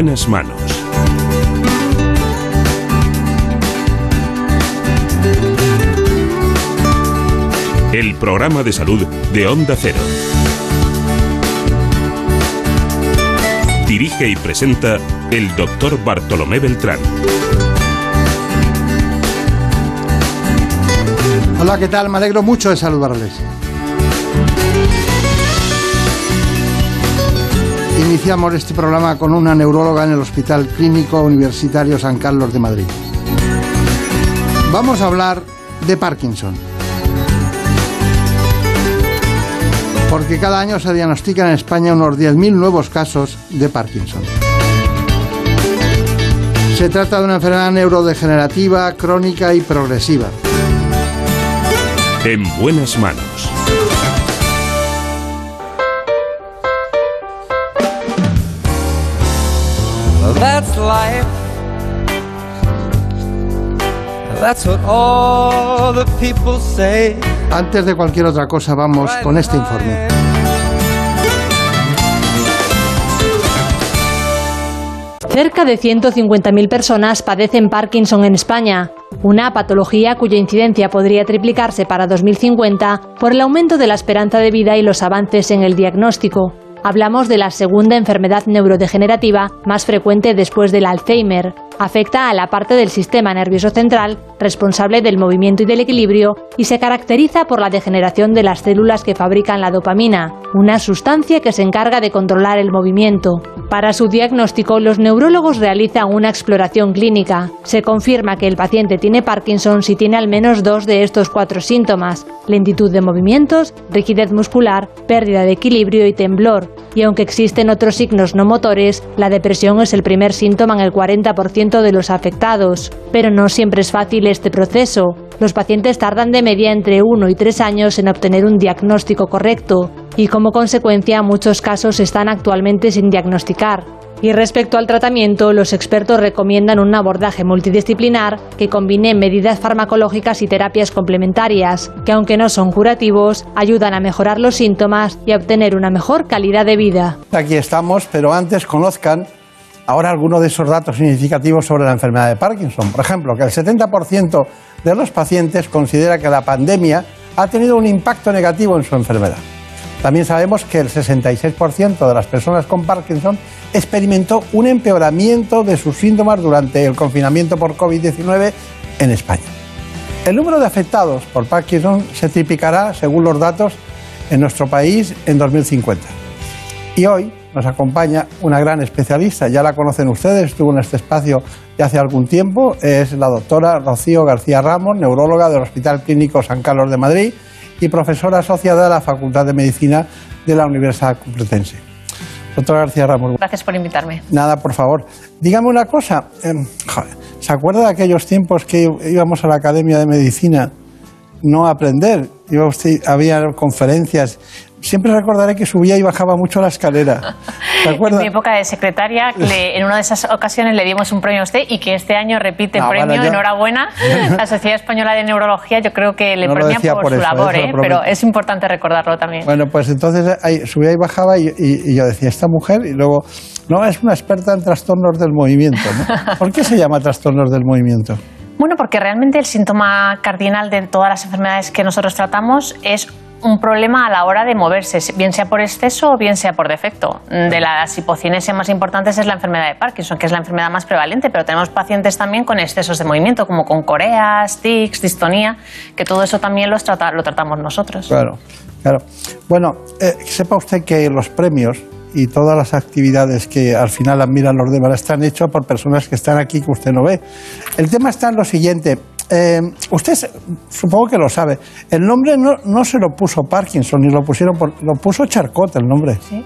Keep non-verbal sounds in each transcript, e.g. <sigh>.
buenas manos. El programa de salud de Onda Cero. Dirige y presenta el doctor Bartolomé Beltrán. Hola, ¿qué tal? Me alegro mucho de saludarles. Iniciamos este programa con una neuróloga en el Hospital Clínico Universitario San Carlos de Madrid. Vamos a hablar de Parkinson. Porque cada año se diagnostican en España unos 10.000 nuevos casos de Parkinson. Se trata de una enfermedad neurodegenerativa, crónica y progresiva. En buenas manos. That's life. That's what all the people say. Antes de cualquier otra cosa, vamos con este informe. Cerca de 150.000 personas padecen Parkinson en España, una patología cuya incidencia podría triplicarse para 2050 por el aumento de la esperanza de vida y los avances en el diagnóstico. Hablamos de la segunda enfermedad neurodegenerativa más frecuente después del Alzheimer. Afecta a la parte del sistema nervioso central responsable del movimiento y del equilibrio y se caracteriza por la degeneración de las células que fabrican la dopamina, una sustancia que se encarga de controlar el movimiento. Para su diagnóstico, los neurólogos realizan una exploración clínica. Se confirma que el paciente tiene Parkinson si tiene al menos dos de estos cuatro síntomas, lentitud de movimientos, rigidez muscular, pérdida de equilibrio y temblor. Y aunque existen otros signos no motores, la depresión es el primer síntoma en el 40% de los afectados. Pero no siempre es fácil este proceso. Los pacientes tardan de media entre 1 y 3 años en obtener un diagnóstico correcto y como consecuencia muchos casos están actualmente sin diagnosticar. Y respecto al tratamiento, los expertos recomiendan un abordaje multidisciplinar que combine medidas farmacológicas y terapias complementarias, que aunque no son curativos, ayudan a mejorar los síntomas y a obtener una mejor calidad de vida. Aquí estamos, pero antes conozcan ahora algunos de esos datos significativos sobre la enfermedad de Parkinson. Por ejemplo, que el 70% de los pacientes considera que la pandemia ha tenido un impacto negativo en su enfermedad. También sabemos que el 66% de las personas con Parkinson experimentó un empeoramiento de sus síntomas durante el confinamiento por COVID-19 en España. El número de afectados por Parkinson se triplicará, según los datos, en nuestro país en 2050. Y hoy nos acompaña una gran especialista, ya la conocen ustedes, estuvo en este espacio de hace algún tiempo, es la doctora Rocío García Ramos, neuróloga del Hospital Clínico San Carlos de Madrid y profesora asociada de la Facultad de Medicina de la Universidad Complutense. Doctora García Ramos. Gracias por invitarme. Nada, por favor. Dígame una cosa. Em, ¿Se acuerda de aquellos tiempos que íbamos a la Academia de Medicina no a aprender? había conferencias Siempre recordaré que subía y bajaba mucho la escalera. <laughs> ¿Te acuerdas? En mi época de secretaria, <laughs> en una de esas ocasiones le dimos un premio a usted y que este año repite Ah, premio. yo- Enhorabuena. <laughs> La Sociedad Española de Neurología, yo creo que le No decía por, por su eso, labor, eso ¿eh? pero es importante recordarlo también. Bueno, pues entonces ahí, subía y bajaba y, y- y yo decía, esta mujer, y luego, no, es una experta en trastornos del movimiento, ¿no? ¿Por qué se llama trastornos del movimiento? Bueno, porque realmente el síntoma cardinal de todas las enfermedades que nosotros tratamos es un problema a la hora de moverse, bien sea por exceso o bien sea por defecto. De las hipocinesias más importantes es la enfermedad de Parkinson, que es la enfermedad más prevalente, pero tenemos pacientes también con excesos de movimiento, como con coreas, tics, distonía, que todo eso también los trata- lo tratamos nosotros. Claro, claro. Bueno, eh, sepa usted que los premios y todas las actividades que al final admiran los demás están hechos por personas que están aquí que usted no ve. El tema está en lo siguiente. Eh, usted supongo que lo sabe. El nombre no, no se lo puso Parkinson ni lo pusieron por, lo puso Charcot el nombre. Sí.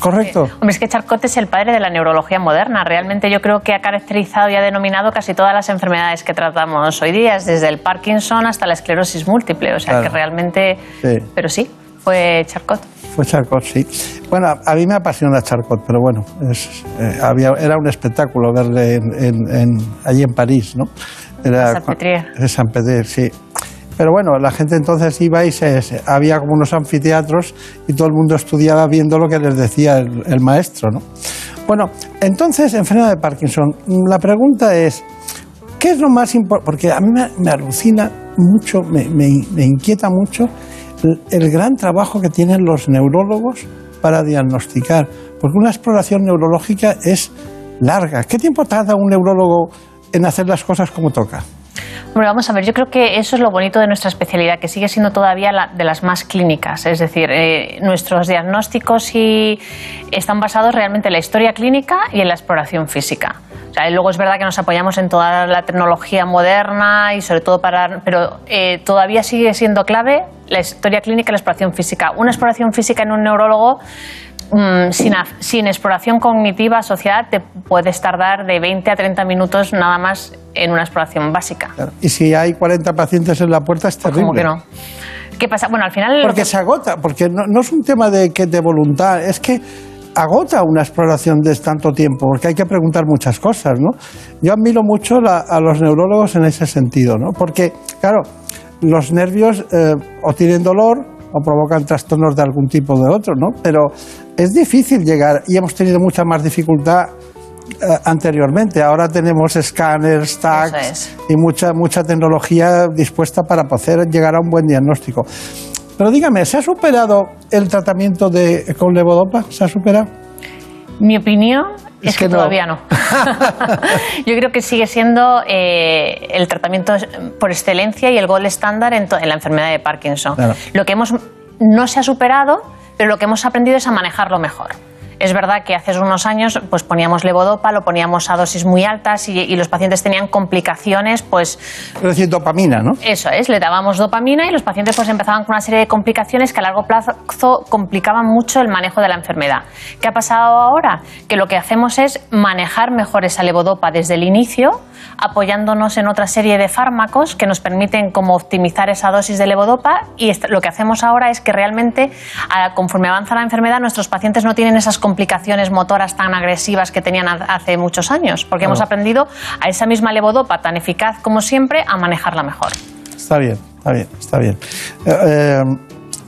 Correcto. Hombre, es que Charcot es el padre de la neurología moderna. Realmente yo creo que ha caracterizado y ha denominado casi todas las enfermedades que tratamos hoy día, desde el Parkinson hasta la esclerosis múltiple. O sea Claro. que realmente... Sí. Pero sí, fue Charcot. Fue Charcot, sí. Bueno, a, a mí me apasiona Charcot, pero bueno, es, eh, había, era un espectáculo verle en, en- en- allí en París, ¿no? Era, Salpêtrière. En San Pedro, sí. Pero bueno, la gente entonces iba y se, se- había como unos anfiteatros y todo el mundo estudiaba viendo lo que les decía el, el maestro, ¿no? Bueno, Entonces, enfermedad de Parkinson, la pregunta es, ¿qué es lo más importante? Porque a mí me, me alucina mucho, me, me- me inquieta mucho el, el gran trabajo que tienen los neurólogos para diagnosticar, porque una exploración neurológica es larga. ¿Qué tiempo tarda un neurólogo en hacer las cosas como toca? Hombre, vamos a ver, yo creo que eso es lo bonito de nuestra especialidad, que sigue siendo todavía la- de las más clínicas. Es decir, eh, nuestros diagnósticos sí están basados realmente en la historia clínica y en la exploración física. O sea, y luego es verdad que nos apoyamos en toda la tecnología moderna y sobre todo para... Pero eh, todavía sigue siendo clave la historia clínica y la exploración física. Una exploración física en un neurólogo mm, sin, exploración cognitiva asociada te puedes tardar de 20 a 30 minutos nada más en una exploración básica. Claro. Y si hay 40 pacientes en la puerta es terrible. ¿Cómo que no? ¿Qué pasa? Bueno, al final... Porque que- se agota, porque no, no es un tema de, que de voluntad, es que agota una exploración de tanto tiempo, porque hay que preguntar muchas cosas, ¿no? Yo admiro mucho la- a los neurólogos en ese sentido, ¿no? Porque, claro, los nervios eh, o tienen dolor o provocan trastornos de algún tipo o de otro, ¿no? Pero es difícil llegar, y hemos tenido mucha más dificultad eh, anteriormente. Ahora tenemos escáneres, tags es. y mucha, mucha tecnología dispuesta para poder llegar a un buen diagnóstico. Pero dígame, ¿se ha superado el tratamiento de, con levodopa? ¿Se ha superado? Mi opinión es, Es que, que no. todavía no. <laughs> <laughs> Yo creo que sigue siendo eh, el tratamiento por excelencia y el gol estándar en, en la enfermedad de Parkinson. Claro. Lo que hemos no se ha superado, pero lo que hemos aprendido es a manejarlo mejor. Es verdad que hace unos años pues poníamos levodopa, lo poníamos a dosis muy altas y, y los pacientes tenían complicaciones, pues Es decir, dopamina, ¿no? Eso es, le dábamos dopamina y los pacientes pues empezaban con una serie de complicaciones que a largo plazo complicaban mucho el manejo de la enfermedad. ¿Qué ha pasado ahora? Que lo que hacemos es manejar mejor esa levodopa desde el inicio, apoyándonos en otra serie de fármacos que nos permiten como optimizar esa dosis de levodopa y lo que hacemos ahora es que realmente a- conforme avanza la enfermedad nuestros pacientes no tienen esas complicaciones motoras tan agresivas que tenían ha- hace muchos años, porque hemos aprendido a esa misma levodopa tan eficaz como siempre a manejarla mejor. Está bien, está bien, está bien. Eh, eh,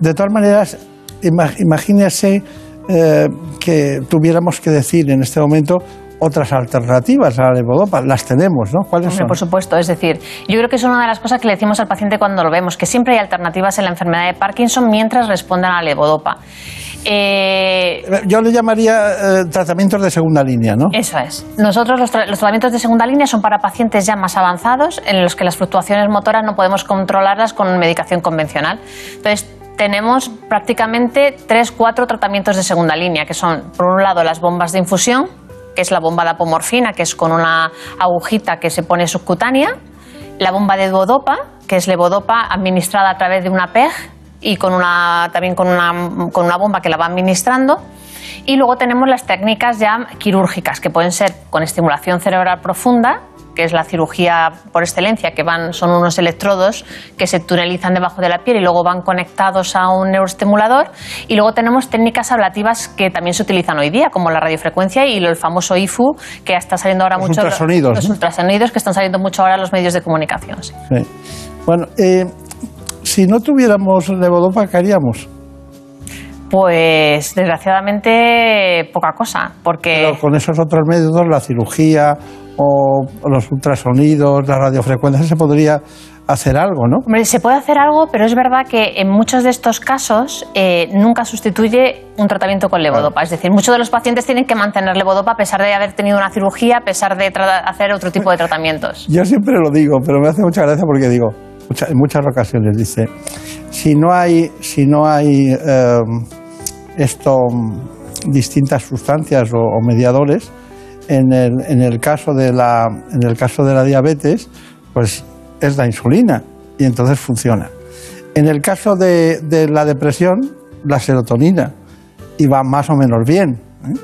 de todas maneras, ima- imagínese eh, que tuviéramos que decir en este momento otras alternativas a la levodopa. Las tenemos, ¿no? ¿Cuáles Hombre, son? por supuesto, es decir, yo creo que es una de las cosas que le decimos al paciente cuando lo vemos, que siempre hay alternativas en la enfermedad de Parkinson mientras respondan a la levodopa. Eh, Yo le llamaría eh, tratamientos de segunda línea, ¿no? Eso es. Nosotros los, tra- los tratamientos de segunda línea son para pacientes ya más avanzados en los que las fluctuaciones motoras no podemos controlarlas con medicación convencional. Entonces, tenemos prácticamente tres, cuatro tratamientos de segunda línea, que son, por un lado, las bombas de infusión, que es la bomba de apomorfina, que es con una agujita que se pone subcutánea, la bomba de levodopa, que es levodopa administrada a través de una PEG y con una, también con una, con una bomba que la va administrando. Y luego tenemos las técnicas ya quirúrgicas, que pueden ser con estimulación cerebral profunda, que es la cirugía por excelencia, que van, son unos electrodos que se tunelizan debajo de la piel y luego van conectados a un neuroestimulador. Y luego tenemos técnicas ablativas que también se utilizan hoy día, como la radiofrecuencia y el famoso IFU, que está saliendo ahora Los mucho. ultrasonidos, Los ¿no? ultrasonidos que están saliendo mucho ahora en los medios de comunicación. Sí. Bueno, eh, si no tuviéramos levodopa, ¿qué haríamos? Pues desgraciadamente poca cosa, porque... Pero con esos otros métodos, la cirugía o los ultrasonidos, la radiofrecuencia, se podría hacer algo, ¿no? Hombre, se puede hacer algo, pero es verdad que en muchos de estos casos eh, nunca sustituye un tratamiento con levodopa. Es decir, muchos de los pacientes tienen que mantener levodopa a pesar de haber tenido una cirugía, a pesar de hacer otro tipo de tratamientos. Yo siempre lo digo, pero me hace mucha gracia porque digo, mucha- en muchas ocasiones dice, si no hay, si no hay eh, esto, distintas sustancias o, mediadores, en el, en el caso de la, en el caso de la diabetes, pues es la insulina y entonces funciona. En el caso de, de la depresión, la serotonina y va más o menos bien. ¿eh?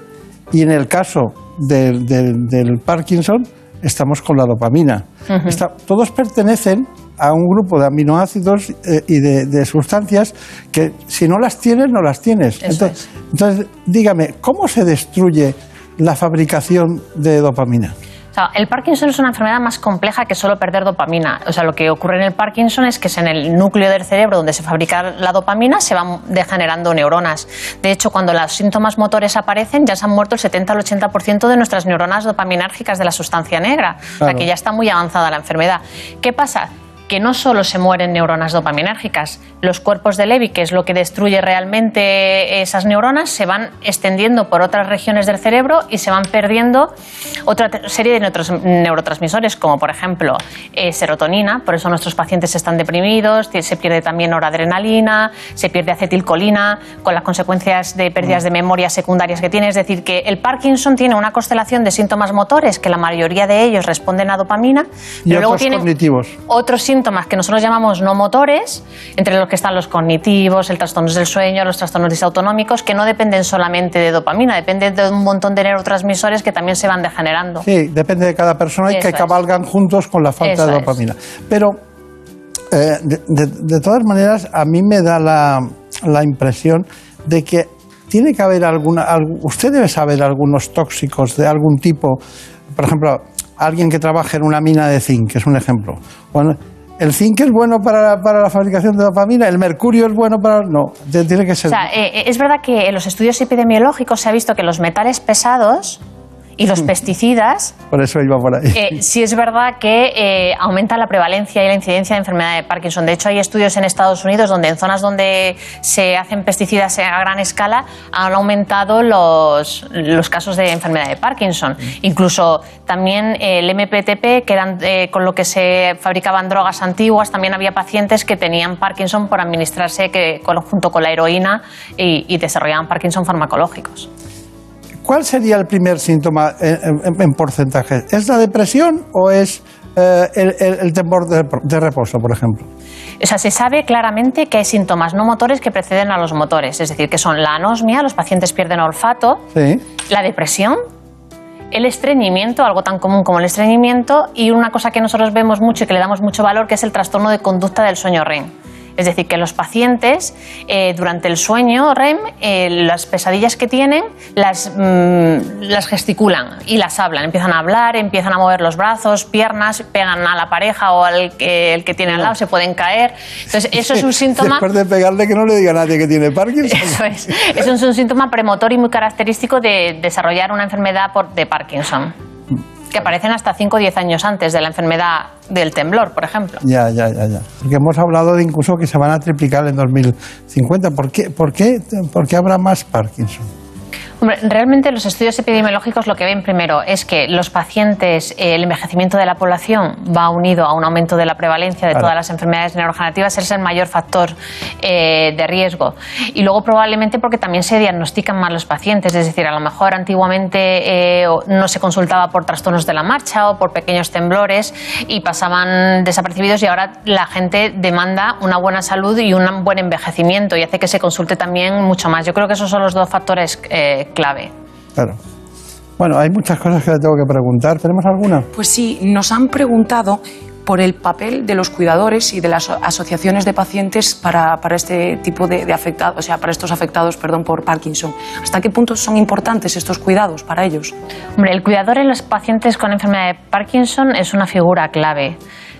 Y en el caso del Parkinson, estamos con la dopamina. Está- todos pertenecen a un grupo de aminoácidos eh, y de, de sustancias que si no las tienes, no las tienes. Entonces, entonces, dígame, ¿cómo se destruye la fabricación de dopamina? O sea, el Parkinson es una enfermedad más compleja que solo perder dopamina. O sea, lo que ocurre en el Parkinson es que es en el núcleo del cerebro donde se fabrica la dopamina se van degenerando neuronas. De hecho, cuando los síntomas motores aparecen, ya se han muerto el 70 al 80% de nuestras neuronas dopaminérgicas de la sustancia negra. O sea, que ya está muy avanzada la enfermedad. ¿Qué pasa? Que no solo se mueren neuronas dopaminérgicas, los cuerpos de Levy, que es lo que destruye realmente esas neuronas, se van extendiendo por otras regiones del cerebro y se van perdiendo otra serie de neurotransmisores, como por ejemplo eh, serotonina, por eso nuestros pacientes están deprimidos, se pierde también noradrenalina, se pierde acetilcolina, con las consecuencias de pérdidas de memoria secundarias que tiene. Es decir, que el Parkinson tiene una constelación de síntomas motores, que la mayoría de ellos responden a dopamina, Y pero luego otros tiene cognitivos. otros síntomas que nosotros llamamos no motores, entre los que están los cognitivos, el trastornos del sueño, los trastornos disautonómicos, que no dependen solamente de dopamina, dependen de un montón de neurotransmisores que también se van degenerando. Sí, depende de cada persona y Eso que es. cabalgan juntos con la falta Eso de es. dopamina. Pero, eh, de, de- de todas maneras, a mí me da la, la impresión de que tiene que haber alguna. algu- usted debe saber algunos tóxicos de algún tipo. Por ejemplo, alguien que trabaje en una mina de zinc, es un ejemplo. Bueno, ¿El zinc es bueno para, para la fabricación de dopamina? ¿El mercurio es bueno para.? No, tiene que O ser. sea, eh, es verdad que en los estudios epidemiológicos se ha visto que los metales pesados y los pesticidas por eso iba por ahí. Eh, sí es verdad que eh, aumenta la prevalencia y la incidencia de enfermedad de Parkinson. De hecho, hay estudios en Estados Unidos donde en zonas donde se hacen pesticidas a gran escala han aumentado los, los casos de enfermedad de Parkinson. Incluso también eh, el MPTP, que eran eh, con lo que se fabricaban drogas antiguas, también había pacientes que tenían Parkinson por administrarse que, junto con la heroína y, y desarrollaban Parkinson farmacológicos. ¿Cuál sería el primer síntoma en, en- en porcentaje? ¿Es la depresión o es eh, el, el- el temor de, de reposo, por ejemplo? O sea, se sabe claramente que hay síntomas no motores que preceden a los motores, es decir, que son la anosmia, los pacientes pierden olfato, Sí. la depresión, el estreñimiento, algo tan común como el estreñimiento, y una cosa que nosotros vemos mucho y que le damos mucho valor, que es el trastorno de conducta del sueño REM. Es decir, que los pacientes eh, durante el sueño REM, eh, las pesadillas que tienen, las, mm, las gesticulan y las hablan. Empiezan a hablar, empiezan a mover los brazos, piernas, pegan a la pareja o al que, el que tiene al lado, se pueden caer. Entonces, eso es un <laughs> síntoma... Después de pegarle que no le diga a nadie que tiene Parkinson. <laughs> Eso es. Eso es un síntoma premotor y muy característico de desarrollar una enfermedad por- de Parkinson, que aparecen hasta 5 o 10 años antes de la enfermedad del temblor, por ejemplo. Ya, ya, ya, ya. Porque hemos hablado de incluso que se van a triplicar en 2050. ¿Por qué, por qué, por qué habrá más Parkinson? Hombre, realmente los estudios epidemiológicos lo que ven primero es que los pacientes, eh, el envejecimiento de la población va unido a un aumento de la prevalencia de Claro. todas las enfermedades neurodegenerativas, ese es el mayor factor eh, de riesgo. Y luego probablemente porque también se diagnostican más los pacientes, es decir, a lo mejor antiguamente eh, no se consultaba por trastornos de la marcha o por pequeños temblores y pasaban desapercibidos y ahora la gente demanda una buena salud y un buen envejecimiento y hace que se consulte también mucho más. Yo creo que esos son los dos factores eh, clave. Claro. Bueno, hay muchas cosas que le tengo que preguntar. ¿Tenemos alguna? Pues sí, nos han preguntado por el papel de los cuidadores y de las asociaciones de pacientes para, para este tipo de, de afectados, o sea, para estos afectados, perdón, por Parkinson. ¿Hasta qué punto son importantes estos cuidados para ellos? Hombre, el cuidador en los pacientes con enfermedad de Parkinson es una figura clave.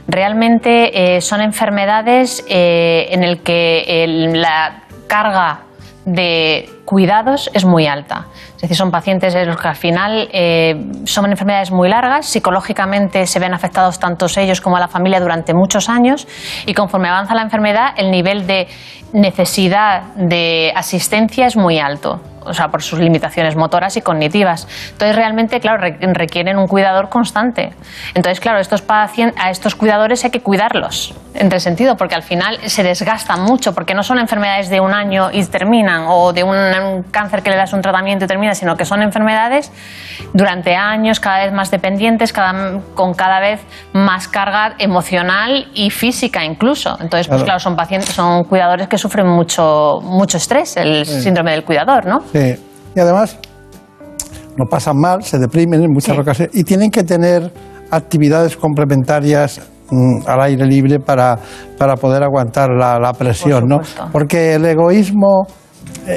Realmente eh, son enfermedades eh, en el que el- la carga de cuidados es muy alta. Es decir, son pacientes en los que al final eh, son enfermedades muy largas, psicológicamente se ven afectados tanto ellos como la familia durante muchos años y conforme avanza la enfermedad el nivel de necesidad de asistencia es muy alto. O sea, por sus limitaciones motoras y cognitivas. Entonces, realmente, claro, re- requieren un cuidador constante. Entonces, claro, estos a estos cuidadores hay que cuidarlos, entre sentido, porque al final se desgastan mucho, porque no son enfermedades de un año y terminan, o de un, un cáncer que le das un tratamiento y termina, sino que son enfermedades durante años, cada vez más dependientes, cada, con cada vez más carga emocional y física incluso. Entonces, pues Claro. son pacientes, son cuidadores que sufren mucho, mucho estrés, el síndrome del cuidador, ¿no? Sí. Y además, lo pasan mal, se deprimen en muchas Sí. ocasiones y tienen que tener actividades complementarias mm, al aire libre para, para poder aguantar la, la presión, ¿no? Porque el egoísmo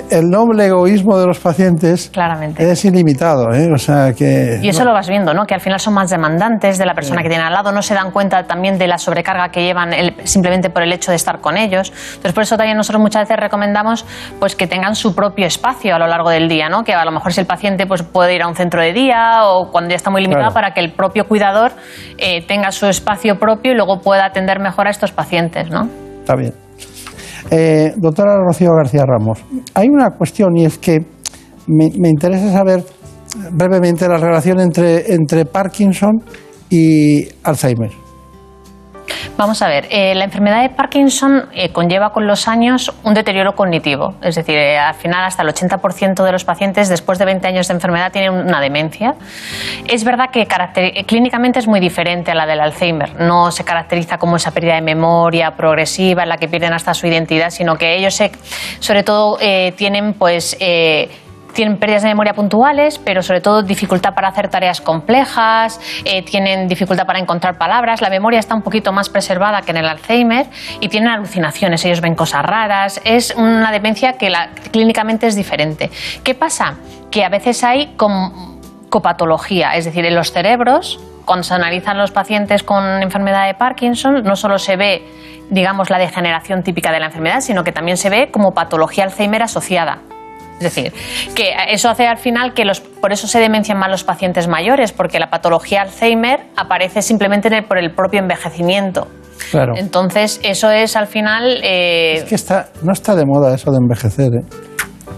el noble egoísmo de los pacientes Claramente. es ilimitado. ¿eh? O sea que, Y eso lo vas viendo, ¿no? Que al final son más demandantes de la persona que tienen al lado, no se dan cuenta también de la sobrecarga que llevan el- simplemente por el hecho de estar con ellos. Entonces, por eso también nosotros muchas veces recomendamos pues que tengan su propio espacio a lo largo del día, ¿no? Que a lo mejor si el paciente pues puede ir a un centro de día o cuando ya está muy limitado Claro. para que el propio cuidador eh, tenga su espacio propio y luego pueda atender mejor a estos pacientes, ¿no? Está bien. Eh, doctora Rocío García Ramos, hay una cuestión y es que me, me interesa saber brevemente la relación entre, entre Parkinson y Alzheimer. Vamos a ver, eh, la enfermedad de Parkinson eh, conlleva con los años un deterioro cognitivo. Es decir, eh, al final hasta el 80% de los pacientes después de 20 años de enfermedad tienen una demencia. Es verdad que eh, clínicamente es muy diferente a la del Alzheimer. No se caracteriza como esa pérdida de memoria progresiva en la que pierden hasta su identidad, sino que ellos sobre todo tienen pues... tienen pérdidas de memoria puntuales, pero sobre todo dificultad para hacer tareas complejas, eh, tienen dificultad para encontrar palabras, la memoria está un poquito más preservada que en el Alzheimer y tienen alucinaciones, ellos ven cosas raras, es una demencia que clínicamente es diferente. ¿Qué pasa? Que a veces hay copatología, es decir, en los cerebros, cuando se analizan los pacientes con enfermedad de Parkinson, no solo se ve, digamos, la degeneración típica de la enfermedad, sino que también se ve como patología Alzheimer asociada. Es decir, que eso hace al final que los, por eso se demencian más los pacientes mayores, porque la patología Alzheimer aparece simplemente el- por el propio envejecimiento. Claro. Entonces, eso es al final. eh, Es que está, no está de moda eso de envejecer. ¿eh?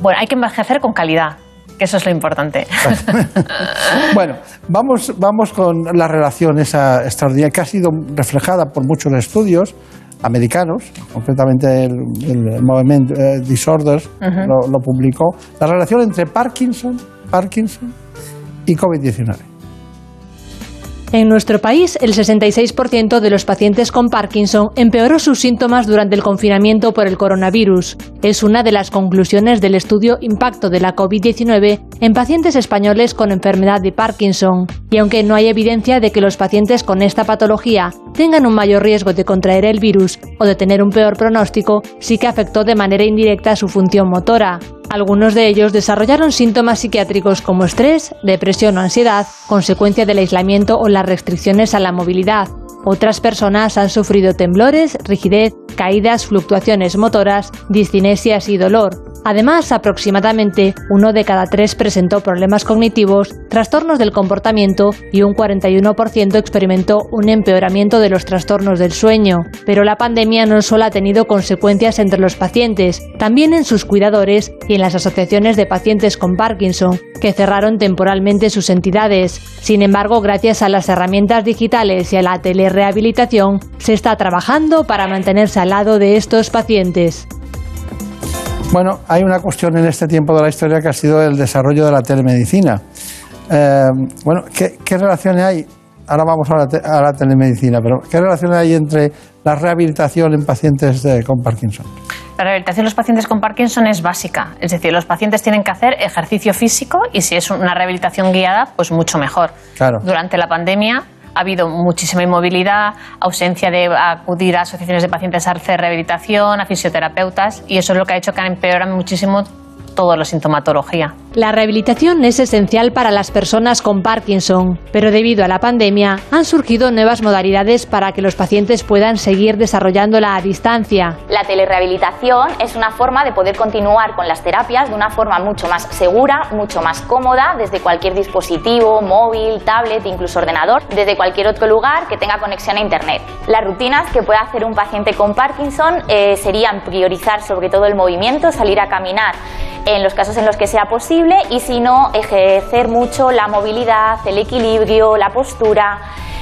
Bueno, hay que envejecer con calidad, que eso es lo importante. <laughs> Bueno, vamos, vamos con la relación esa extraordinaria que ha sido reflejada por muchos estudios americanos, concretamente el, el Movement eh, Disorders lo, lo publicó, la relación entre Parkinson, Parkinson y COVID-19. En nuestro país, el 66% de los pacientes con Parkinson empeoró sus síntomas durante el confinamiento por el coronavirus. Es una de las conclusiones del estudio Impacto de la COVID-19 en pacientes españoles con enfermedad de Parkinson. Y aunque no hay evidencia de que los pacientes con esta patología tengan un mayor riesgo de contraer el virus o de tener un peor pronóstico, sí que afectó de manera indirecta su función motora. Algunos de ellos desarrollaron síntomas psiquiátricos como estrés, depresión o ansiedad, consecuencia del aislamiento o las restricciones a la movilidad. Otras personas han sufrido temblores, rigidez, caídas, fluctuaciones motoras, discinesias y dolor. Además, aproximadamente uno de cada tres presentó problemas cognitivos, trastornos del comportamiento y un 41% experimentó un empeoramiento de los trastornos del sueño. Pero la pandemia no solo ha tenido consecuencias entre los pacientes, también en sus cuidadores y en las asociaciones de pacientes con Parkinson, que cerraron temporalmente sus entidades. Sin embargo, gracias a las herramientas digitales y a la telerehabilitación, se está trabajando para mantenerse al lado de estos pacientes. Bueno, hay una cuestión en este tiempo de la historia que ha sido el desarrollo de la telemedicina. Eh, bueno, ¿qué, qué relaciones hay? Ahora vamos a la, te- a la telemedicina, pero ¿qué relaciones hay entre la rehabilitación en pacientes de- con Parkinson? La rehabilitación de los pacientes con Parkinson es básica, es decir, los pacientes tienen que hacer ejercicio físico y si es una rehabilitación guiada, pues mucho mejor. Claro. Durante la pandemia ha habido muchísima inmovilidad, ausencia de acudir a asociaciones de pacientes a hacer rehabilitación, a fisioterapeutas y eso es lo que ha hecho que empeoran muchísimo toda la sintomatología. La rehabilitación es esencial para las personas con Parkinson, pero debido a la pandemia han surgido nuevas modalidades para que los pacientes puedan seguir desarrollándola a distancia. La telerehabilitación es una forma de poder continuar con las terapias de una forma mucho más segura, mucho más cómoda, desde cualquier dispositivo, móvil, tablet, incluso ordenador, desde cualquier otro lugar que tenga conexión a Internet. Las rutinas que puede hacer un paciente con Parkinson eh, serían priorizar sobre todo el movimiento, salir a caminar en los casos en los que sea posible y si no, ejercer mucho la movilidad, el equilibrio, la postura,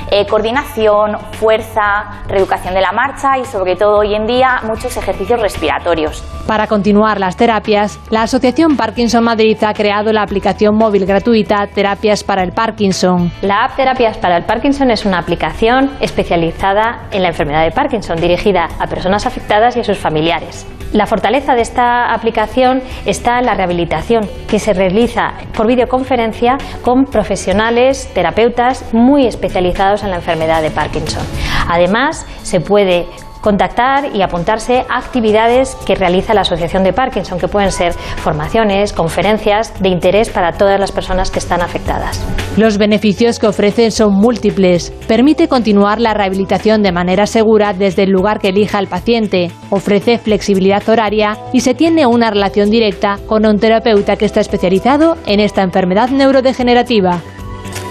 eh, coordinación, fuerza, reeducación de la marcha y sobre todo hoy en día muchos ejercicios respiratorios. Para continuar las terapias, la Asociación Parkinson Madrid ha creado la aplicación móvil gratuita Terapias para el Parkinson. La app Terapias para el Parkinson es una aplicación especializada en la enfermedad de Parkinson, dirigida a personas afectadas y a sus familiares. La fortaleza de esta aplicación está en la rehabilitación, que se realiza por videoconferencia con profesionales, terapeutas muy especializados en la enfermedad de Parkinson. Además, se puede contactar y apuntarse a actividades que realiza la Asociación de Parkinson, que pueden ser formaciones, conferencias de interés para todas las personas que están afectadas. Los beneficios que ofrecen son múltiples. Permite continuar la rehabilitación de manera segura desde el lugar que elija el paciente, ofrece flexibilidad horaria y se tiene una relación directa con un terapeuta que está especializado en esta enfermedad neurodegenerativa.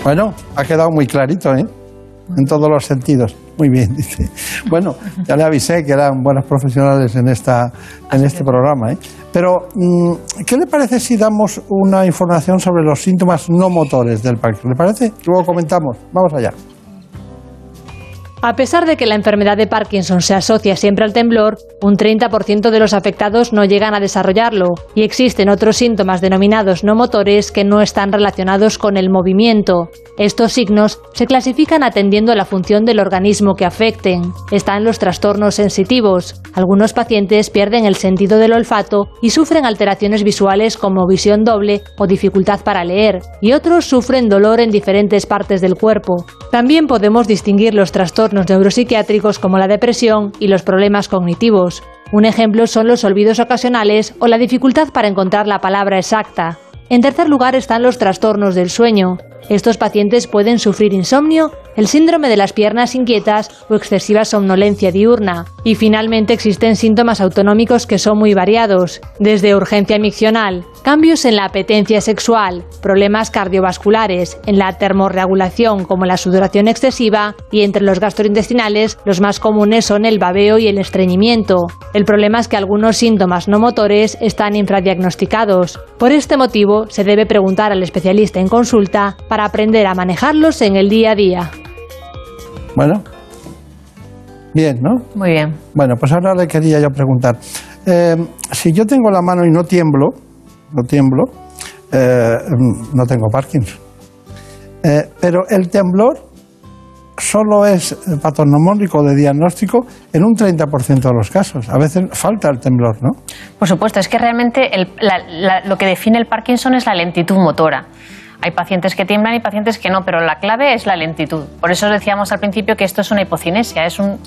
Bueno, ha quedado muy clarito, ¿eh? En todos los sentidos. Muy bien, <laughs> dice. Bueno, ya le avisé que eran buenos profesionales en, esta, en este programa. ¿eh? Pero, mm, ¿qué le parece si damos una información sobre los síntomas no motores del Parkinson? ¿Le parece? Luego comentamos. Vamos allá. A pesar de que la enfermedad de Parkinson se asocia siempre al temblor, un 30% de los afectados no llegan a desarrollarlo y existen otros síntomas denominados no motores que no están relacionados con el movimiento. Estos signos se clasifican atendiendo a la función del organismo que afecten. Están los trastornos sensitivos. Algunos pacientes pierden el sentido del olfato y sufren alteraciones visuales como visión doble o dificultad para leer, y otros sufren dolor en diferentes partes del cuerpo. También podemos distinguir los trastornos neuropsiquiátricos como la depresión y los problemas cognitivos. Un ejemplo son los olvidos ocasionales o la dificultad para encontrar la palabra exacta. En tercer lugar están los trastornos del sueño. Estos pacientes pueden sufrir insomnio, el síndrome de las piernas inquietas o excesiva somnolencia diurna. Y finalmente existen síntomas autonómicos que son muy variados, desde urgencia miccional, cambios en la apetencia sexual, problemas cardiovasculares, en la termorregulación como la sudoración excesiva y entre los gastrointestinales los más comunes son el babeo y el estreñimiento. El problema es que algunos síntomas no motores están infradiagnosticados. Por este motivo se debe preguntar al especialista en consulta para aprender a manejarlos en el día a día. Bueno, bien, ¿no? Muy bien. Bueno, pues ahora le quería yo preguntar. Eh, si yo tengo la mano y no tiemblo, no tiemblo, eh, no tengo Parkinson. Eh, pero el temblor solo es patognomónico de diagnóstico en un 30% de los casos. A veces falta el temblor, ¿no? Por supuesto, es que realmente el- la- la- lo que define el Parkinson es la lentitud motora. Hay pacientes que tiemblan y pacientes que no, pero la clave es la lentitud. Por eso os decíamos al principio que esto es una hipocinesia, es un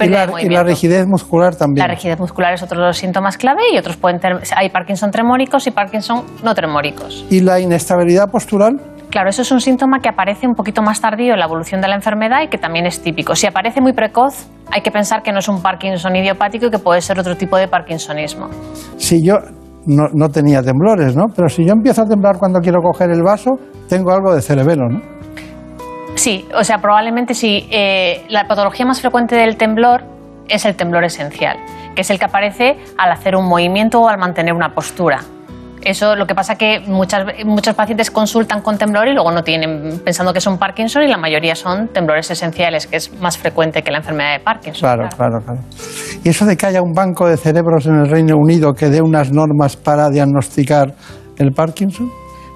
Y la, y la rigidez muscular también. La rigidez muscular es otro de los síntomas clave y otros pueden tener, hay Parkinson tremóricos y Parkinson no tremóricos. Y la inestabilidad postural. Claro, eso es un síntoma que aparece un poquito más tardío en la evolución de la enfermedad y que también es típico. Si aparece muy precoz, hay que pensar que no es un Parkinson idiopático y que puede ser otro tipo de Parkinsonismo. Si yo no, no tenía temblores, ¿no? Pero si yo empiezo a temblar cuando quiero coger el vaso, tengo algo de cerebelo, ¿no? Sí, o sea, probablemente sí. eh, la patología más frecuente del temblor es el temblor esencial, que es el que aparece al hacer un movimiento o al mantener una postura. Eso lo que pasa que muchas, ve- muchos pacientes consultan con temblor y luego no tienen pensando que son Parkinson y la mayoría son temblores esenciales, que es más frecuente que la enfermedad de Parkinson. Claro, claro, claro. Y eso de que haya un banco de cerebros en el Reino Unido que dé unas normas para diagnosticar el Parkinson.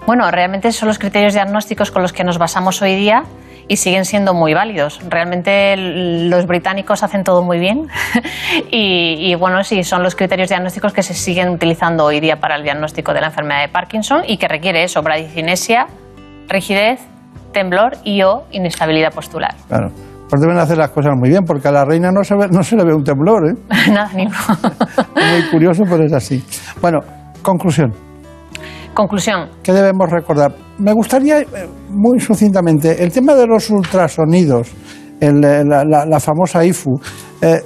Bueno, realmente son los criterios diagnósticos con los que nos basamos hoy día y siguen siendo muy válidos. Realmente los británicos hacen todo muy bien <laughs> y, y, bueno, sí, son los criterios diagnósticos que se siguen utilizando hoy día para el diagnóstico de la enfermedad de Parkinson y que requiere eso, bradicinesia, rigidez, temblor y o inestabilidad postular. Claro. Pues deben hacer las cosas muy bien, porque a la reina no se, ve- no se le ve un temblor, ¿eh? <laughs> Nada, ni Es muy curioso, pero es así. Bueno, conclusión. Conclusión. ¿Qué debemos recordar? Me gustaría, eh, muy sucintamente, el tema de los ultrasonidos, el, eh, la, la- la famosa IFU. eh,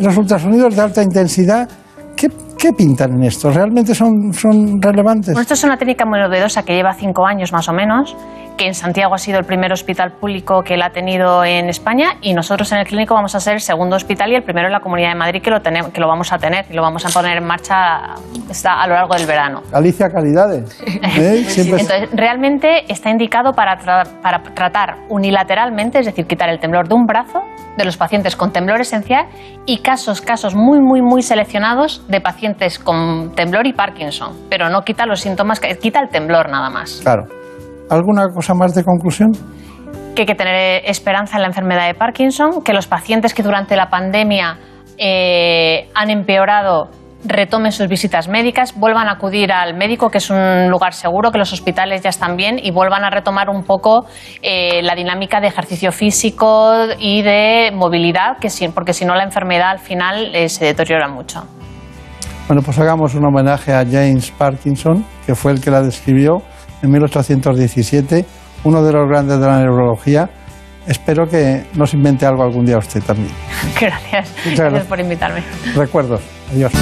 los ultrasonidos de alta intensidad, ¿qué, qué pintan en esto? ¿Realmente son, son relevantes? Bueno, esto es una técnica muy novedosa que lleva cinco años más o menos, que en Santiago ha sido el primer hospital público que la ha tenido en España y nosotros en el clínico vamos a ser el segundo hospital y el primero en la Comunidad de Madrid que lo, tenemos, que lo vamos a tener y lo vamos a poner en marcha está a lo largo del verano. Alicia Calidades. <laughs> ¿eh? Entonces, realmente está indicado para, tra- para tratar unilateralmente, es decir, quitar el temblor de un brazo de los pacientes con temblor esencial y casos, casos muy, muy, muy seleccionados de pacientes con temblor y Parkinson, pero no quita los síntomas, que- quita el temblor nada más. Claro. ¿Alguna cosa más de conclusión? que hay que tener esperanza en la enfermedad de Parkinson, que los pacientes que durante la pandemia eh, han empeorado retomen sus visitas médicas, vuelvan a acudir al médico, que es un lugar seguro, que los hospitales ya están bien, y vuelvan a retomar un poco eh, la dinámica de ejercicio físico y de movilidad, que porque si no la enfermedad al final eh, se deteriora mucho. Bueno, pues hagamos un homenaje a James Parkinson, que fue el que la describió en 1817, uno de los grandes de la neurología. Espero que nos invente algo algún día usted también. <laughs> Gracias. gracias por invitarme. Recuerdos. Adiós.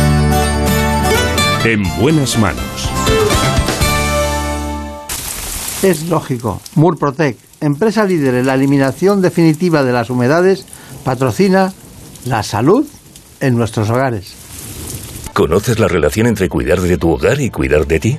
En buenas manos. Es lógico. Murprotec, empresa líder en la eliminación definitiva de las humedades, patrocina la salud en nuestros hogares. ¿Conoces la relación entre cuidar de tu hogar y cuidar de ti?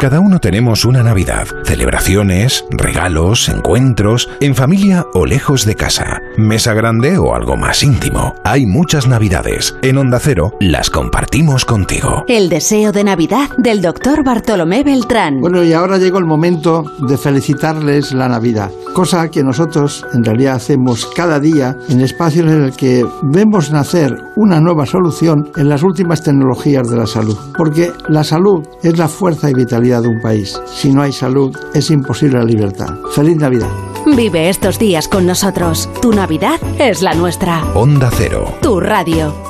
Cada uno tenemos una Navidad, celebraciones, regalos, encuentros, en familia o lejos de casa, mesa grande o algo más íntimo. Hay muchas Navidades. En Onda Cero las compartimos contigo. El deseo de Navidad del doctor Bartolomé Beltrán. Bueno, y ahora llegó el momento de felicitarles la Navidad, cosa que nosotros en realidad hacemos cada día en espacios en el que vemos nacer una nueva solución en las últimas tecnologías de la salud. Porque la salud es la fuerza y vitalidad de un país. Si no hay salud, es imposible la libertad. Feliz Navidad. Vive estos días con nosotros. Tu Navidad es la nuestra. Onda Cero. Tu radio.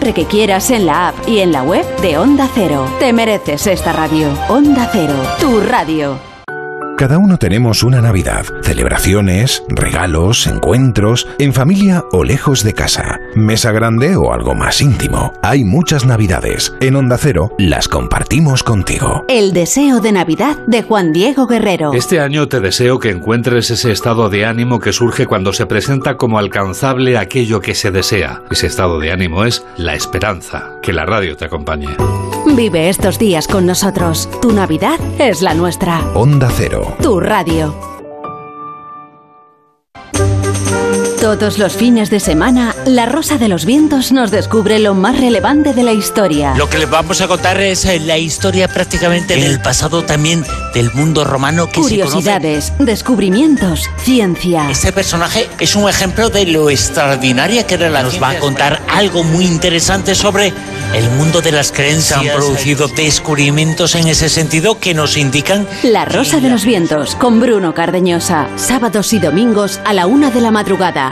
que quieras en la app y en la web de Onda Cero. Te mereces esta radio. Onda Cero, tu radio. Cada uno tenemos una Navidad, celebraciones, regalos, encuentros, en familia o lejos de casa, mesa grande o algo más íntimo. Hay muchas Navidades. En Onda Cero las compartimos contigo. El deseo de Navidad de Juan Diego Guerrero. Este año te deseo que encuentres ese estado de ánimo que surge cuando se presenta como alcanzable aquello que se desea. Ese estado de ánimo es la esperanza. Que la radio te acompañe. Vive estos días con nosotros. Tu Navidad es la nuestra. Onda Cero. Tu radio. Todos los fines de semana, La Rosa de los Vientos nos descubre lo más relevante de la historia. Lo que les vamos a contar es eh, la historia prácticamente del pasado también del mundo romano que Curiosidades, descubrimientos, ciencia. Este personaje es un ejemplo de lo extraordinaria que era la Nos va a contar algo muy interesante sobre el mundo de las creencias. Se han producido descubrimientos en ese sentido que nos indican... La Rosa de los Vientos, con Bruno Cardeñosa. Sábados y domingos a la una de la madrugada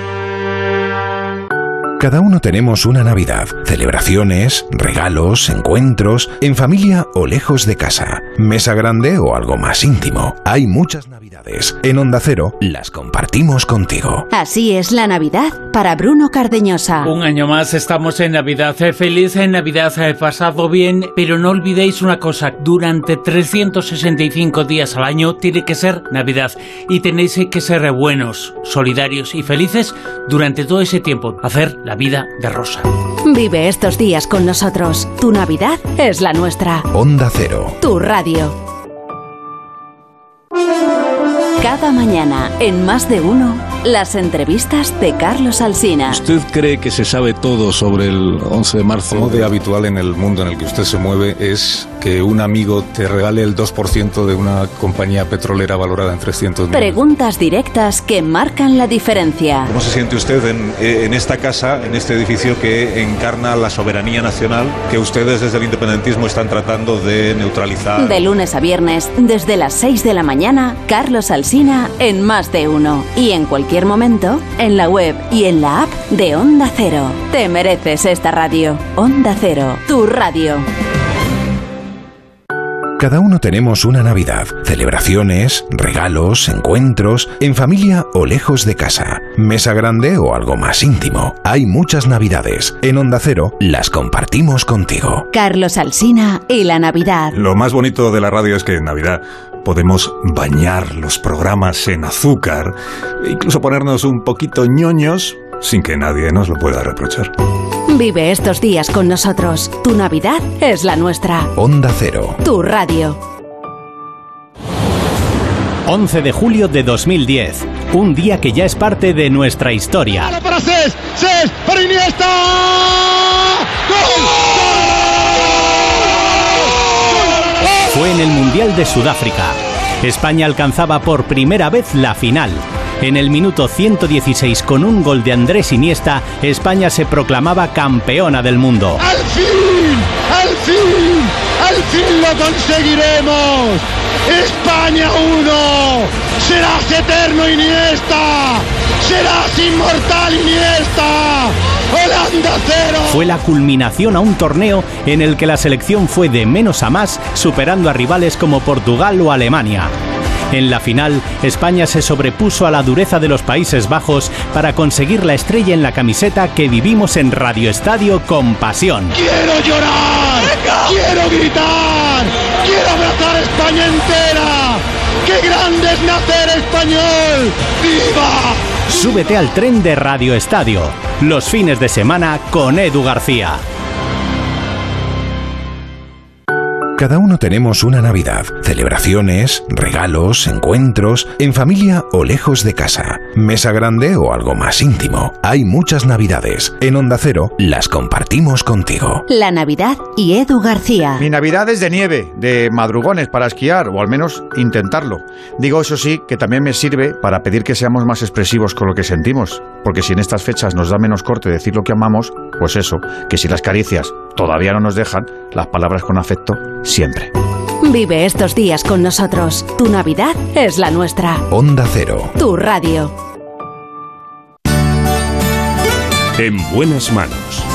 Cada uno tenemos una Navidad, celebraciones, regalos, encuentros, en familia o lejos de casa, mesa grande o algo más íntimo. Hay muchas Navidades. En Onda Cero las compartimos contigo. Así es la Navidad para Bruno Cardeñosa. Un año más estamos en Navidad. Feliz en Navidad, he pasado bien, pero no olvidéis una cosa, durante 365 días al año tiene que ser Navidad y tenéis que ser buenos, solidarios y felices durante todo ese tiempo. Hacer la vida de Rosa. Vive estos días con nosotros. Tu Navidad es la nuestra. Onda Cero. Tu radio. Cada mañana, en más de uno, las entrevistas de Carlos Alsina. ¿Usted cree que se sabe todo sobre el 11 de marzo? Como de habitual en el mundo en el que usted se mueve es que un amigo te regale el 2% de una compañía petrolera valorada en 300 millones. Preguntas directas que marcan la diferencia. ¿Cómo se siente usted en, en esta casa, en este edificio que encarna la soberanía nacional que ustedes desde el independentismo están tratando de neutralizar? De lunes a viernes, desde las 6 de la mañana, Carlos Alsina en Más de Uno y en cualquier momento en la web y en la app de Onda Cero. Te mereces esta radio. Onda Cero, tu radio. Cada uno tenemos una Navidad, celebraciones, regalos, encuentros, en familia o lejos de casa, mesa grande o algo más íntimo. Hay muchas Navidades. En Onda Cero las compartimos contigo. Carlos Alsina y la Navidad. Lo más bonito de la radio es que en Navidad podemos bañar los programas en azúcar, e incluso ponernos un poquito ñoños sin que nadie nos lo pueda reprochar. Vive estos días con nosotros. Tu Navidad es la nuestra. Onda Cero. Tu radio. 11 de julio de 2010. Un día que ya es parte de nuestra historia. para Cés, Cés, para Iniesta. Fue en el Mundial de Sudáfrica. España alcanzaba por primera vez la final. En el minuto 116 con un gol de Andrés Iniesta, España se proclamaba campeona del mundo. ¡Al fin! ¡Al fin! ¡Al fin lo conseguiremos! ¡España 1! ¡Serás eterno Iniesta! ¡Serás inmortal Iniesta! ¡Holanda 0! Fue la culminación a un torneo en el que la selección fue de menos a más, superando a rivales como Portugal o Alemania. En la final, España se sobrepuso a la dureza de los Países Bajos para conseguir la estrella en la camiseta que vivimos en Radio Estadio con pasión. ¡Quiero llorar! ¡Quiero gritar! ¡Quiero abrazar a España entera! ¡Qué grande es nacer español! ¡Viva! Súbete al tren de Radio Estadio, los fines de semana con Edu García. Cada uno tenemos una Navidad, celebraciones, regalos, encuentros, en familia o lejos de casa, mesa grande o algo más íntimo. Hay muchas Navidades. En Onda Cero las compartimos contigo. La Navidad y Edu García. Mi Navidad es de nieve, de madrugones para esquiar, o al menos intentarlo. Digo eso sí, que también me sirve para pedir que seamos más expresivos con lo que sentimos. Porque si en estas fechas nos da menos corte decir lo que amamos, pues eso, que si las caricias todavía no nos dejan, las palabras con afecto siempre. Vive estos días con nosotros. Tu Navidad es la nuestra. Onda Cero. Tu radio. En buenas manos.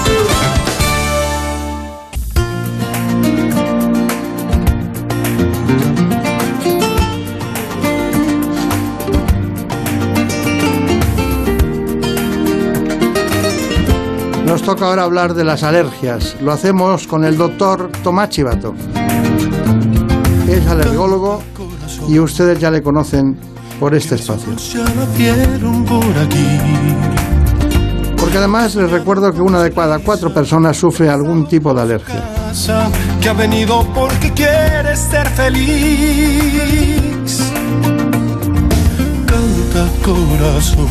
Toca ahora hablar de las alergias. Lo hacemos con el doctor Tomás Chivato. Es alergólogo y ustedes ya le conocen por este espacio. Porque además les recuerdo que una de cada cuatro personas sufre algún tipo de alergia. Que ha venido porque quiere ser feliz. Canta corazón,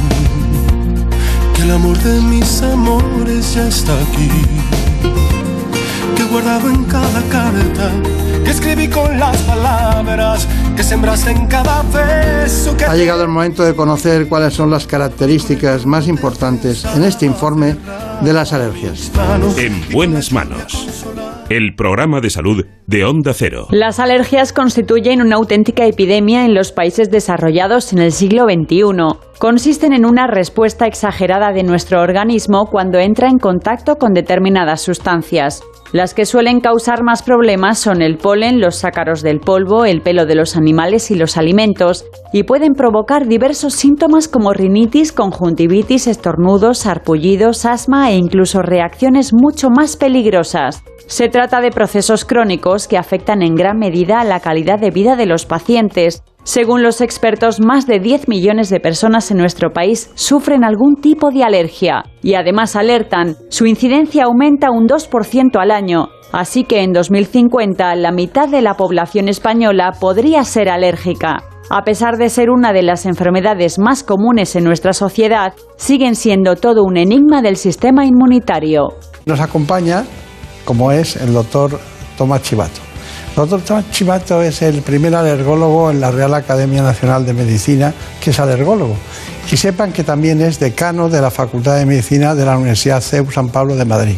el amor de mis amores ya está aquí. Que he guardado en cada carta, que escribí con las palabras, que sembraste en cada beso que Ha llegado el momento de conocer cuáles son las características más importantes en este informe de las alergias. En buenas manos. El programa de salud de Onda Cero. Las alergias constituyen una auténtica epidemia en los países desarrollados en el siglo XXI. Consisten en una respuesta exagerada de nuestro organismo cuando entra en contacto con determinadas sustancias. Las que suelen causar más problemas son el polen, los ácaros del polvo, el pelo de los animales y los alimentos, y pueden provocar diversos síntomas como rinitis, conjuntivitis, estornudos, sarpullidos, asma e incluso reacciones mucho más peligrosas. Se trata de procesos crónicos que afectan en gran medida a la calidad de vida de los pacientes. Según los expertos, más de 10 millones de personas en nuestro país sufren algún tipo de alergia y además alertan, su incidencia aumenta un 2% al año, así que en 2050 la mitad de la población española podría ser alérgica. A pesar de ser una de las enfermedades más comunes en nuestra sociedad, siguen siendo todo un enigma del sistema inmunitario. Nos acompaña, como es el doctor Tomás Chivato. El doctor Tomás Chivato es el primer alergólogo en la Real Academia Nacional de Medicina que es alergólogo. Y sepan que también es decano de la Facultad de Medicina de la Universidad CEU San Pablo de Madrid.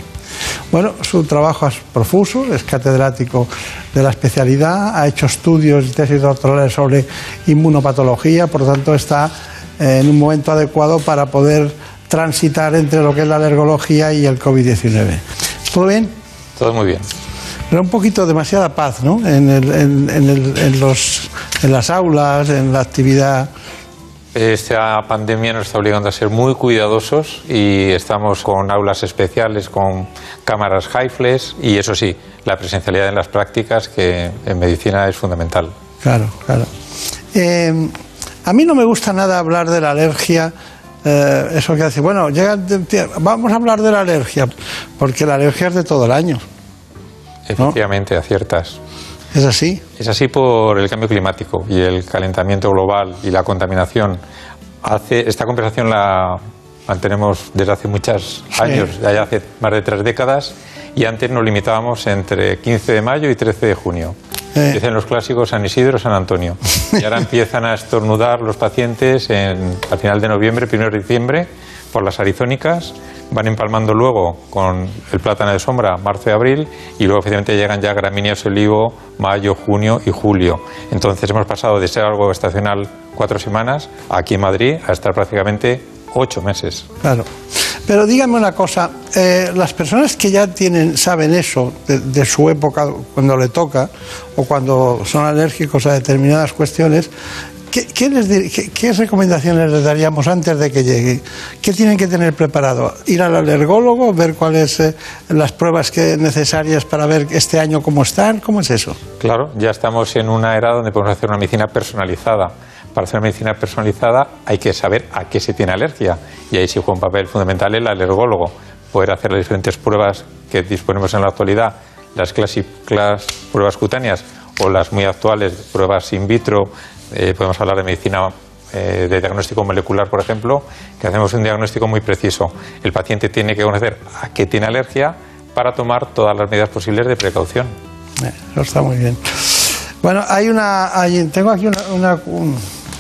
Bueno, su trabajo es profuso, es catedrático de la especialidad, ha hecho estudios y tesis doctorales sobre inmunopatología, por lo tanto está eh, en un momento adecuado para poder transitar entre lo que es la alergología y el COVID-19. ¿Todo bien? Todo muy bien. Era un poquito demasiada paz, ¿no? En, el- en- en el- en los, en las aulas, en la actividad. Esta pandemia nos está obligando a ser muy cuidadosos y estamos con aulas especiales, con cámaras HIFLES y eso sí, la presencialidad en las prácticas que en medicina es fundamental. Claro, claro. Eh, a mí no me gusta nada hablar de la alergia. Eh, eso que hace, bueno, llega, vamos a hablar de la alergia, porque la alergia es de todo el año. Efectivamente, aciertas. ¿Es así? Es así por el cambio climático y el calentamiento global y la contaminación. Hace, esta conversación la mantenemos desde hace muchos años, ya hace más de tres décadas, y antes nos limitábamos entre 15 de mayo y 13 de junio. Dicen los clásicos San Isidro, San Antonio. Y ahora <laughs> empiezan a estornudar los pacientes en, al final de noviembre, primero de diciembre, por las arizónicas, van empalmando luego con el plátano de sombra, marzo y abril, y luego efectivamente llegan ya gramíneas olivo, mayo, junio y julio. Entonces hemos pasado de ser algo estacional cuatro semanas aquí en Madrid a estar prácticamente ocho meses. Claro. Pero dígame una cosa, eh, las personas que ya tienen, saben eso de, de su época, cuando le toca, o cuando son alérgicos a determinadas cuestiones, ¿qué, qué les dir- qué- qué recomendaciones les daríamos antes de que llegue? ¿Qué tienen que tener preparado? ¿Ir al alergólogo, ver cuáles eh, las pruebas que necesarias para ver este año cómo están? ¿Cómo es eso? Claro, ya estamos en una era donde podemos hacer una medicina personalizada. Para hacer medicina personalizada hay que saber a qué se tiene alergia y ahí sí juega un papel fundamental el alergólogo. Poder hacer las diferentes pruebas que disponemos en la actualidad, las clásicas pruebas cutáneas o las muy actuales pruebas in vitro. Eh, podemos hablar de medicina eh, de diagnóstico molecular, por ejemplo, que hacemos un diagnóstico muy preciso. El paciente tiene que conocer a qué tiene alergia para tomar todas las medidas posibles de precaución. Eh, Eso está muy bien. Bueno, hay una, tengo aquí una, una- un-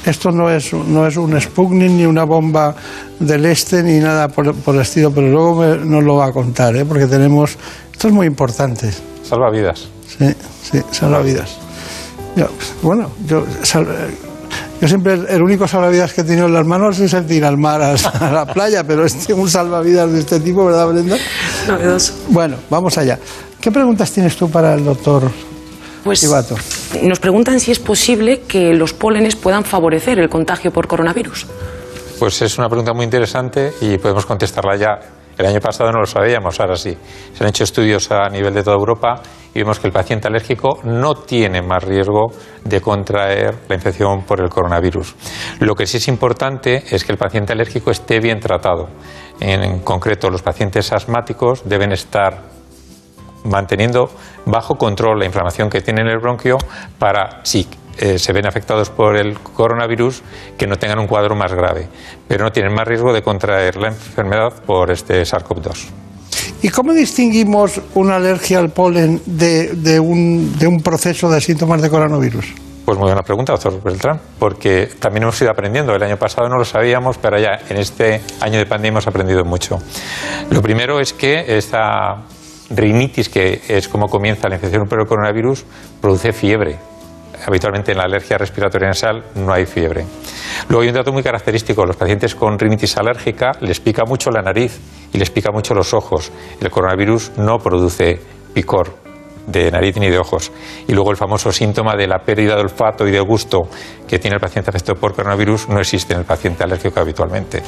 esto no es, no es un Sputnik ni una bomba del este ni nada por, por el estilo, pero luego me- nos lo va a contar, ¿eh? porque tenemos, esto es muy importante. Salva vidas. Sí, sí, salvavidas. Yo, bueno, yo, sal- yo siempre el, el único salvavidas que he tenido en las manos es el de ir al mar, a, a la playa, pero este, un salvavidas de este tipo, ¿verdad, Brenda? Novedoso. Bueno, vamos allá. ¿Qué preguntas tienes tú para el doctor Pues Chivato? nos preguntan si es posible que los pólenes puedan favorecer el contagio por coronavirus. Pues es una pregunta muy interesante y podemos contestarla ya. El año pasado no lo sabíamos, ahora sí. Se han hecho estudios a nivel de toda Europa y vemos que el paciente alérgico no tiene más riesgo de contraer la infección por el coronavirus. Lo que sí es importante es que el paciente alérgico esté bien tratado. En concreto, los pacientes asmáticos deben estar manteniendo bajo control la inflamación que tiene en el bronquio para, si eh, se ven afectados por el coronavirus, que no tengan un cuadro más grave, pero no tienen más riesgo de contraer la enfermedad por este SARS-CoV-2. ¿Y cómo distinguimos una alergia al polen de, de un, de un proceso de síntomas de coronavirus? Pues muy buena pregunta, doctor Beltrán, porque también hemos ido aprendiendo. El año pasado no lo sabíamos, pero ya en este año de pandemia hemos aprendido mucho. Lo primero es que esta rinitis, que es como comienza la infección por el coronavirus, produce fiebre. Habitualmente en la alergia respiratoria nasal no hay fiebre. Luego hay un dato muy característico. Los pacientes con rinitis alérgica les pica mucho la nariz y les pica mucho los ojos. El coronavirus no produce picor de nariz ni de ojos. Y luego el famoso síntoma de la pérdida de olfato y de gusto que tiene el paciente afectado por coronavirus no existe en el paciente alérgico habitualmente.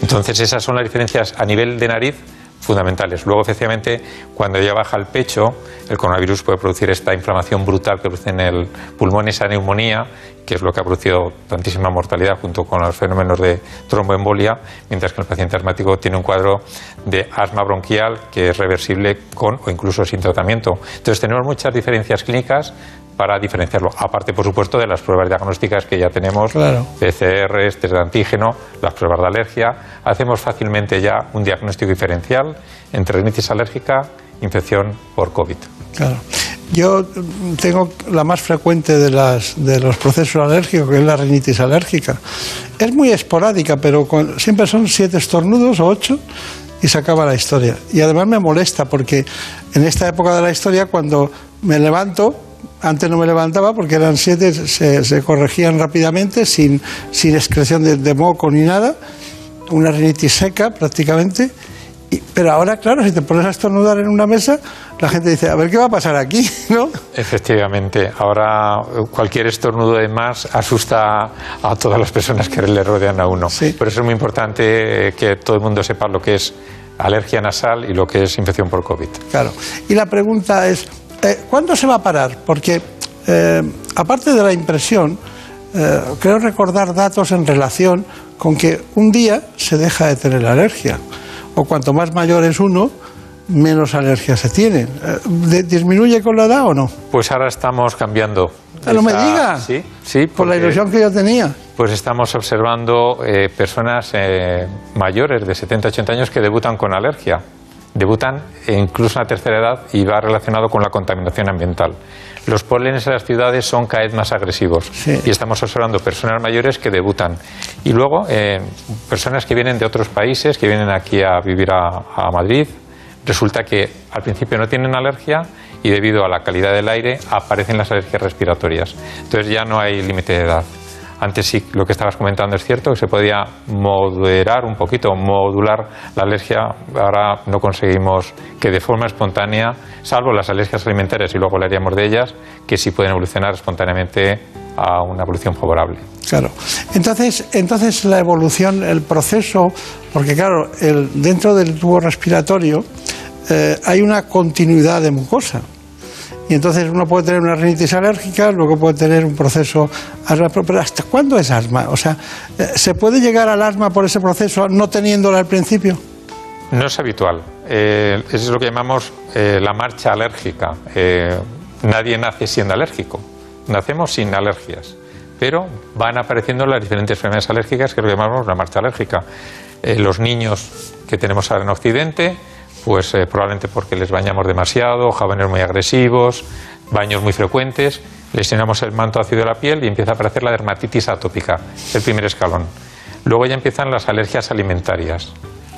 Entonces esas son las diferencias a nivel de nariz fundamentales. Luego, efectivamente, cuando ya baja el pecho, el coronavirus puede producir esta inflamación brutal que produce en el pulmón, esa neumonía, que es lo que ha producido tantísima mortalidad junto con los fenómenos de tromboembolia, mientras que el paciente asmático tiene un cuadro de asma bronquial que es reversible con o incluso sin tratamiento. Entonces, tenemos muchas diferencias clínicas para diferenciarlo. Aparte, por supuesto, de las pruebas diagnósticas que ya tenemos, Claro. PCR, test de antígeno, las pruebas de alergia. Hacemos fácilmente ya un diagnóstico diferencial entre rinitis alérgica, infección por COVID. Claro. Yo tengo la más frecuente de, las, de los procesos alérgicos, que es la rinitis alérgica. Es muy esporádica, pero con- siempre son siete estornudos o ocho y se acaba la historia. Y además me molesta porque en esta época de la historia, cuando me levanto, antes no me levantaba porque eran siete, se, se corregían rápidamente, sin, sin excreción de, de moco ni nada, una rinitis seca prácticamente. Y- pero ahora, claro, si te pones a estornudar en una mesa, la gente dice, a ver qué va a pasar aquí, <laughs> ¿no? Efectivamente, ahora eh, cualquier estornudo de más asusta a todas las personas que le rodean a uno. Por eso es muy importante eh, que todo el mundo sepa lo que es alergia nasal y lo que es infección por COVID. Claro. Y la pregunta es, eh, ¿cuándo se va a parar? Porque, eh, aparte de la impresión, eh, creo recordar datos en relación con que un día se deja de tener alergia. O cuanto más mayor es uno, menos alergia se tiene. Eh, ¿de- ¿Disminuye con la edad o no? Pues ahora estamos cambiando. Ah, no me esta- diga. Sí, sí. Por la ilusión que yo tenía. Pues estamos observando eh, personas eh, mayores de 70, 80 años que debutan con alergia. Debutan e incluso en la tercera edad y va relacionado con la contaminación ambiental. Los pólenes en las ciudades son cada vez más agresivos y estamos observando personas mayores que debutan. Y luego eh, personas que vienen de otros países, que vienen aquí a vivir a, a Madrid, resulta que al principio no tienen alergia y debido a la calidad del aire aparecen las alergias respiratorias. Entonces ya no hay límite de edad. Antes sí, lo que estabas comentando es cierto, que se podía moderar un poquito, modular la alergia. Ahora no conseguimos que de forma espontánea, salvo las alergias alimentarias y luego hablaríamos de ellas, que sí pueden evolucionar espontáneamente a una evolución favorable. Claro. Entonces, entonces la evolución, el proceso, porque claro, el, dentro del tubo respiratorio eh, hay una continuidad de mucosa. Y entonces uno puede tener una rinitis alérgica, luego puede tener un proceso asma, pero ¿hasta cuándo es asma? O sea, eh, ¿se puede llegar al asma por ese proceso no teniéndola al principio? No es habitual. Eh, es lo que llamamos eh, la marcha alérgica. Nadie nace siendo alérgico. Nacemos sin alergias. Pero van apareciendo las diferentes enfermedades alérgicas que lo llamamos la marcha alérgica. Los niños que tenemos ahora en Occidente, pues eh, probablemente porque les bañamos demasiado, jóvenes muy agresivos, baños muy frecuentes, les llenamos el manto ácido de la piel y empieza a aparecer la dermatitis atópica, el primer escalón. Luego ya empiezan las alergias alimentarias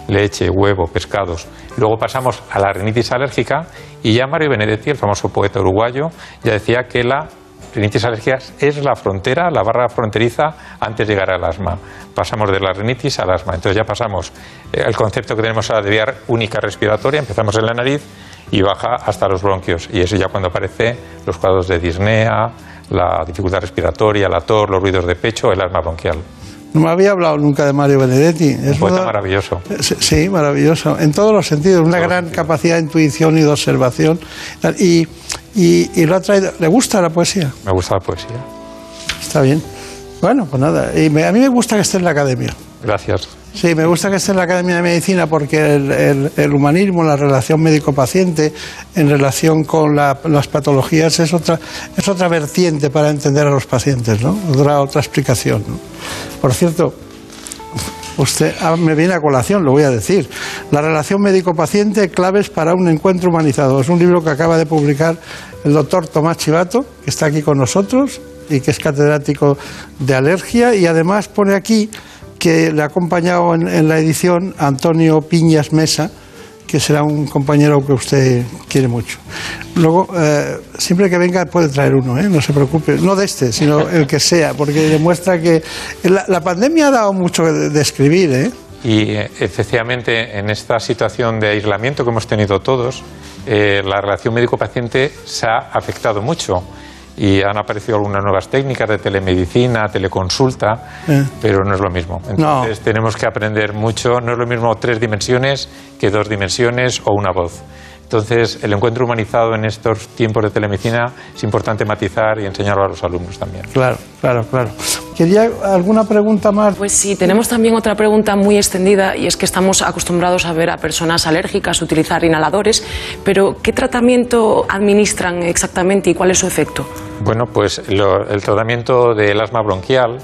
leche, huevo, pescados. Luego pasamos a la rinitis alérgica y ya Mario Benedetti, el famoso poeta uruguayo, ya decía que la rinitis alérgica es la frontera, la barra fronteriza antes de llegar al asma. Pasamos de la rinitis al asma. Entonces ya pasamos eh, el concepto que tenemos ahora de vía única respiratoria, empezamos en la nariz y baja hasta los bronquios. Y eso ya cuando aparece los cuadros de disnea, la dificultad respiratoria, la tos, los ruidos de pecho, el asma bronquial. No me había hablado nunca de Mario Benedetti. Es Poeta una- maravilloso. Sí, Sí, maravilloso. En todos los sentidos, una gran capacidad de intuición y de observación. Y, y, y lo ha traído. ¿Le gusta la poesía? Me gusta la poesía. Está bien. Bueno, pues nada. Y me- a mí me gusta que esté en la academia. Gracias. Sí, me gusta que esté en la Academia de Medicina porque el, el- el humanismo, la relación médico-paciente en relación con la- las patologías es otra, es otra vertiente para entender a los pacientes, ¿no? Otra, otra explicación. ¿no? Por cierto, usted ah, me viene a colación, lo voy a decir. La relación médico-paciente, claves para un encuentro humanizado. Es un libro que acaba de publicar el doctor Tomás Chivato, que está aquí con nosotros y que es catedrático de alergia y además pone aquí que le ha acompañado en, en la edición Antonio Piñas Mesa, que será un compañero que usted quiere mucho. Luego, eh, siempre que venga puede traer uno, ¿eh? no se preocupe. No de este, sino el que sea, porque demuestra que la, la pandemia ha dado mucho de, de escribir. ¿eh? Y eh, efectivamente, en esta situación de aislamiento que hemos tenido todos, eh, la relación médico-paciente se ha afectado mucho. Y han aparecido algunas nuevas técnicas de telemedicina, teleconsulta, Eh. pero no es lo mismo. Entonces tenemos que aprender mucho. No es lo mismo tres dimensiones que dos dimensiones o una voz. Entonces, el encuentro humanizado en estos tiempos de telemedicina es importante matizar y enseñarlo a los alumnos también. Claro, claro, claro. ¿Quería alguna pregunta más? Pues sí, tenemos también otra pregunta muy extendida y es que estamos acostumbrados a ver a personas alérgicas utilizar inhaladores, pero ¿qué tratamiento administran exactamente y cuál es su efecto? Bueno, pues lo- el tratamiento del asma bronquial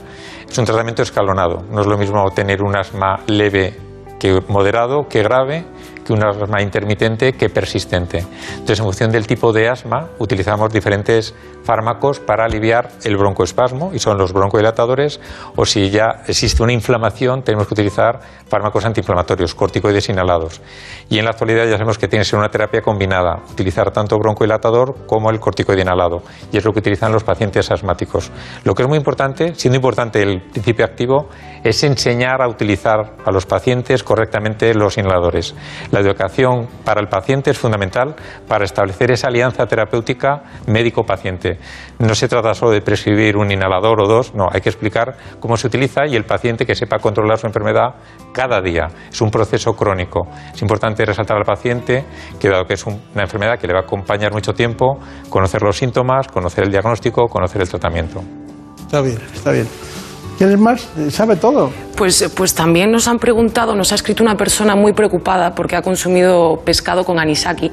es un tratamiento escalonado. No es lo mismo tener un asma leve que moderado, que grave, que un asma intermitente que persistente. Entonces, en función del tipo de asma, utilizamos diferentes fármacos para aliviar el broncoespasmo, y son los broncodilatadores, o si ya existe una inflamación, tenemos que utilizar fármacos antiinflamatorios, corticoides inhalados. Y en la actualidad ya sabemos que tiene que ser una terapia combinada, utilizar tanto broncodilatador como el corticoide inhalado, y es lo que utilizan los pacientes asmáticos. Lo que es muy importante, siendo importante el principio activo, es enseñar a utilizar a los pacientes correctamente los inhaladores. La La educación para el paciente es fundamental para establecer esa alianza terapéutica médico-paciente. No se trata solo de prescribir un inhalador o dos, no, hay que explicar cómo se utiliza y el paciente que sepa controlar su enfermedad cada día. Es un proceso crónico. Es importante resaltar al paciente que dado que es una enfermedad que le va a acompañar mucho tiempo, conocer los síntomas, conocer el diagnóstico, conocer el tratamiento. Está bien, está bien. ¿Quién es más? ¿Sabe todo? Pues, pues también nos han preguntado, nos ha escrito una persona muy preocupada porque ha consumido pescado con anisaki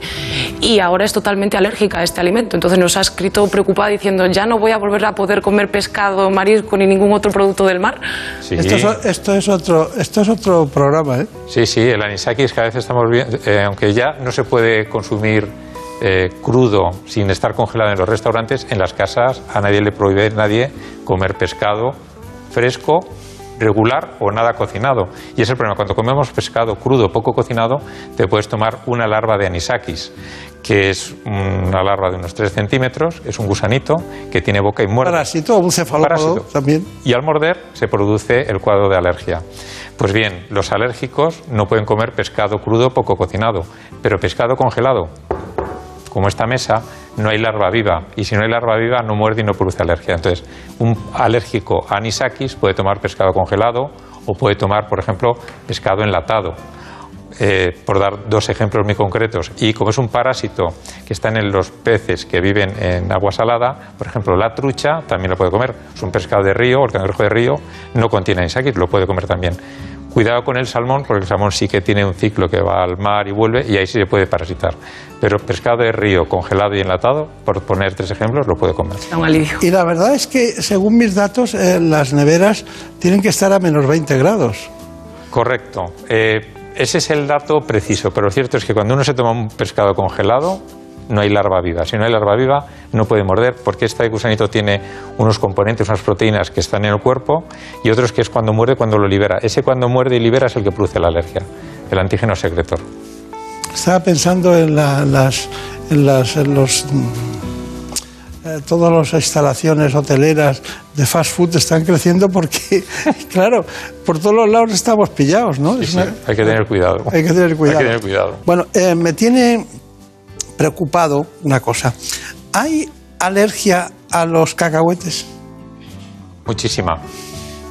y ahora es totalmente alérgica a este alimento. Entonces nos ha escrito preocupada diciendo, ya no voy a volver a poder comer pescado, marisco ni ningún otro producto del mar. Sí. Esto, es, esto, es otro, esto es otro programa, ¿eh? Sí, sí, el anisaki es cada vez estamos viendo, eh, aunque ya no se puede consumir eh, crudo sin estar congelado en los restaurantes, en las casas a nadie le prohíbe nadie comer pescado fresco, regular o nada cocinado. Y es el problema, cuando comemos pescado crudo, poco cocinado, te puedes tomar una larva de anisakis, que es una larva de unos 3 centímetros, es un gusanito que tiene boca y muerde. Parásito, un cefalópodo también. Y al morder se produce el cuadro de alergia. Pues bien, los alérgicos no pueden comer pescado crudo poco cocinado, pero pescado congelado, como esta mesa, no hay larva viva. Y si no hay larva viva, no muerde y no produce alergia. Entonces, un alérgico a anisakis puede tomar pescado congelado o puede tomar, por ejemplo, pescado enlatado. Eh, por dar dos ejemplos muy concretos. Y como es un parásito que está en los peces que viven en agua salada, por ejemplo, la trucha también lo puede comer. Es un pescado de río, el cangrejo de río no contiene anisakis, lo puede comer también. Cuidado con el salmón, porque el salmón sí que tiene un ciclo que va al mar y vuelve, y ahí sí se puede parasitar. Pero pescado de río congelado y enlatado, por poner tres ejemplos, lo puede comer. Y la verdad es que, según mis datos, eh, las neveras tienen que estar a menos 20 grados. Correcto. Eh, ese es el dato preciso, pero lo cierto es que cuando uno se toma un pescado congelado, no hay larva viva. Si no hay larva viva, no puede morder, porque este gusanito tiene unos componentes, unas proteínas que están en el cuerpo y otros que es cuando muerde, cuando lo libera. Ese cuando muerde y libera es el que produce la alergia, el antígeno secretor. Estaba pensando en, las, en, las, en los eh, todas las instalaciones hoteleras de fast food están creciendo porque, <laughs> claro, por todos los lados estamos pillados, ¿no? Sí, sí. Hay que tener cuidado. Hay que tener cuidado. Hay que tener cuidado. Bueno, eh, me tiene preocupado una cosa. ¿Hay alergia a los cacahuetes? Muchísima,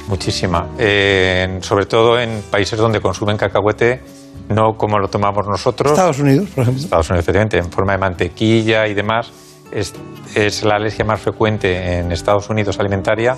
muchísima. Eh, sobre todo en países donde consumen cacahuete, no como lo tomamos nosotros. Estados Unidos, por ejemplo. Estados Unidos, efectivamente, en forma de mantequilla y demás. Es, es la alergia más frecuente en Estados Unidos alimentaria,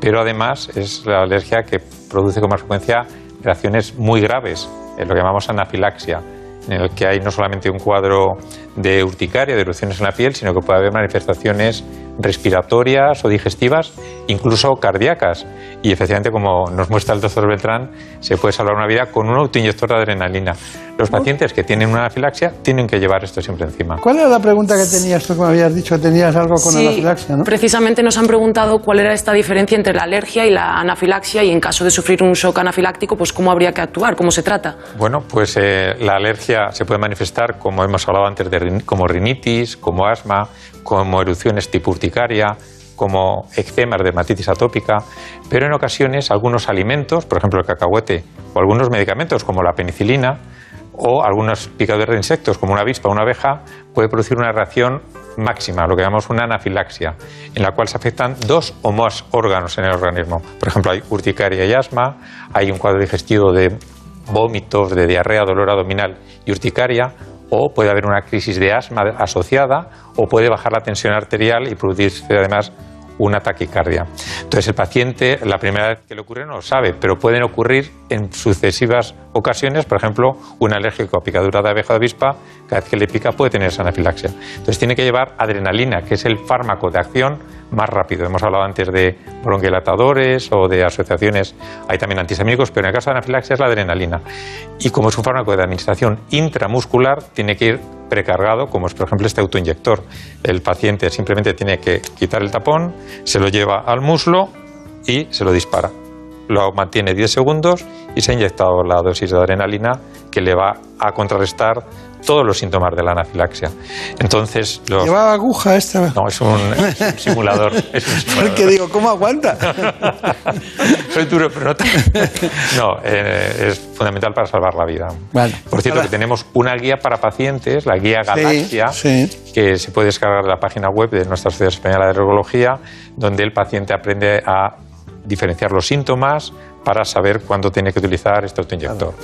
pero además es la alergia que produce con más frecuencia reacciones muy graves, lo que llamamos anafilaxia en el que hay no solamente un cuadro de urticaria, de erupciones en la piel, sino que puede haber manifestaciones respiratorias o digestivas, incluso cardíacas. Y efectivamente, como nos muestra el doctor Beltrán, se puede salvar una vida con un autoinyector de adrenalina. Los pacientes que tienen una anafilaxia tienen que llevar esto siempre encima. ¿Cuál era la pregunta que tenías tú que me habías dicho? Tenías algo con Sí, anafilaxia, ¿no? Precisamente nos han preguntado cuál era esta diferencia entre la alergia y la anafilaxia y en caso de sufrir un shock anafiláctico, pues cómo habría que actuar, cómo se trata. Bueno, pues eh, la alergia se puede manifestar, como hemos hablado antes, de como rinitis, como asma, como erupciones tipo urticaria, como eczemas, dermatitis atópica, pero en ocasiones algunos alimentos, por ejemplo el cacahuete, o algunos medicamentos como la penicilina, o algunos picadores de insectos como una avispa o una abeja, puede producir una reacción máxima, lo que llamamos una anafilaxia, en la cual se afectan dos o más órganos en el organismo. Por ejemplo, hay urticaria y asma, hay un cuadro digestivo de vómitos, de diarrea, dolor abdominal y urticaria, o puede haber una crisis de asma asociada, o puede bajar la tensión arterial y producirse además una taquicardia. Entonces el paciente la primera vez que le ocurre no lo sabe, pero pueden ocurrir en sucesivas ocasiones, por ejemplo, un alérgico a picadura de abeja o avispa, cada vez que le pica puede tener esa anafilaxia. Entonces tiene que llevar adrenalina, que es el fármaco de acción más rápido. Hemos hablado antes de bronquilatadores o de asociaciones, hay también antihistamínicos, pero en el caso de anafilaxia es la adrenalina. Y como es un fármaco de administración intramuscular, tiene que ir precargado, como es por ejemplo este autoinyector. El paciente simplemente tiene que quitar el tapón, se lo lleva al muslo y se lo dispara. Lo mantiene 10 segundos y se ha inyectado la dosis de adrenalina que le va a contrarrestar todos los síntomas de la anafilaxia. Entonces, los... ¿Llevaba aguja esta? No, es un, es un simulador. Es un <laughs> simulador. Porque digo, ¿cómo aguanta? <laughs> Soy duro, pero no. te- <laughs> No, eh, es fundamental para salvar la vida. Vale. Por cierto, Ahora- que tenemos una guía para pacientes, la guía Galaxia, sí. que se puede descargar de la página web de nuestra Sociedad Española de Alergología, donde el paciente aprende a diferenciar los síntomas para saber cuándo tiene que utilizar este autoinyector.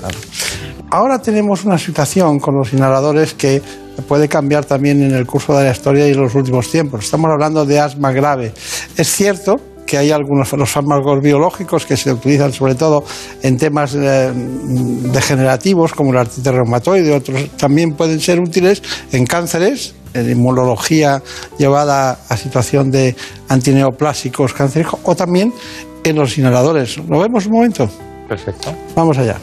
Ahora tenemos una situación con los inhaladores que puede cambiar también en el curso de la historia y en los últimos tiempos. Estamos hablando de asma grave. Es cierto que hay algunos los fármacos biológicos que se utilizan sobre todo en temas eh, degenerativos como la artritis reumatoide, otros también pueden ser útiles en cánceres, en inmunología llevada a situación de antineoplásicos cancerígenos o también en los inhaladores. ¿Lo vemos un momento? Perfecto. Vamos allá.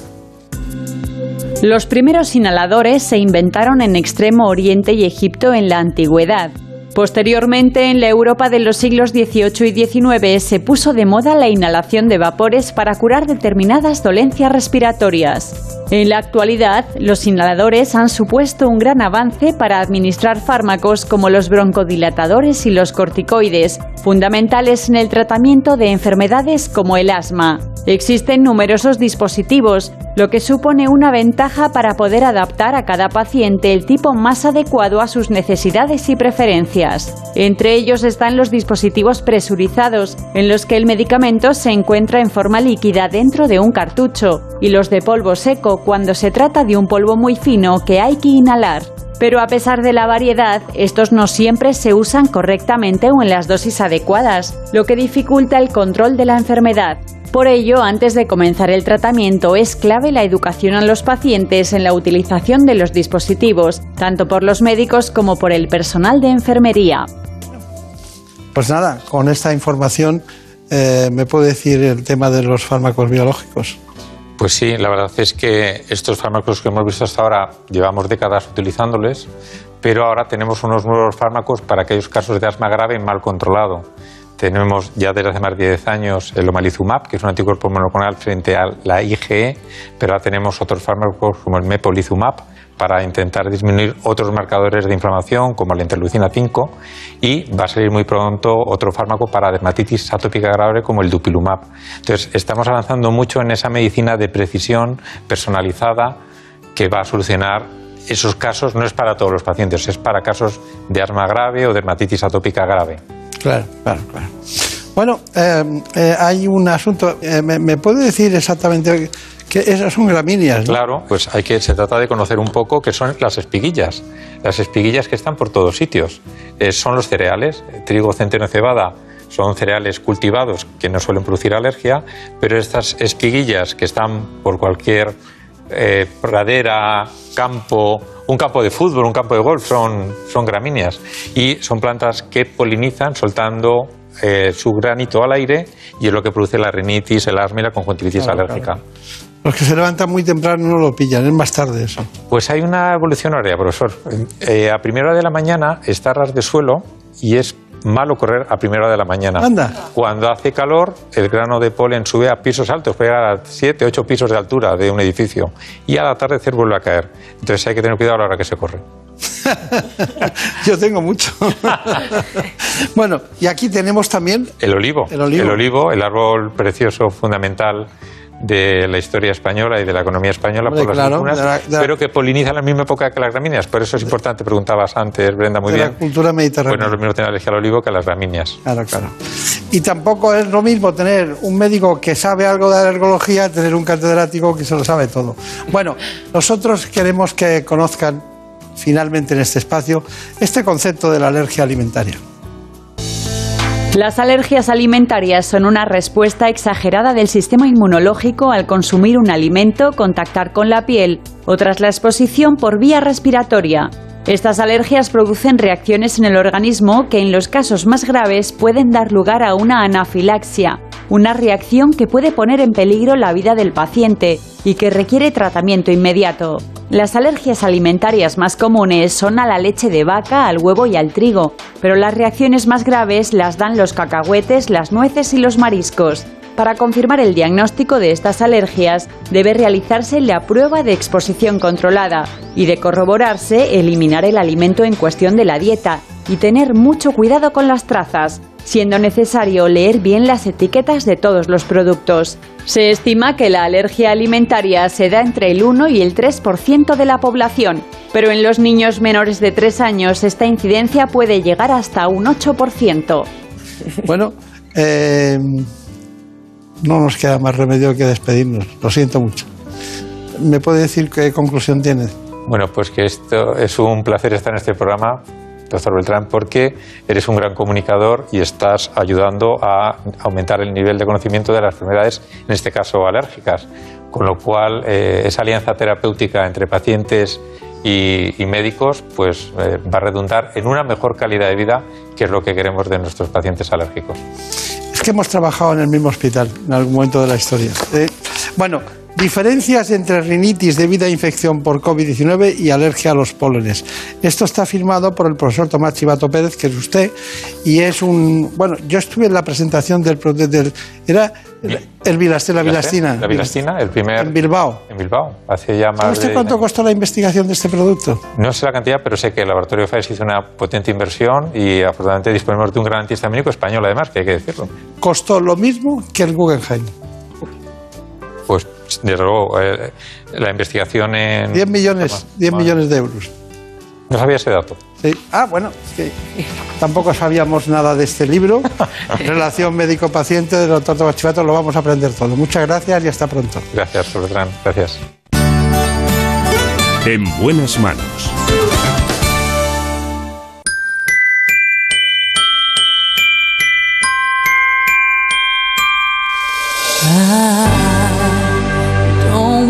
Los primeros inhaladores se inventaron en Extremo Oriente y Egipto en la antigüedad. Posteriormente, en la Europa de los siglos XVIII y XIX se puso de moda la inhalación de vapores para curar determinadas dolencias respiratorias. En la actualidad, los inhaladores han supuesto un gran avance para administrar fármacos como los broncodilatadores y los corticoides, fundamentales en el tratamiento de enfermedades como el asma. Existen numerosos dispositivos, lo que supone una ventaja para poder adaptar a cada paciente el tipo más adecuado a sus necesidades y preferencias. Entre ellos están los dispositivos presurizados, en los que el medicamento se encuentra en forma líquida dentro de un cartucho, y los de polvo seco cuando se trata de un polvo muy fino que hay que inhalar. Pero a pesar de la variedad, estos no siempre se usan correctamente o en las dosis adecuadas, lo que dificulta el control de la enfermedad. Por ello, antes de comenzar el tratamiento, es clave la educación a los pacientes en la utilización de los dispositivos, tanto por los médicos como por el personal de enfermería. Pues nada, con esta información eh, me puede decir el tema de los fármacos biológicos. Pues sí, la verdad es que estos fármacos que hemos visto hasta ahora llevamos décadas utilizándoles, pero ahora tenemos unos nuevos fármacos para aquellos casos de asma grave mal controlado. Tenemos ya desde hace más de 10 años el omalizumab, que es un anticuerpo monoclonal frente a la IgE, pero ahora tenemos otros fármacos como el mepolizumab para intentar disminuir otros marcadores de inflamación como la interleucina 5 y va a salir muy pronto otro fármaco para dermatitis atópica grave como el dupilumab. Entonces, estamos avanzando mucho en esa medicina de precisión personalizada que va a solucionar esos casos, no es para todos los pacientes, es para casos de asma grave o dermatitis atópica grave. Claro, claro, claro. Bueno, eh, eh, hay un asunto. eh, me, me puede decir exactamente que esas son gramíneas? Claro, pues hay que, se trata de conocer un poco qué son las espiguillas. Las espiguillas que están por todos sitios. Son los cereales, trigo, centeno, cebada. Son cereales cultivados que no suelen producir alergia, pero estas espiguillas que están por cualquier eh, pradera, campo, un campo de fútbol, un campo de golf, son, son gramíneas. Y son plantas que polinizan soltando eh, su granito al aire y es lo que produce la rinitis, el asma y la conjuntivitis Claro, alérgica. Los que se levantan muy temprano no lo pillan, es más tarde eso. Pues hay una evolución horaria, profesor. Eh, a primera hora de la mañana está ras de suelo y es malo correr a primera hora de la mañana. Anda. Cuando hace calor, el grano de polen sube a pisos altos, puede llegar a 7, 8 pisos de altura de un edificio y al atardecer vuelve a caer. Entonces hay que tener cuidado a la hora que se corre. <laughs> Yo tengo mucho. <laughs> bueno, y aquí tenemos también El olivo. El olivo. el árbol precioso, fundamental de la historia española y de la economía española Hombre, por las claro, aceitunas, de la- de la- pero que poliniza la misma época que las gramíneas. Por eso es importante, preguntabas antes, Brenda, muy de bien. la cultura mediterránea. Pues no es lo mismo tener alergia al olivo que a las gramíneas. Claro, claro. Y tampoco es lo mismo tener un médico que sabe algo de alergología, tener un catedrático que se lo sabe todo. Bueno, nosotros queremos que conozcan finalmente en este espacio este concepto de la alergia alimentaria. Las alergias alimentarias son una respuesta exagerada del sistema inmunológico al consumir un alimento, contactar con la piel o tras la exposición por vía respiratoria. Estas alergias producen reacciones en el organismo que en los casos más graves pueden dar lugar a una anafilaxia, una reacción que puede poner en peligro la vida del paciente y que requiere tratamiento inmediato. Las alergias alimentarias más comunes son a la leche de vaca, al huevo y al trigo, pero las reacciones más graves las dan los cacahuetes, las nueces y los mariscos. Para confirmar el diagnóstico de estas alergias, debe realizarse la prueba de exposición controlada y de corroborarse, eliminar el alimento en cuestión de la dieta y tener mucho cuidado con las trazas, siendo necesario leer bien las etiquetas de todos los productos. Se estima que la alergia alimentaria se da entre el 1 y el 3% de la población, pero en los niños menores de 3 años esta incidencia puede llegar hasta un 8%. Bueno, eh, no nos queda más remedio que despedirnos. Lo siento mucho. ¿Me puede decir qué conclusión tiene? Bueno, pues que esto es un placer estar en este programa, doctor Beltrán, porque eres un gran comunicador y estás ayudando a aumentar el nivel de conocimiento de las enfermedades, en este caso alérgicas. Con lo cual, eh, esa alianza terapéutica entre pacientes y, médicos pues, eh, va a redundar en una mejor calidad de vida, que es lo que queremos de nuestros pacientes alérgicos. Que hemos trabajado en el mismo hospital en algún momento de la historia. Bueno, diferencias entre rinitis debido a infección por COVID-19 y alergia a los pólenes. Esto está firmado por el profesor Tomás Chivato Pérez, que es usted, y es un... Bueno, yo estuve en la presentación del... del era el Vilasté, la Vilastina. La Vilastina, el primer... En Bilbao. En Bilbao, hace ya ¿Sabe más usted de... cuánto costó la investigación de este producto? No sé la cantidad, pero sé que el laboratorio FAES hizo una potente inversión y afortunadamente disponemos de un gran antihistamínico español, además, que hay que decirlo. Costó lo mismo que el Guggenheim. Pues, desde luego, eh, la investigación en... 10 millones, 10 millones de euros. No sabía ese dato. Sí. Ah, bueno, es que tampoco sabíamos nada de este libro. <laughs> Relación médico-paciente del doctor Chivato, lo vamos a aprender todo. Muchas gracias y hasta pronto. Gracias, Beltrán. Gracias. En buenas manos. Don't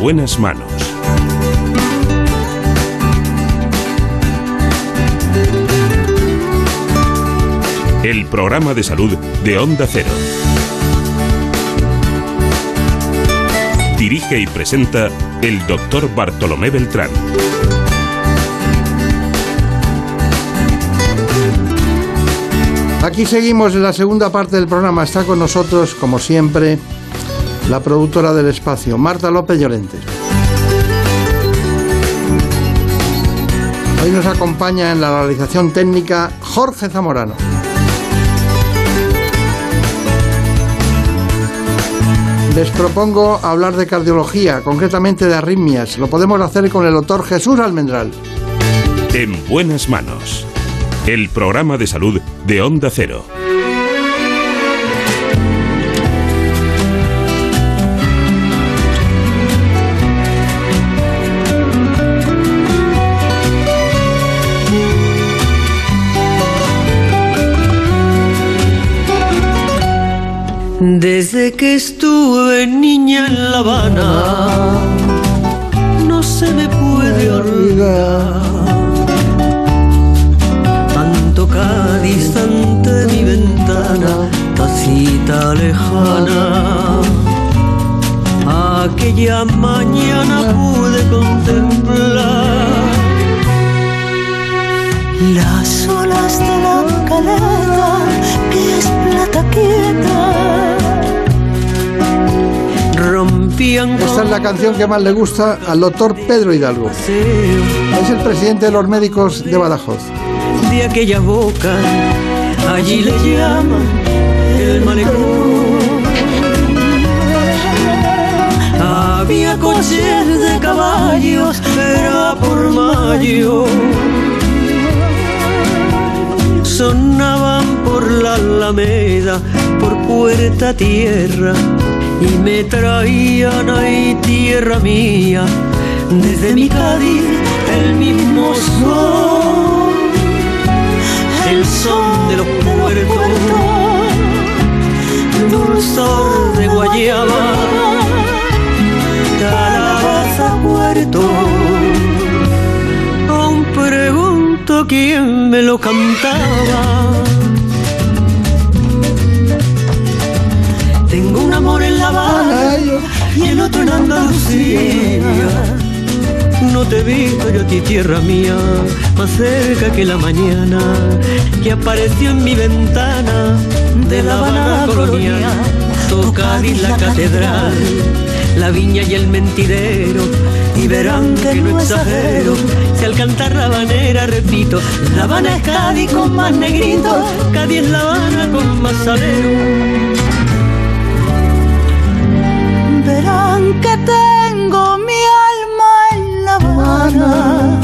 Buenas manos. El programa de salud de Onda Cero. Dirige y presenta el doctor Bartolomé Beltrán. Aquí seguimos en la segunda parte del programa. Está con nosotros, como siempre, la productora del espacio, Marta López Llorente. Hoy nos acompaña en la realización técnica Jorge Zamorano. Les propongo hablar de cardiología, concretamente de arritmias. Lo podemos hacer con el doctor Jesús Almendral. En buenas manos. El programa de salud de Onda Cero. Desde que estuve niña en La Habana, no se me puede olvidar. Tanto Cádiz ante mi ventana, tacita lejana. Aquella mañana pude contemplar las olas de la caleta es plata quieta. Rompían Esta es la canción que más le gusta al doctor Pedro Hidalgo. Es el presidente de los médicos de Badajoz. de aquella boca, allí le llaman el malecón. Había coches de caballos, era por mayo. Sonaban por la alameda, por puerta tierra, y me traían ahí tierra mía, desde mi Cádiz el mismo son el son de los puertos, dulzor de guayaba, calabaza puerto. Aún pregunto quién me lo cantaba. Y el otro en Andalucía. No te he visto yo a ti, tierra mía, más cerca que la mañana que apareció en mi ventana de la Habana colonial. Cádiz la catedral, la viña y el mentidero, y verán que no exagero. Si al cantar la habanera repito, La Habana es Cádiz con más negrito, Cádiz La Habana con más salero. Que tengo mi alma en La Habana,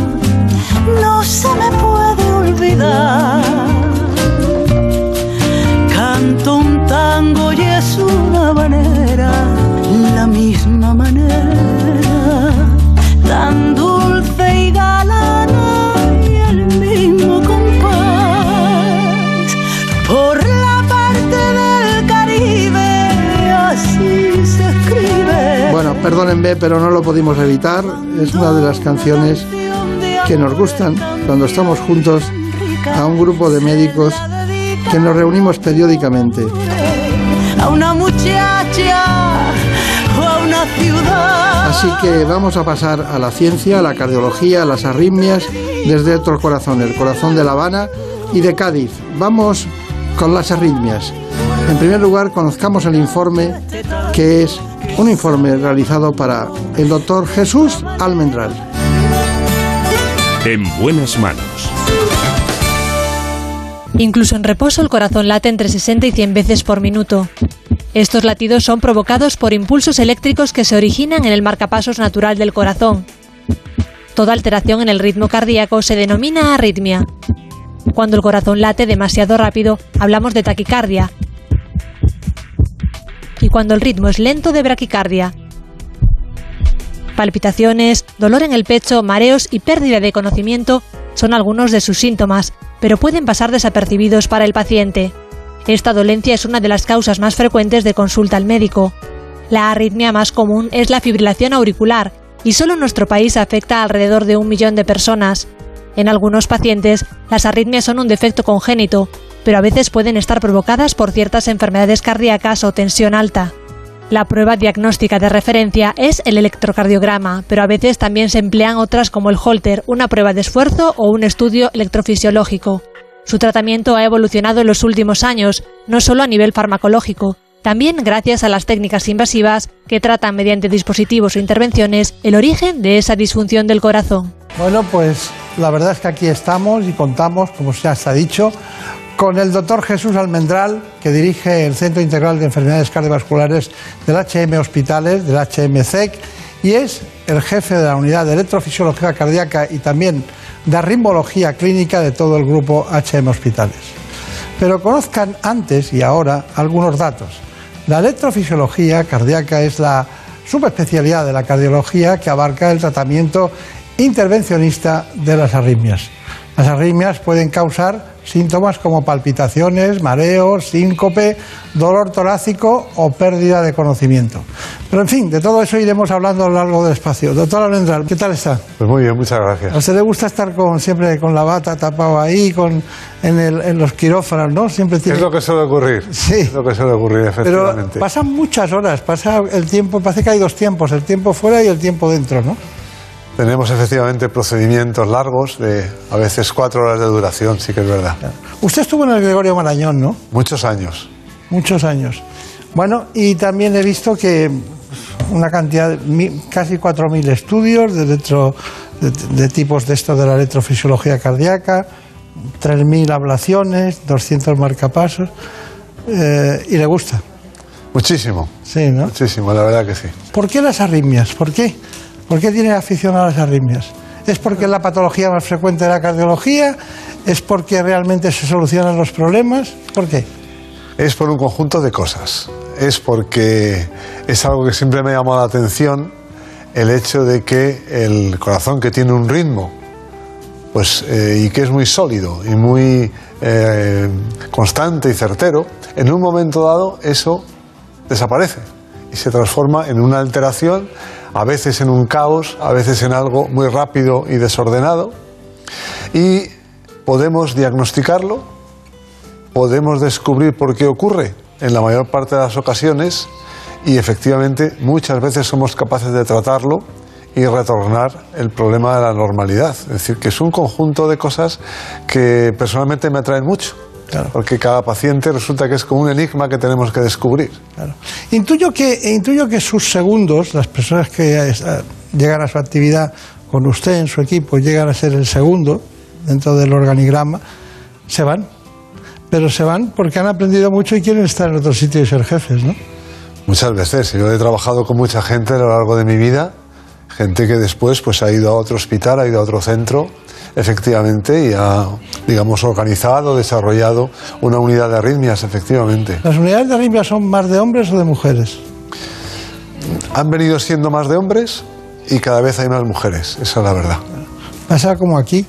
no se me puede olvidar. Perdónenme, pero no lo pudimos evitar. Es una de las canciones que nos gustan cuando estamos juntos a un grupo de médicos que nos reunimos periódicamente. a una muchacha o a una ciudad. Así que vamos a pasar a la ciencia, a la cardiología, a las arritmias, desde otro corazón, el corazón de La Habana y de Cádiz. Vamos con las arritmias. En primer lugar, conozcamos el informe, que es un informe realizado para el doctor Jesús Almendral. En buenas manos. Incluso en reposo el corazón late entre 60 y 100 veces por minuto. Estos latidos son provocados por impulsos eléctricos que se originan en el marcapasos natural del corazón. Toda alteración en el ritmo cardíaco se denomina arritmia. Cuando el corazón late demasiado rápido, hablamos de taquicardia. Y cuando el ritmo es lento, de braquicardia. Palpitaciones, dolor en el pecho, mareos y pérdida de conocimiento son algunos de sus síntomas, pero pueden pasar desapercibidos para el paciente. Esta dolencia es una de las causas más frecuentes de consulta al médico. La arritmia más común es la fibrilación auricular y solo en nuestro país afecta a alrededor de un millón de personas. En algunos pacientes, las arritmias son un defecto congénito, pero a veces pueden estar provocadas por ciertas enfermedades cardíacas o tensión alta. La prueba diagnóstica de referencia es el electrocardiograma, pero a veces también se emplean otras como el Holter, una prueba de esfuerzo o un estudio electrofisiológico. Su tratamiento ha evolucionado en los últimos años, no solo a nivel farmacológico, también gracias a las técnicas invasivas que tratan mediante dispositivos o intervenciones el origen de esa disfunción del corazón. Bueno, pues la verdad es que aquí estamos y contamos, como ya se ha dicho, con el doctor Jesús Almendral, que dirige el Centro Integral de Enfermedades Cardiovasculares del HM Hospitales, del HMCEC, y es el jefe de la unidad de electrofisiología cardíaca y también de arritmología clínica de todo el grupo HM Hospitales. Pero conozcan antes y ahora algunos datos. La electrofisiología cardíaca es la subespecialidad de la cardiología que abarca el tratamiento intervencionista de las arritmias. Las arritmias pueden causar síntomas como palpitaciones, mareos, síncope, dolor torácico o pérdida de conocimiento. Pero en fin, de todo eso iremos hablando a lo largo del espacio. Doctor Almendral, ¿qué tal está? Pues muy bien, muchas gracias. ¿A usted le gusta estar con, siempre con la bata tapado ahí, con, en, el- en los quirófanos, no? Siempre tiene... Es lo que suele ocurrir. Sí. Es lo que suele ocurrir, Pero efectivamente. pasan muchas horas, pasa el tiempo, parece que hay dos tiempos, el tiempo fuera y el tiempo dentro, ¿no? Tenemos efectivamente procedimientos largos de a veces cuatro horas de duración, sí que es verdad. Usted estuvo en el Gregorio Marañón, ¿no? Muchos años. Muchos años. Bueno, y también he visto que una cantidad, de casi 4.000 estudios de, electro- de, de tipos de esto de la electrofisiología cardíaca, 3.000 ablaciones, 200 marcapasos, eh, y le gusta. Muchísimo. Sí, ¿no? Muchísimo, la verdad que sí. ¿Por qué las arritmias? ¿Por qué? ¿Por qué tiene afición a las arritmias? ¿Es porque es la patología más frecuente de la cardiología? ¿Es porque realmente se solucionan los problemas? ¿Por qué? Es por un conjunto de cosas. Es porque es algo que siempre me ha llamado la atención el hecho de que el corazón que tiene un ritmo pues, eh, y que es muy sólido y muy eh, constante y certero, en un momento dado eso desaparece y se transforma en una alteración, a veces en un caos, a veces en algo muy rápido y desordenado, y podemos diagnosticarlo, podemos descubrir por qué ocurre en la mayor parte de las ocasiones y efectivamente muchas veces somos capaces de tratarlo y retornar el problema de la normalidad. Es decir, que es un conjunto de cosas que personalmente me atraen mucho. Porque cada paciente resulta que es como un enigma que tenemos que descubrir. Intuyo que, intuyo que sus segundos, las personas que eh, llegan a su actividad con usted en su equipo, llegan a ser el segundo dentro del organigrama, se van. Pero se van porque han aprendido mucho y quieren estar en otro sitio y ser jefes, ¿no? Muchas veces. Yo he trabajado con mucha gente a lo largo de mi vida, gente que después pues, ha ido a otro hospital, ha ido a otro centro, efectivamente, y ha, digamos, organizado, desarrollado una unidad de arritmias, efectivamente. ¿Las unidades de arritmia son más de hombres o de mujeres? Han venido siendo más de hombres y cada vez hay más mujeres, esa es la verdad. Pasa como aquí.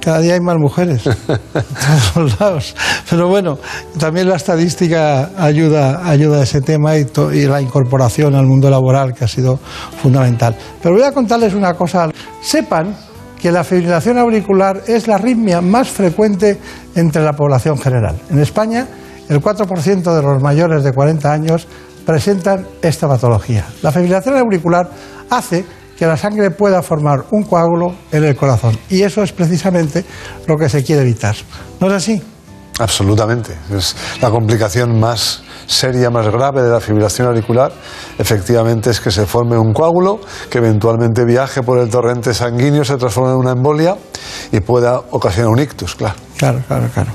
Cada día hay más mujeres. <laughs> en todos lados. Pero bueno, también la estadística ayuda, ayuda a ese tema y, to- y la incorporación al mundo laboral que ha sido fundamental. Pero voy a contarles una cosa. Sepan que la fibrilación auricular es la arritmia más frecuente entre la población general. En España, el 4% de los mayores de 40 años presentan esta patología. La fibrilación auricular hace que la sangre pueda formar un coágulo en el corazón. Y eso es precisamente lo que se quiere evitar. ¿No es así? Absolutamente. Es la complicación más seria, más grave de la fibrilación auricular, efectivamente es que se forme un coágulo que eventualmente viaje por el torrente sanguíneo, se transforme en una embolia y pueda ocasionar un ictus, claro. Claro, claro, claro.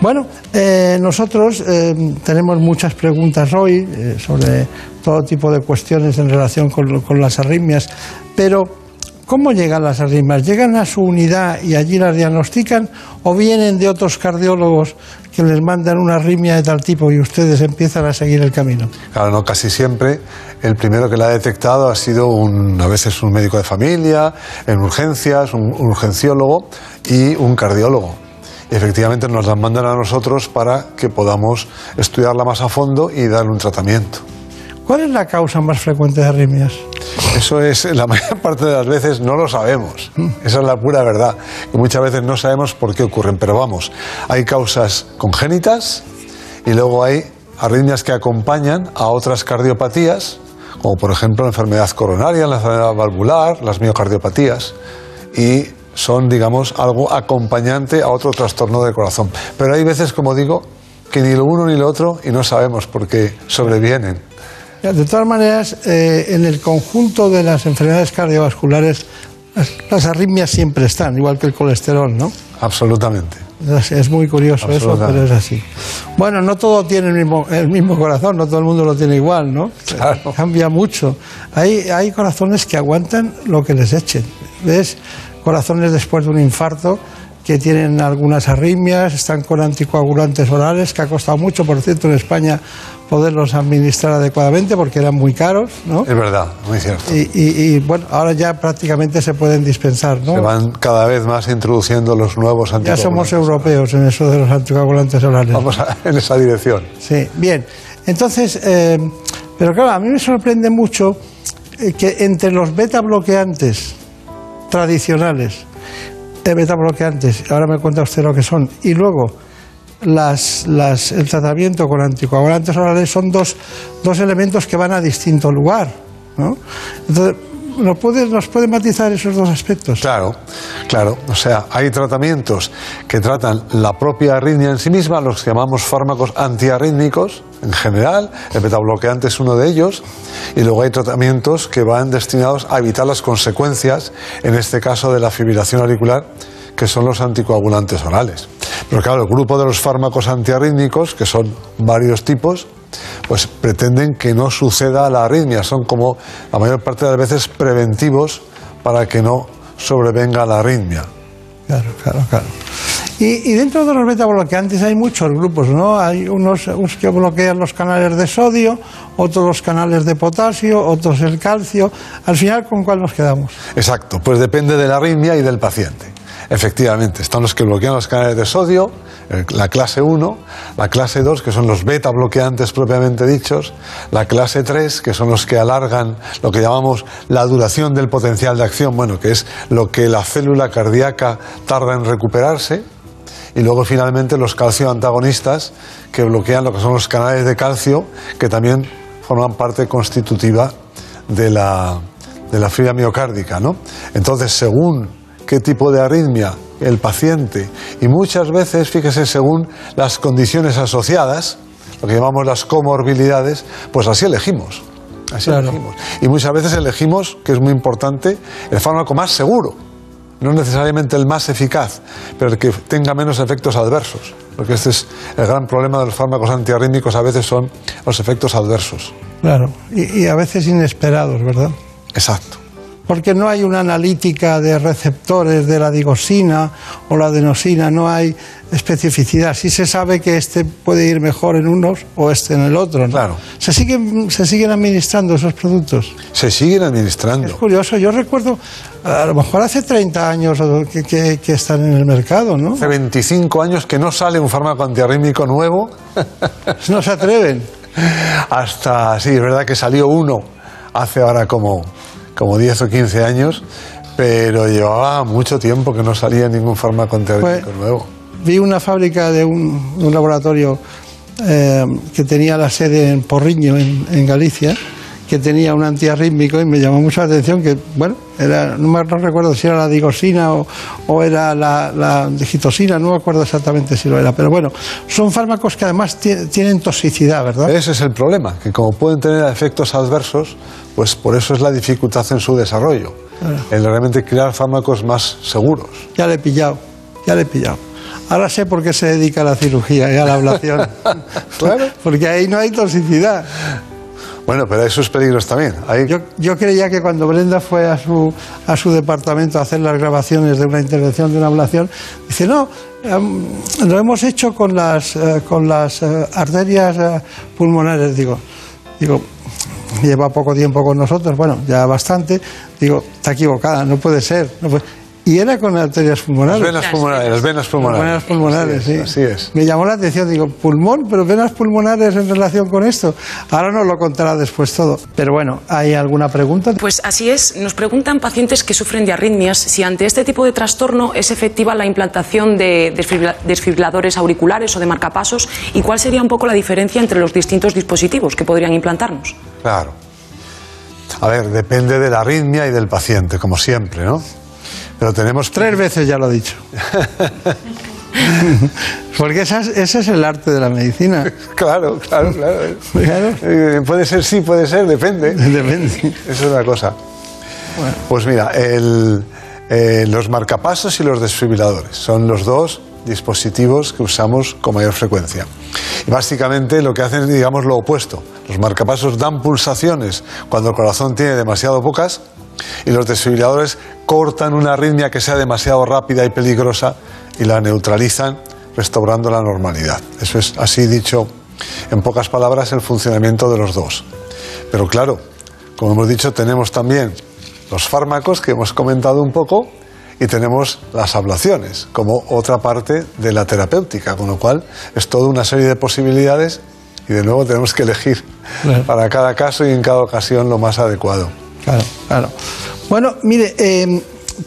Bueno, eh, nosotros eh, tenemos muchas preguntas hoy eh, sobre todo tipo de cuestiones en relación con, con las arritmias, pero ¿cómo llegan las arritmias? ¿Llegan a su unidad y allí las diagnostican o vienen de otros cardiólogos que les mandan una arritmia de tal tipo y ustedes empiezan a seguir el camino? Claro, no casi siempre. El primero que la ha detectado ha sido un, a veces un médico de familia, en urgencias, un, urgenciólogo y un cardiólogo. Efectivamente nos la mandan a nosotros para que podamos estudiarla más a fondo y darle un tratamiento. ¿Cuál es la causa más frecuente de arritmias? Eso es, la <laughs> mayor parte de las veces no lo sabemos. Esa es la pura verdad. Y muchas veces no sabemos por qué ocurren. Pero vamos, hay causas congénitas y luego hay arritmias que acompañan a otras cardiopatías, como por ejemplo la enfermedad coronaria, la enfermedad valvular, las miocardiopatías. Y son, digamos, algo acompañante a otro trastorno del corazón. Pero hay veces, como digo, que ni lo uno ni lo otro y no sabemos por qué sobrevienen. De todas maneras, eh, en el conjunto de las enfermedades cardiovasculares, las, las arritmias siempre están, igual que el colesterol, ¿no? Absolutamente. Es, es muy curioso eso, pero es así. Bueno, no todo tiene el mismo, el mismo corazón, no todo el mundo lo tiene igual, ¿no? Cambia mucho. Hay, hay corazones que aguantan lo que les echen. ¿Ves? Corazones después de un infarto que tienen algunas arritmias, están con anticoagulantes orales, que ha costado mucho, por cierto, en España poderlos administrar adecuadamente porque eran muy caros, ¿no? Es verdad, muy cierto. Y, y- y, bueno, ahora ya prácticamente se pueden dispensar, ¿no? Se van cada vez más introduciendo los nuevos Ya anticoagulantes. somos europeos en eso de los anticoagulantes orales. Vamos a- en esa dirección. Sí, bien. Entonces, eh, pero claro, a mí me sorprende mucho eh, que entre los beta bloqueantes tradicionales, de beta bloqueantes, ahora me cuenta usted lo que son, y luego las, el tratamiento con anticoagulantes orales son dos, dos elementos que van a distinto lugar. ¿no? Entonces, ¿nos puede, ¿nos matizar esos dos aspectos? Claro, claro. O sea, hay tratamientos que tratan la propia arritmia en sí misma, los llamamos fármacos antiarrítmicos en general. El betabloqueante es uno de ellos. Y luego hay tratamientos que van destinados a evitar las consecuencias, en este caso de la fibrilación auricular, que son los anticoagulantes orales. Pero claro, el grupo de los fármacos antiarrítmicos, que son varios tipos, pues pretenden que no suceda la arritmia. Son como la mayor parte de las veces preventivos para que no sobrevenga la arritmia. Claro, claro, claro. Y, y dentro de los beta bloqueantes hay muchos grupos, ¿no? Hay unos, unos que bloquean los canales de sodio, otros los canales de potasio, otros el calcio. Al final, ¿con cuál nos quedamos? Exacto, pues depende de la arritmia y del paciente. Efectivamente, están los que bloquean los canales de sodio, eh, la clase 1, la clase 2, que son los beta bloqueantes propiamente dichos, la clase 3, que son los que alargan lo que llamamos la duración del potencial de acción, bueno, que es lo que la célula cardíaca tarda en recuperarse, y luego finalmente los calcio antagonistas, que bloquean lo que son los canales de calcio, que también forman parte constitutiva de la, de la fibra miocárdica. ¿no? Entonces, según qué tipo de arritmia el paciente, y muchas veces, fíjese, según las condiciones asociadas, lo que llamamos las comorbilidades, pues así elegimos. Así elegimos. Y muchas veces elegimos, que es muy importante, el fármaco más seguro. No necesariamente el más eficaz, pero el que tenga menos efectos adversos. Porque este es el gran problema de los fármacos antiarrítmicos, a veces son los efectos adversos. Claro, y, y a veces inesperados, ¿verdad? Exacto. Porque no hay una analítica de receptores de la digosina o la adenosina, no hay especificidad. Sí se sabe que este puede ir mejor en unos o este en el otro. ¿no? Claro. ¿Se siguen, ¿Se siguen administrando esos productos? Se siguen administrando. Es curioso, yo recuerdo, a lo mejor hace 30 años que- que están en el mercado, ¿no? Hace 25 años que no sale un fármaco antiarrítmico nuevo. <laughs> no se atreven. Hasta, sí, es verdad que salió uno hace ahora como, como 10 o 15 años, pero llevaba mucho tiempo que no salía ningún fármaco antiarrítmico nuevo. Vi una fábrica de un, laboratorio eh, que tenía la sede en Porriño, en, en Galicia, que tenía un antiarrítmico y me llamó mucho la atención que, bueno, era, no, me, no recuerdo si era la digosina o, o era la, la digitosina, no me acuerdo exactamente si lo era, pero bueno, son fármacos que además ti- tienen toxicidad, ¿verdad? Ese es el problema, que como pueden tener efectos adversos, pues por eso es la dificultad en su desarrollo. Claro. El realmente crear fármacos más seguros. Ya le he pillado, ya le he pillado. Ahora sé por qué se dedica a la cirugía y a la ablación. <laughs> claro. Porque ahí no hay toxicidad. Bueno, pero hay sus peligros también. Hay- Yo, yo creía que cuando Brenda fue a su, a su departamento a hacer las grabaciones de una intervención, de una ablación, dice, no, em, lo hemos hecho con las, eh, con las eh, arterias eh, pulmonares. Digo, digo, lleva poco tiempo con nosotros, bueno, ya bastante. Digo, está equivocada, no puede ser. no puede- Y era con arterias pulmonares. Las venas pulmonares, las venas pulmonares. Venas pulmonares, sí. así es. Me llamó la atención, digo, pulmón, pero venas pulmonares en relación con esto. Ahora nos lo contará después todo. Pero bueno, ¿hay alguna pregunta? Pues así es. Nos preguntan pacientes que sufren de arritmias si ante este tipo de trastorno es efectiva la implantación de desfibrila- desfibriladores auriculares o de marcapasos y cuál sería un poco la diferencia entre los distintos dispositivos que podrían implantarnos. Claro. A ver, depende de la arritmia y del paciente, como siempre, ¿no? Pero tenemos... Tres veces ya lo he dicho. <laughs> Porque esa es- ese es el arte de la medicina. Claro, claro, claro. Claro. Eh, puede ser sí, puede ser, depende. <laughs> Depende. Eso es una cosa. Pues mira, el, eh, los marcapasos y los desfibriladores son los dos dispositivos que usamos con mayor frecuencia. Y básicamente lo que hacen es, digamos, lo opuesto. Los marcapasos dan pulsaciones cuando el corazón tiene demasiado pocas y los desfibriladores cortan una arritmia que sea demasiado rápida y peligrosa y la neutralizan restaurando la normalidad. Eso es así dicho en pocas palabras el funcionamiento de los dos. Pero claro, como hemos dicho, tenemos también los fármacos que hemos comentado un poco y tenemos las ablaciones como otra parte de la terapéutica, con lo cual es toda una serie de posibilidades y de nuevo tenemos que elegir para cada caso y en cada ocasión lo más adecuado. Claro, claro. Bueno, mire,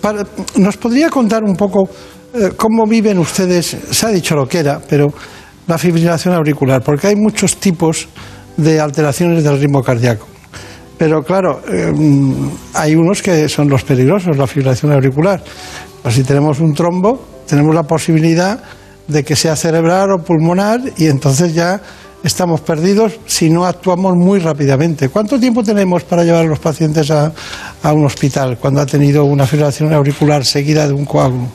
para- ¿nos podría contar un poco eh, cómo viven ustedes? Se ha dicho lo que era, pero la fibrilación auricular, porque hay muchos tipos de alteraciones del ritmo cardíaco. Pero claro, eh, hay unos que son los peligrosos, la fibrilación auricular. Pues si tenemos un trombo, tenemos la posibilidad de que sea cerebral o pulmonar y entonces ya estamos perdidos si no actuamos muy rápidamente. ¿Cuánto tiempo tenemos para llevar a los pacientes a, a un hospital cuando ha tenido una fibrilación auricular seguida de un coágulo?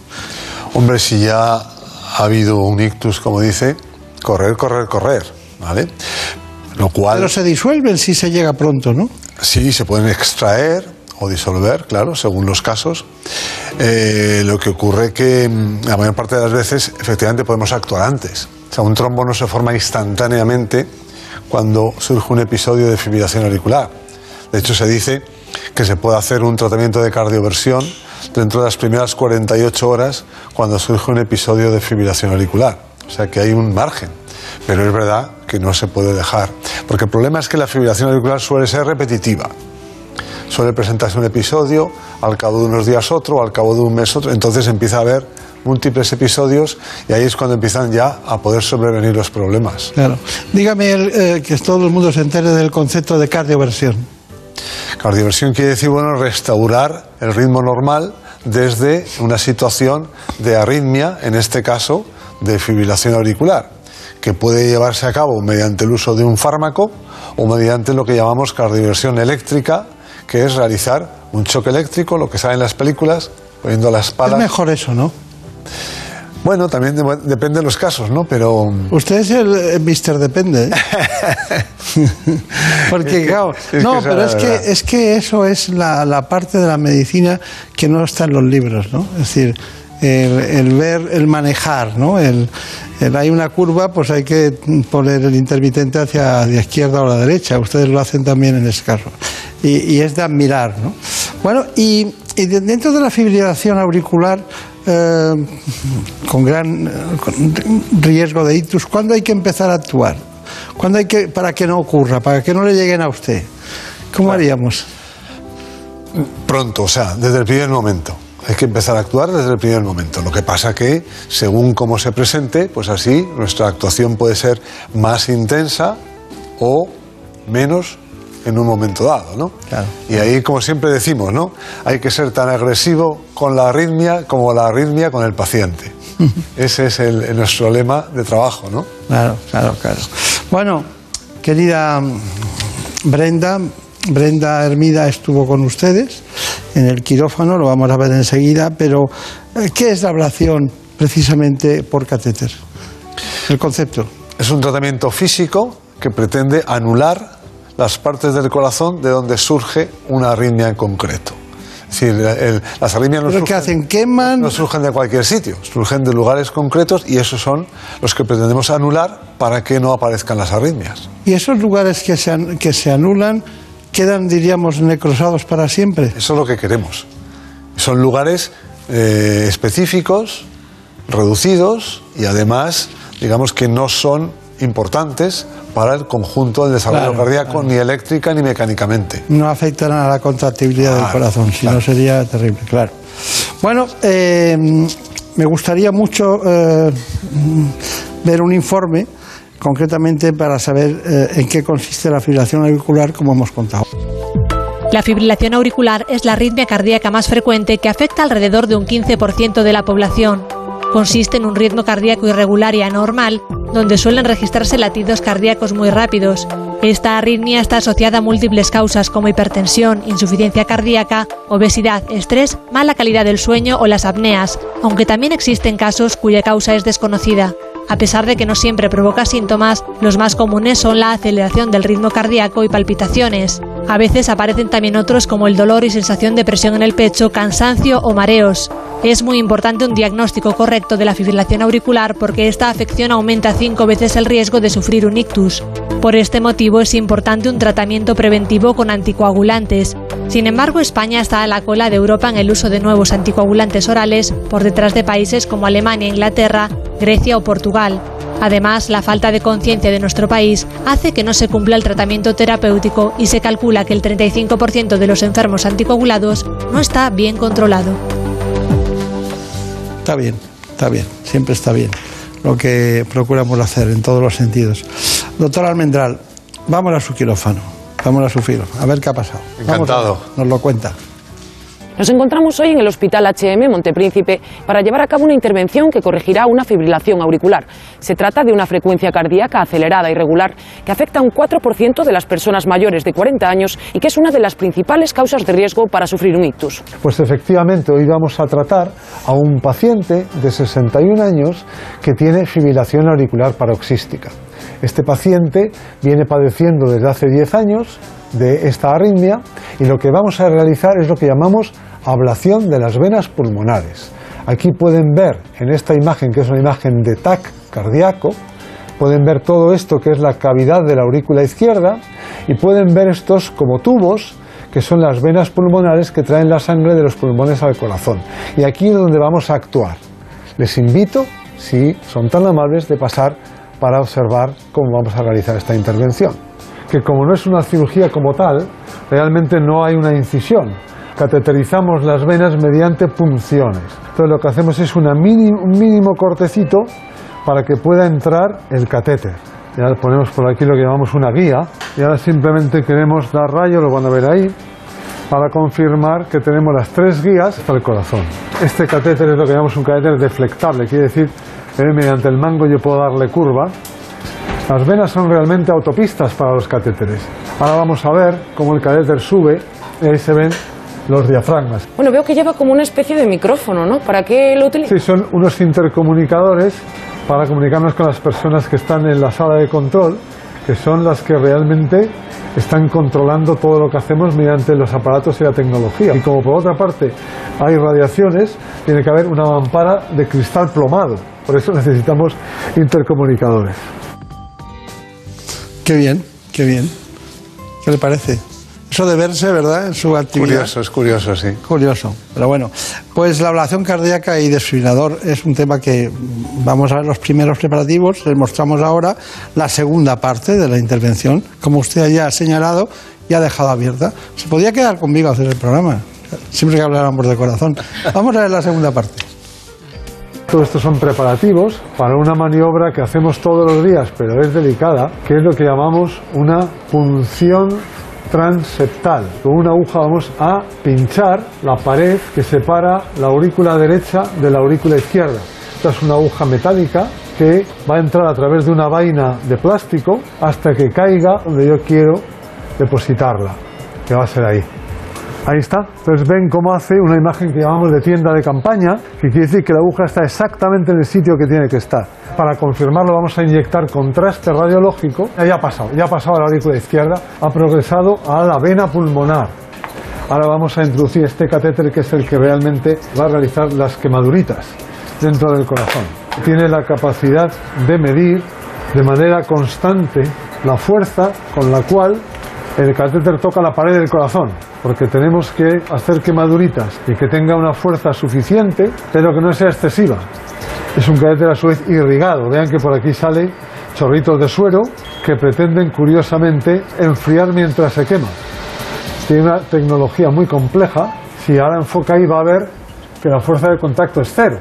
Hombre, si ya ha habido un ictus, como dice, correr, correr, correr, ¿vale? Lo cual... Pero se disuelven si se llega pronto, ¿no? Sí, se pueden extraer o disolver, claro, según los casos. Eh, lo que ocurre que mm, la mayor parte de las veces efectivamente podemos actuar antes. O sea, un trombo no se forma instantáneamente cuando surge un episodio de fibrilación auricular. De hecho, se dice que se puede hacer un tratamiento de cardioversión dentro de las primeras 48 horas cuando surge un episodio de fibrilación auricular. O sea que hay un margen. Pero es verdad que no se puede dejar. Porque el problema es que la fibrilación auricular suele ser repetitiva. Suele presentarse un episodio, al cabo de unos días otro, al cabo de un mes otro. Entonces empieza a haber múltiples episodios y ahí es cuando empiezan ya a poder sobrevenir los problemas. Claro. Dígame el, eh, que todo el mundo se entere del concepto de cardioversión. Cardioversión quiere decir, bueno, restaurar el ritmo normal desde una situación de arritmia, en este caso de fibrilación auricular, que puede llevarse a cabo mediante el uso de un fármaco o mediante lo que llamamos cardioversión eléctrica, que es realizar un choque eléctrico, lo que sale en las películas, poniendo las Es palas. mejor eso, ¿no? Bueno, también de- depende de los casos, ¿no? Pero Usted es el Mister Depende, ¿eh? <laughs> Porque, Es que- claro, es no, pero es que, es que eso es la, la parte de la medicina que no está en los libros, ¿no? Es decir, el, el ver, el manejar, ¿no? El, el- hay una curva, pues hay que poner el intermitente hacia la izquierda o la derecha. Ustedes lo hacen también en ese caso. Y, y es de admirar, ¿no? Bueno, y, y de- dentro de la fibrilación auricular, eh, con gran eh, con riesgo de ictus, ¿cuándo hay que empezar a actuar? ¿Cuándo hay que, para que no ocurra, para que no le lleguen a usted? ¿Cómo haríamos? pronto, o sea, desde el primer momento. Hay que empezar a actuar desde el primer momento. Lo que pasa que, según cómo se presente, pues así nuestra actuación puede ser más intensa o menos en un momento dado, ¿no? Y ahí, como siempre decimos, ¿no? Hay que ser tan agresivo con la arritmia como la arritmia con el paciente. <laughs> Ese es el, el nuestro lema de trabajo, ¿no? Claro, claro, claro. Bueno, querida Brenda, Brenda Hermida estuvo con ustedes en el quirófano, lo vamos a ver enseguida, pero eh, ¿qué es la ablación precisamente por catéter? El concepto. Es un tratamiento físico que pretende anular las partes del corazón de donde surge una arritmia en concreto. El- las arritmias no ¿Pero qué surgen, hacen? ¿Queman? no surgen de cualquier sitio, surgen de lugares concretos y esos son los que pretendemos anular para que no aparezcan las arritmias. ¿Y esos lugares que se, an- que se anulan quedan, diríamos, necrosados para siempre? Eso es lo que queremos. Son lugares eh, específicos, reducidos y además, digamos que no son importantes para el conjunto del desarrollo Claro, cardíaco, ni eléctrica ni mecánicamente. No afectan a la contractibilidad del Claro, corazón, si no sería terrible, claro. Bueno, eh, me gustaría mucho eh, ver un informe concretamente para saber eh, en qué consiste la fibrilación auricular, como hemos contado. La fibrilación auricular es la arritmia cardíaca más frecuente que afecta alrededor de un 15% de la población. Consiste en un ritmo cardíaco irregular y anormal, donde suelen registrarse latidos cardíacos muy rápidos. Esta arritmia está asociada a múltiples causas como hipertensión, insuficiencia cardíaca, obesidad, estrés, mala calidad del sueño o las apneas, aunque también existen casos cuya causa es desconocida. A pesar de que no siempre provoca síntomas, los más comunes son la aceleración del ritmo cardíaco y palpitaciones. A veces aparecen también otros como el dolor y sensación de presión en el pecho, cansancio o mareos. Es muy importante un diagnóstico correcto de la fibrilación auricular porque esta afección aumenta cinco veces el riesgo de sufrir un ictus. Por este motivo es importante un tratamiento preventivo con anticoagulantes. Sin embargo, España está a la cola de Europa en el uso de nuevos anticoagulantes orales, por detrás de países como Alemania, Inglaterra, Grecia o Portugal. Además, la falta de conciencia de nuestro país hace que no se cumpla el tratamiento terapéutico y se calcula que el 35% de los enfermos anticoagulados no está bien controlado. Está bien, está bien, siempre está bien lo que procuramos hacer en todos los sentidos. Doctor Almendral, vamos a su quirófano, vamos a su filo, a ver qué ha pasado. Encantado. a nos lo cuenta. Nos encontramos hoy en el Hospital HM Montepríncipe para llevar a cabo una intervención que corregirá una fibrilación auricular. Se trata de una frecuencia cardíaca acelerada y regular que afecta a un 4% de las personas mayores de 40 años y que es una de las principales causas de riesgo para sufrir un ictus. Pues efectivamente, hoy vamos a tratar a un paciente de 61 años que tiene fibrilación auricular paroxística. Este paciente viene padeciendo desde hace 10 años de esta arritmia y lo que vamos a realizar es lo que llamamos ablación de las venas pulmonares. Aquí pueden ver en esta imagen, que es una imagen de TAC cardíaco, pueden ver todo esto que es la cavidad de la aurícula izquierda y pueden ver estos como tubos que son las venas pulmonares que traen la sangre de los pulmones al corazón. Y aquí es donde vamos a actuar. Les invito, si son tan amables, de pasar para observar cómo vamos a realizar esta intervención. Que como no es una cirugía como tal, realmente no hay una incisión. Cateterizamos las venas mediante punciones. Entonces lo que hacemos es un mínimo cortecito para que pueda entrar el catéter. Ya ponemos por aquí lo que llamamos una guía y ahora simplemente queremos dar rayo, lo van a ver ahí, para confirmar que tenemos las tres guías para el corazón. Este catéter es lo que llamamos un catéter deflectable, quiere decir que mediante el mango yo puedo darle curva. Las venas son realmente autopistas para los catéteres. Ahora vamos a ver cómo el catéter sube y ahí se ven los diafragmas. Bueno, veo que lleva como una especie de micrófono, ¿no? ¿Para qué lo utiliza? Sí, son unos intercomunicadores para comunicarnos con las personas que están en la sala de control, que son las que realmente están controlando todo lo que hacemos mediante los aparatos y la tecnología. Y como por otra parte hay radiaciones, tiene que haber una mampara de cristal plomado. Por eso necesitamos intercomunicadores. Qué bien, qué bien. ¿Qué le parece? Eso de verse, ¿verdad? En su actividad. Curioso, es curioso, sí. Curioso, pero bueno. Pues la ablación cardíaca y desfibrilador es un tema que vamos a ver los primeros preparativos, les mostramos ahora la segunda parte de la intervención, como usted ya ha señalado y ha dejado abierta. Se podía quedar conmigo a hacer el programa, siempre que habláramos de corazón. Vamos a ver la segunda parte. Todo esto son preparativos para una maniobra que hacemos todos los días, pero es delicada, que es lo que llamamos una punción transeptal. Con una aguja vamos a pinchar la pared que separa la aurícula derecha de la aurícula izquierda. Esta es una aguja metálica que va a entrar a través de una vaina de plástico hasta que caiga donde yo quiero depositarla, que va a ser ahí. Ahí está. Entonces ven cómo hace una imagen que llamamos de tienda de campaña, que quiere decir que la aguja está exactamente en el sitio que tiene que estar. Para confirmarlo vamos a inyectar contraste radiológico. Ya ha pasado, ya ha pasado a la aurícula izquierda, ha progresado a la vena pulmonar. Ahora vamos a introducir este catéter que es el que realmente va a realizar las quemaduritas dentro del corazón. Tiene la capacidad de medir de manera constante la fuerza con la cual el catéter toca la pared del corazón, porque tenemos que hacer quemaduritas y que tenga una fuerza suficiente, pero que no sea excesiva. Es un catéter a su vez irrigado. Vean que por aquí sale chorritos de suero que pretenden curiosamente enfriar mientras se quema. Tiene una tecnología muy compleja. Si ahora enfoca ahí va a ver que la fuerza de contacto es cero.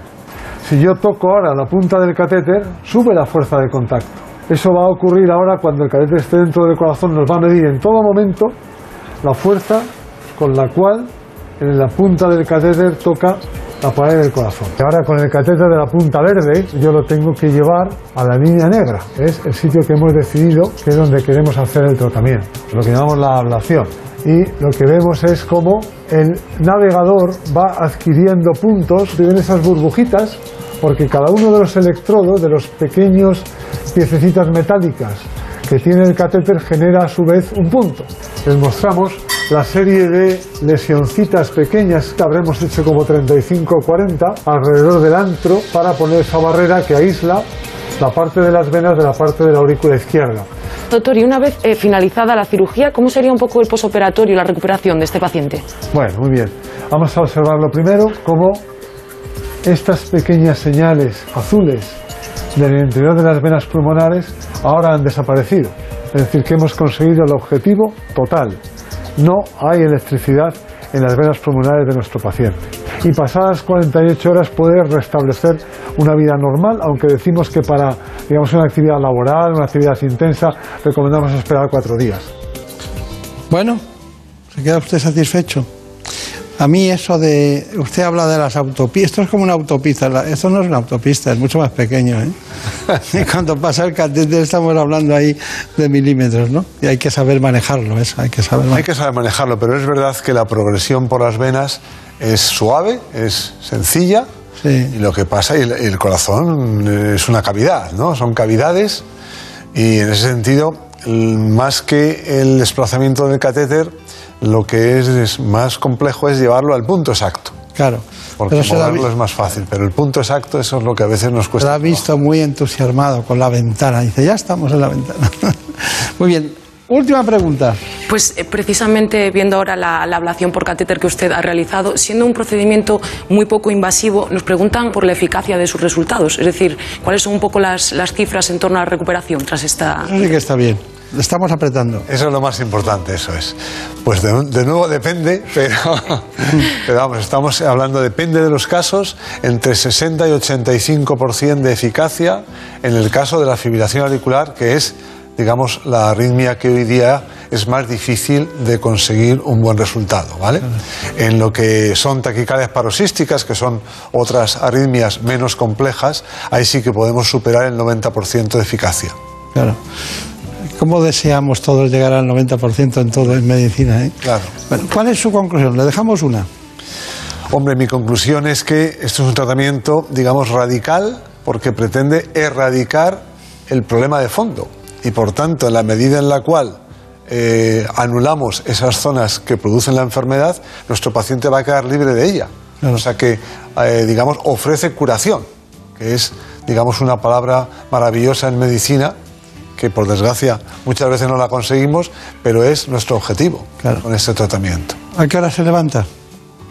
Si yo toco ahora la punta del catéter, sube la fuerza de contacto. Eso va a ocurrir ahora cuando el catéter esté dentro del corazón, nos va a medir en todo momento la fuerza con la cual en la punta del catéter toca la pared del corazón. Ahora con el catéter de la punta verde yo lo tengo que llevar a la línea negra. Es el sitio que hemos decidido que es donde queremos hacer el tratamiento, lo que llamamos la ablación. Y lo que vemos es cómo el navegador va adquiriendo puntos, ven esas burbujitas, porque cada uno de los electrodos, de los pequeños piececitas metálicas que tiene el catéter genera a su vez un punto. Les mostramos la serie de lesioncitas pequeñas que habremos hecho como 35 o 40 alrededor del antro para poner esa barrera que aísla la parte de las venas de la parte de la aurícula izquierda. Doctor, y una vez eh, finalizada la cirugía, ¿cómo sería un poco el posoperatorio y la recuperación de este paciente? Bueno, muy bien. Vamos a observarlo primero como estas pequeñas señales azules del interior de las venas pulmonares ahora han desaparecido. Es decir, que hemos conseguido el objetivo total. No hay electricidad en las venas pulmonares de nuestro paciente. Y pasadas 48 horas puede restablecer una vida normal, aunque decimos que para digamos, una actividad laboral, una actividad intensa, recomendamos esperar cuatro días. Bueno, ¿se queda usted satisfecho? A mí eso de... Usted habla de las autopistas, esto es como una autopista, la- esto no es una autopista, es mucho más pequeño. ¿eh? <laughs> Cuando pasa el catéter estamos hablando ahí de milímetros, ¿no? Y hay que saber manejarlo, eso, hay que saber Hay que saber manejarlo, pero es verdad que la progresión por las venas es suave, es sencilla. Y lo que pasa, y el, el corazón es una cavidad, ¿no? Son cavidades y en ese sentido, más que el desplazamiento del catéter, lo que es, es más complejo es llevarlo al punto exacto. Claro. Porque Pero se moverlo es más fácil, pero el punto exacto, eso es lo que a veces nos Se cuesta. la ha visto muy entusiasmado con la ventana. Dice, ya estamos en la ventana. <laughs> muy bien. Última pregunta. Pues eh, precisamente viendo ahora la, la ablación por catéter que usted ha realizado, siendo un procedimiento muy poco invasivo, nos preguntan por la eficacia de sus resultados. Es decir, cuáles son un poco las, las cifras en torno a la recuperación tras esta. Eso sí que está bien. Estamos apretando. Eso es lo más importante, eso es. Pues de, de nuevo depende, <laughs> pero, pero vamos, estamos hablando, depende de los casos, entre 60 y 85% de eficacia en el caso de la fibrilación auricular, que es, digamos, la arritmia que hoy día es más difícil de conseguir un buen resultado, ¿vale? En lo que son taquicardias paroxísticas, que son otras arritmias menos complejas, ahí sí que podemos superar el 90% de eficacia. Claro. ¿Cómo deseamos todos llegar al 90% en todo en medicina? eh? Claro. Bueno, ¿Cuál es su conclusión? Le dejamos una. Hombre, mi conclusión es que esto es un tratamiento, digamos, radical, porque pretende erradicar el problema de fondo. Y por tanto, en la medida en la cual eh, anulamos esas zonas que producen la enfermedad, nuestro paciente va a quedar libre de ella. O sea que, eh, digamos, ofrece curación, que es, digamos, una palabra maravillosa en medicina, que por desgracia muchas veces no la conseguimos, pero es nuestro objetivo con este tratamiento. ¿A qué hora se levanta?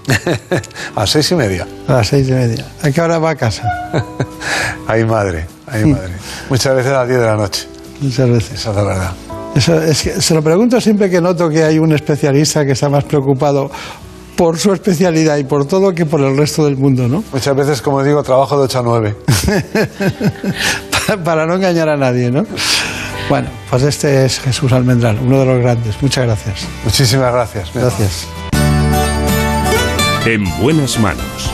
<laughs> a seis y media. A las seis y media. ¿A qué hora va a casa? <laughs> Ay, madre, ay, madre. Muchas veces a las 10 de la noche. Muchas veces. Esa es la verdad. Eso es que se lo pregunto siempre que noto que hay un especialista que está más preocupado por su especialidad y por todo que por el resto del mundo, ¿no? Muchas veces, como digo, trabajo de 8 a 9. <laughs> para, para no engañar a nadie, ¿no? Bueno, pues este es Jesús Almendral, uno de los grandes. Muchas gracias. Muchísimas gracias. Gracias. En buenas manos.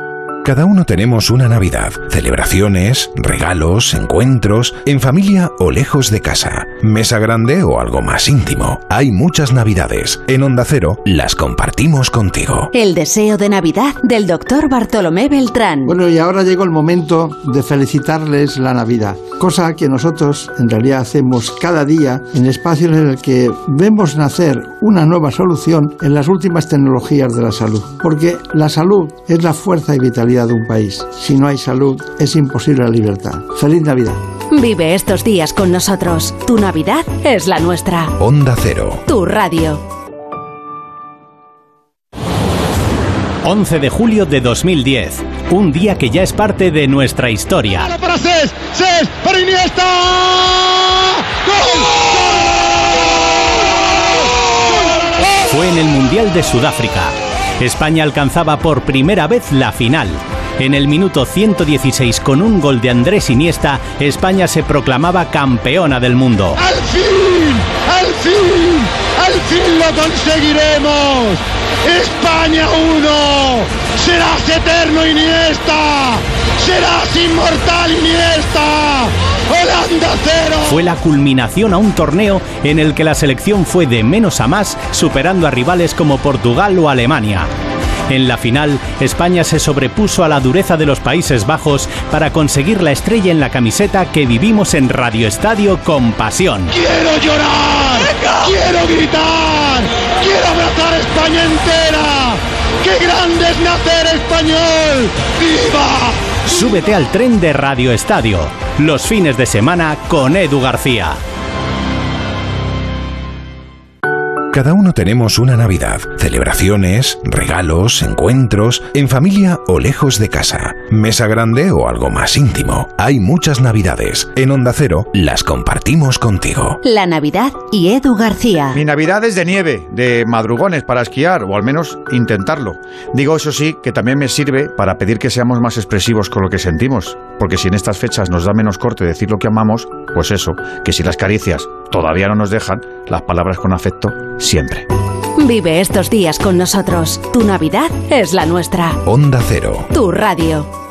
Cada uno tenemos una Navidad, celebraciones, regalos, encuentros, en familia o lejos de casa, mesa grande o algo más íntimo. Hay muchas Navidades. En Onda Cero las compartimos contigo. El deseo de Navidad del doctor Bartolomé Beltrán. Bueno, y ahora llegó el momento de felicitarles la Navidad, cosa que nosotros en realidad hacemos cada día en espacios en el que vemos nacer una nueva solución en las últimas tecnologías de la salud. Porque la salud es la fuerza y vitalidad de un país. Si no hay salud, es imposible la libertad. Feliz Navidad. Vive estos días con nosotros. Tu Navidad es la nuestra. Onda Cero. Tu radio. 11 de julio de 2010, un día que ya es parte de nuestra historia. para Cés, Cés, para Iniesta. Fue en el Mundial de Sudáfrica. España alcanzaba por primera vez la final. En el minuto 116 con un gol de Andrés Iniesta, España se proclamaba campeona del mundo. ¡Al fin! ¡Al fin! ¡Al fin lo conseguiremos! ¡España 1! ¡Serás eterno Iniesta! ¡Serás inmortal Iniesta! ¡Holanda 0! Fue la culminación a un torneo en el que la selección fue de menos a más, superando a rivales como Portugal o Alemania. En la final, España se sobrepuso a la dureza de los Países Bajos para conseguir la estrella en la camiseta que vivimos en Radio Estadio con pasión. ¡Quiero llorar! ¡Quiero gritar! ¡Quiero abrazar a España entera! ¡Qué grande es nacer español! ¡Viva! Súbete al tren de Radio Estadio, los fines de semana con Edu García. Cada uno tenemos una Navidad, celebraciones, regalos, encuentros, en familia o lejos de casa, mesa grande o algo más íntimo. Hay muchas Navidades. En Onda Cero las compartimos contigo. La Navidad y Edu García. Mi Navidad es de nieve, de madrugones para esquiar, o al menos intentarlo. Digo eso sí, que también me sirve para pedir que seamos más expresivos con lo que sentimos. Porque si en estas fechas nos da menos corte decir lo que amamos, pues eso, que si las caricias todavía no nos dejan, las palabras con afecto siempre. Vive estos días con nosotros. Tu Navidad es la nuestra. Onda Cero. Tu radio.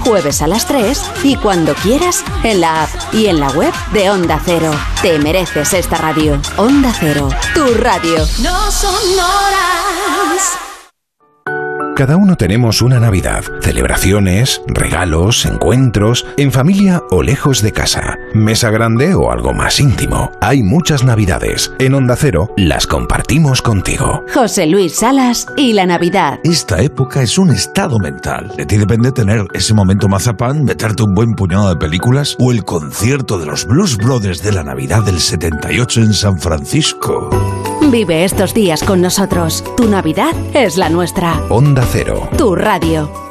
Jueves a las 3 y cuando quieras en la app y en la web de Onda Cero. Te mereces esta radio. Onda Cero, tu radio. No sonoras. Cada uno tenemos una Navidad, celebraciones, regalos, encuentros, en familia o lejos de casa, mesa grande o algo más íntimo. Hay muchas Navidades. En Onda Cero las compartimos contigo. José Luis Salas y la Navidad. Esta época es un estado mental. De ti depende tener ese momento mazapán, meterte un buen puñado de películas o el concierto de los Blues Brothers de la Navidad del 78 en San Francisco. Vive estos días con nosotros. Tu Navidad es la nuestra. Onda Cero. Tu radio.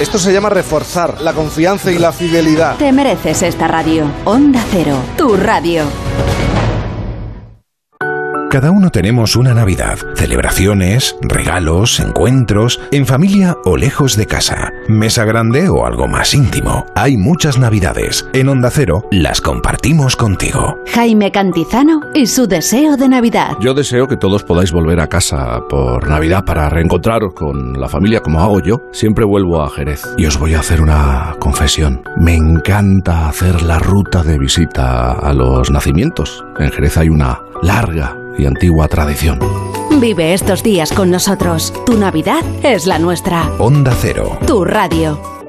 Esto se llama reforzar la confianza y la fidelidad. Te mereces esta radio. Onda Cero, tu radio. Cada uno tenemos una Navidad, celebraciones, regalos, encuentros, en familia o lejos de casa, mesa grande o algo más íntimo. Hay muchas Navidades. En Onda Cero las compartimos contigo. Jaime Cantizano y su deseo de Navidad. Yo deseo que todos podáis volver a casa por Navidad para reencontraros con la familia como hago yo. Siempre vuelvo a Jerez. Y os voy a hacer una confesión. Me encanta hacer la ruta de visita a los nacimientos. En Jerez hay una larga y antigua tradición. Vive estos días con nosotros. Tu Navidad es la nuestra. Onda Cero. Tu radio.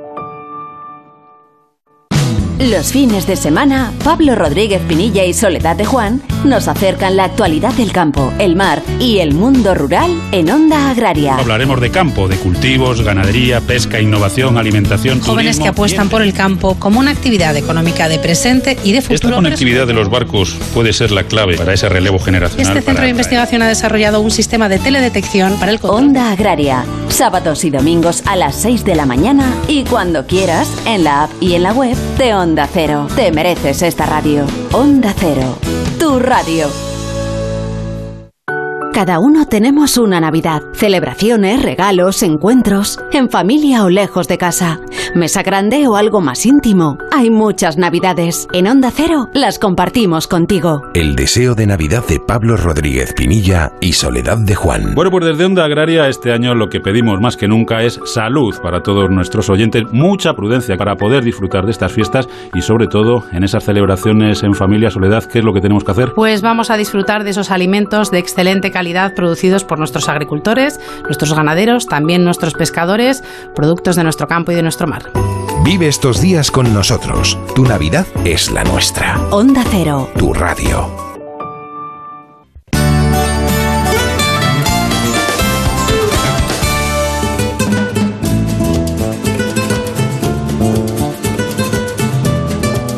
Los fines de semana, Pablo Rodríguez Pinilla y Soledad de Juan nos acercan la actualidad del campo, el mar y el mundo rural en Onda Agraria. Hablaremos de campo, de cultivos, ganadería, pesca, innovación, alimentación, Jóvenes turismo, que apuestan por el campo como una actividad económica de presente y de Esta futuro. conectividad de los barcos puede ser la clave para ese relevo generacional. Este centro para de investigación ha desarrollado un sistema de teledetección para el control. Onda Agraria, sábados y domingos a las 6 de la mañana y cuando quieras en la app y en la web de Onda Cero. Te mereces esta radio. Onda Cero, tu radio. Cada uno tenemos una Navidad. Celebraciones, regalos, encuentros, en familia o lejos de casa. Mesa grande o algo más íntimo. Hay muchas Navidades. En Onda Cero las compartimos contigo. El deseo de Navidad de Pablo Rodríguez Pinilla y Soledad de Juan. Bueno, pues desde Onda Agraria este año lo que pedimos más que nunca es salud para todos nuestros oyentes, mucha prudencia para poder disfrutar de estas fiestas y sobre todo en esas celebraciones en familia, Soledad, ¿qué es lo que tenemos que hacer? Pues vamos a disfrutar de esos alimentos de excelente calidad producidos por nuestros agricultores, nuestros ganaderos, también nuestros pescadores, productos de nuestro campo y de nuestro mar. Vive estos días con nosotros. Tu Navidad es la nuestra. Onda Cero. Tu radio.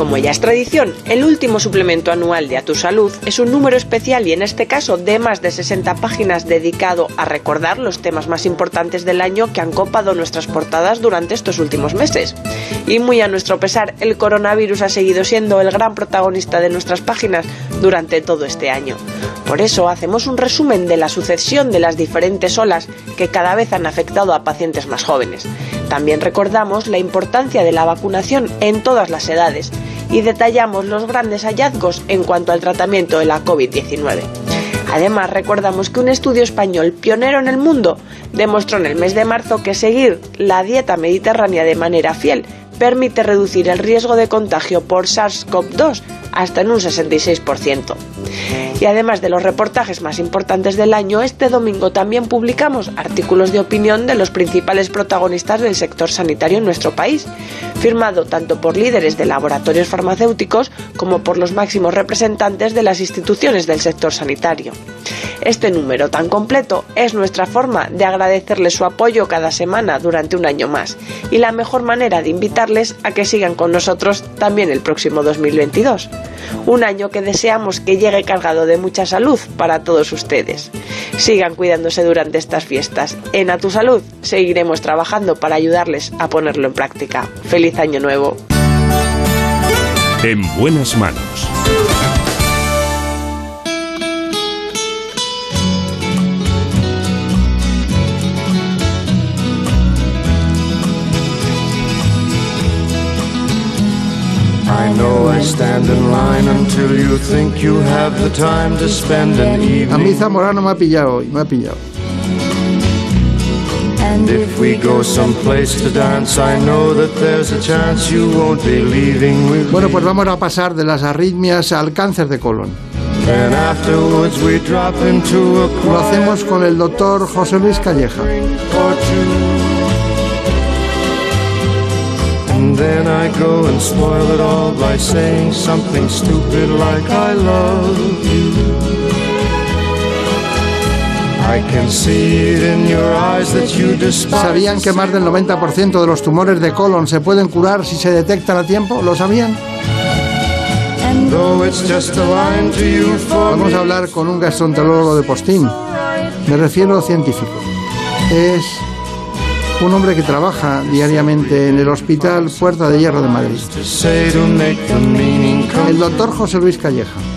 Como ya es tradición, el último suplemento anual de A Tu Salud es un número especial y en este caso de más de 60 páginas dedicado a recordar los temas más importantes del año que han copado nuestras portadas durante estos últimos meses. Y muy a nuestro pesar, el coronavirus ha seguido siendo el gran protagonista de nuestras páginas durante todo este año. Por eso hacemos un resumen de la sucesión de las diferentes olas que cada vez han afectado a pacientes más jóvenes. También recordamos la importancia de la vacunación en todas las edades y detallamos los grandes hallazgos en cuanto al tratamiento de la COVID-19. Además, recordamos que un estudio español pionero en el mundo demostró en el mes de marzo que seguir la dieta mediterránea de manera fiel permite reducir el riesgo de contagio por SARS-CoV-2 hasta en un 66%. Y además de los reportajes más importantes del año, este domingo también publicamos artículos de opinión de los principales protagonistas del sector sanitario en nuestro país, firmado tanto por líderes de laboratorios farmacéuticos como por los máximos representantes de las instituciones del sector sanitario. Este número tan completo es nuestra forma de agradecerles su apoyo cada semana durante un año más y la mejor manera de invitarles a que sigan con nosotros también el próximo 2022. Un año que deseamos que llegue cargado de mucha salud para todos ustedes. Sigan cuidándose durante estas fiestas. En A Tu Salud seguiremos trabajando para ayudarles a ponerlo en práctica. Feliz año nuevo. En buenas manos. I know I stand in line until you think you have the time to spend an A mí evening. Zamorano me ha pillado hoy, me ha pillado. And if we go someplace to dance, I know that there's a chance you won't be leaving with Bueno, me. pues vamos a pasar de las arritmias al cáncer de colon. Then afterwards we drop into a Lo hacemos con el doctor José Luis Calleja. And then I go and spoil it all by saying something stupid like I love you. ¿Sabían que más del 90% de los tumores de colon se pueden curar si se detectan a tiempo? ¿Lo sabían? And though it's just a line to you for Vamos a hablar con un gastroenterólogo de postín. Me refiero científico. Es un hombre que trabaja diariamente en el Hospital Puerta de Hierro de Madrid. El doctor José Luis Calleja.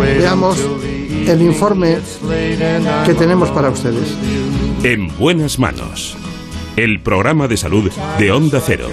Veamos el informe late and I'm que tenemos para ustedes. En buenas manos. El programa de salud de Onda Cero.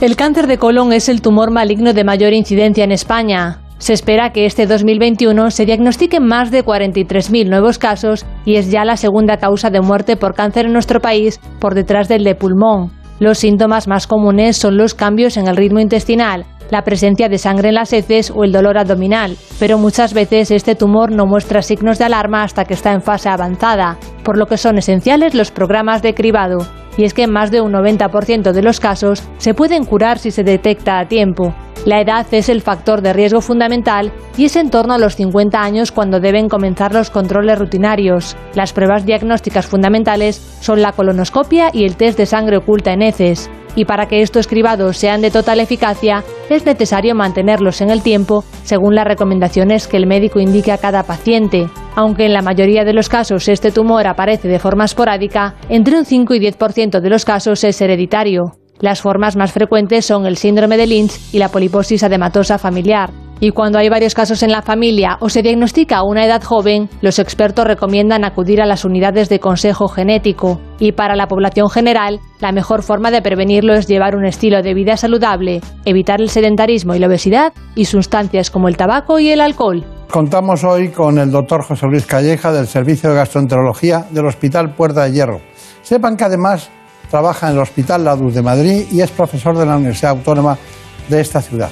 El cáncer de colon es el tumor maligno de mayor incidencia en España. Se espera que este 2021 se diagnostiquen más de 43.000 nuevos casos y es ya la segunda causa de muerte por cáncer en nuestro país, por detrás del de pulmón. Los síntomas más comunes son los cambios en el ritmo intestinal, la presencia de sangre en las heces o el dolor abdominal, pero muchas veces este tumor no muestra signos de alarma hasta que está en fase avanzada, por lo que son esenciales los programas de cribado. Y es que en más de un 90% de los casos se pueden curar si se detecta a tiempo. La edad es el factor de riesgo fundamental y es en torno a los 50 años cuando deben comenzar los controles rutinarios. Las pruebas diagnósticas fundamentales son la colonoscopia y el test de sangre oculta en heces. Y para que estos cribados sean de total eficacia, es necesario mantenerlos en el tiempo según las recomendaciones que el médico indique a cada paciente. Aunque en la mayoría de los casos este tumor aparece de forma esporádica, entre un 5 y 10% de los casos es hereditario. Las formas más frecuentes son el síndrome de Lynch y la poliposis adematosa familiar. Y cuando hay varios casos en la familia o se diagnostica a una edad joven, los expertos recomiendan acudir a las unidades de consejo genético. Y para la población general, la mejor forma de prevenirlo es llevar un estilo de vida saludable, evitar el sedentarismo y la obesidad y sustancias como el tabaco y el alcohol. Contamos hoy con el doctor José Luis Calleja del Servicio de Gastroenterología del Hospital Puerta de Hierro. Sepan que además trabaja en el Hospital La de Madrid y es profesor de la Universidad Autónoma de esta ciudad.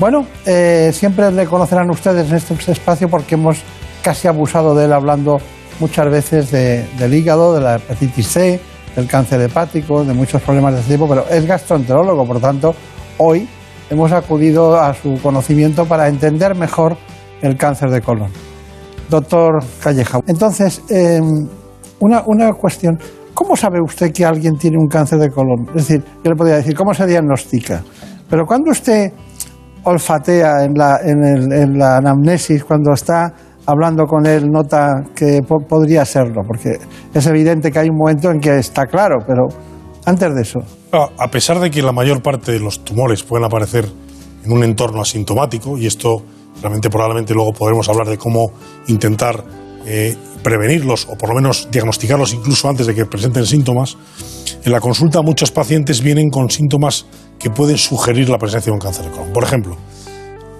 Bueno, eh, siempre le conocerán ustedes en este espacio porque hemos casi abusado de él hablando muchas veces de- del hígado, de la hepatitis C, del cáncer hepático, de muchos problemas de este tipo, pero es gastroenterólogo, por tanto, hoy hemos acudido a su conocimiento para entender mejor el cáncer de colon. Doctor Calleja, entonces, eh, una, una cuestión. ¿Cómo sabe usted que alguien tiene un cáncer de colon? Es decir, yo le podría decir, ¿cómo se diagnostica? Pero cuando usted olfatea en la, en la anamnesis, cuando está hablando con él, nota que po- podría serlo, porque es evidente que hay un momento en que está claro, pero antes de eso. Ah, A pesar de que la mayor parte de los tumores pueden aparecer en un entorno asintomático, y esto realmente probablemente luego podremos hablar de cómo intentar eh, prevenirlos o por lo menos diagnosticarlos incluso antes de que presenten síntomas, en la consulta muchos pacientes vienen con síntomas que pueden sugerir la presencia de un cáncer de colon. Por ejemplo,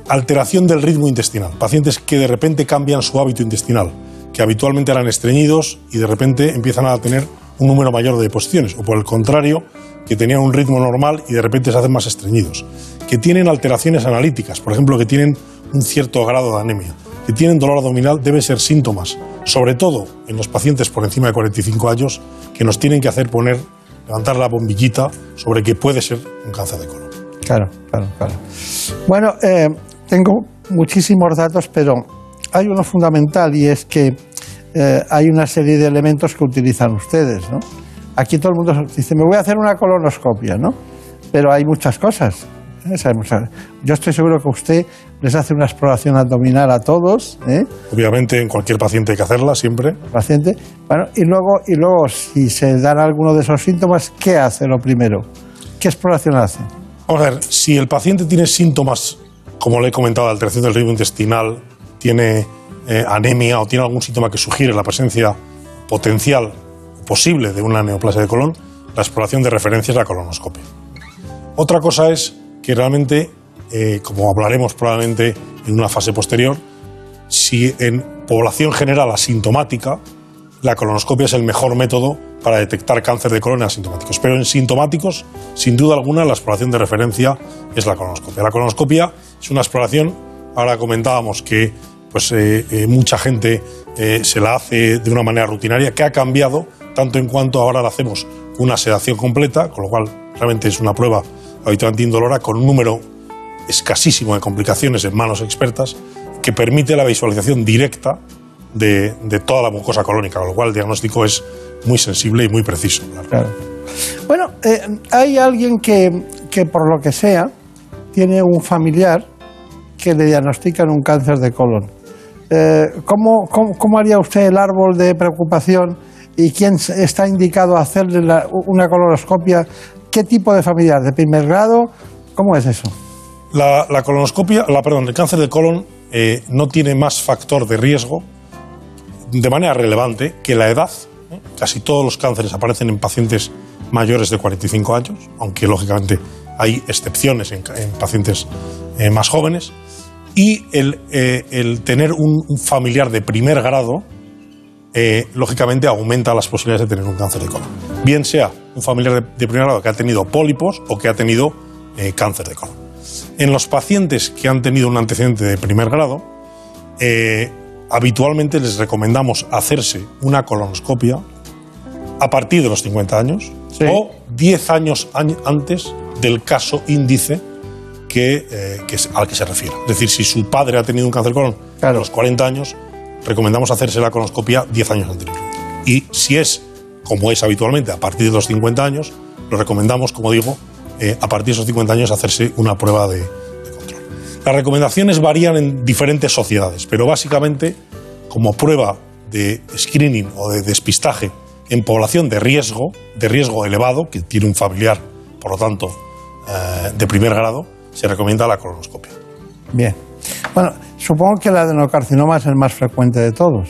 alteración del ritmo intestinal. Pacientes que de repente cambian su hábito intestinal, que habitualmente eran estreñidos y de repente empiezan a tener un número mayor de deposiciones, o por el contrario, que tenían un ritmo normal y de repente se hacen más estreñidos, que tienen alteraciones analíticas, por ejemplo, que tienen un cierto grado de anemia, que tienen dolor abdominal, deben ser síntomas, sobre todo en los pacientes por encima de 45 años, que nos tienen que hacer poner, levantar la bombillita sobre que puede ser un cáncer de colon. Claro, claro, claro. Bueno, eh, tengo muchísimos datos, pero hay uno fundamental y es que eh, hay una serie de elementos que utilizan ustedes, ¿no? Aquí todo el mundo dice, me voy a hacer una colonoscopia, ¿no? Pero hay muchas cosas. ¿Eh? Sabemos, Yo estoy seguro que usted les hace una exploración abdominal a todos, ¿eh? Obviamente en cualquier paciente hay que hacerla siempre. paciente. Bueno, y luego, y luego, si se dan alguno de esos síntomas, ¿qué hace lo primero? ¿Qué exploración hace? Vamos a ver, si el paciente tiene síntomas, como le he comentado, de alteración del ritmo intestinal, tiene eh, anemia o tiene algún síntoma que sugiere la presencia potencial posible de una neoplasia de colon, la exploración de referencia es la colonoscopia. Otra cosa es que realmente, eh, como hablaremos probablemente en una fase posterior, si en población general asintomática, la colonoscopia es el mejor método para detectar cáncer de colon asintomáticos. Pero en sintomáticos, sin duda alguna, la exploración de referencia es la colonoscopia. La colonoscopia es una exploración, ahora comentábamos que pues, eh, eh, mucha gente se la hace de una manera rutinaria, que ha cambiado tanto en cuanto ahora la hacemos una sedación completa, con lo cual realmente es una prueba habitualmente indolora, con un número escasísimo de complicaciones en manos expertas, que permite la visualización directa de, de toda la mucosa colónica, con lo cual el diagnóstico es muy sensible y muy preciso. Claro. Bueno, eh, hay alguien que, que por lo que sea tiene un familiar que le diagnostican un cáncer de colon. Eh, ¿cómo, cómo, cómo haría usted el árbol de preocupación y quién está indicado a hacerle la- una colonoscopia? ¿Qué tipo de familiar? ¿De primer grado? ¿Cómo es eso? La, la colonoscopia, la, perdón, el cáncer de colon eh, no tiene más factor de riesgo de manera relevante que la edad. ¿eh? Casi todos los cánceres aparecen en pacientes mayores de 45 años, aunque lógicamente hay excepciones en, en pacientes eh, más jóvenes. Y el, eh, el tener un, un familiar de primer grado, eh, lógicamente aumenta las posibilidades de tener un cáncer de colon. Bien sea un familiar de, de primer grado que ha tenido pólipos o que ha tenido eh, cáncer de colon. En los pacientes que han tenido un antecedente de primer grado, eh, habitualmente les recomendamos hacerse una colonoscopia a partir de los 50 años o 10 años año- antes del caso índice que, eh, que es- al que se refiere. Es decir, si su padre ha tenido un cáncer de colon a los 40 años, recomendamos hacerse la colonoscopia 10 años anteriormente. Y si es, como es habitualmente, a partir de los 50 años, lo recomendamos, como digo, eh, a partir de esos 50 años hacerse una prueba de, de control. Las recomendaciones varían en diferentes sociedades, pero básicamente, como prueba de screening o de despistaje en población de riesgo, de riesgo elevado, que tiene un familiar, por lo tanto, eh, de primer grado, se recomienda la colonoscopia. Bien. Bueno, supongo que el adenocarcinoma es el más frecuente de todos.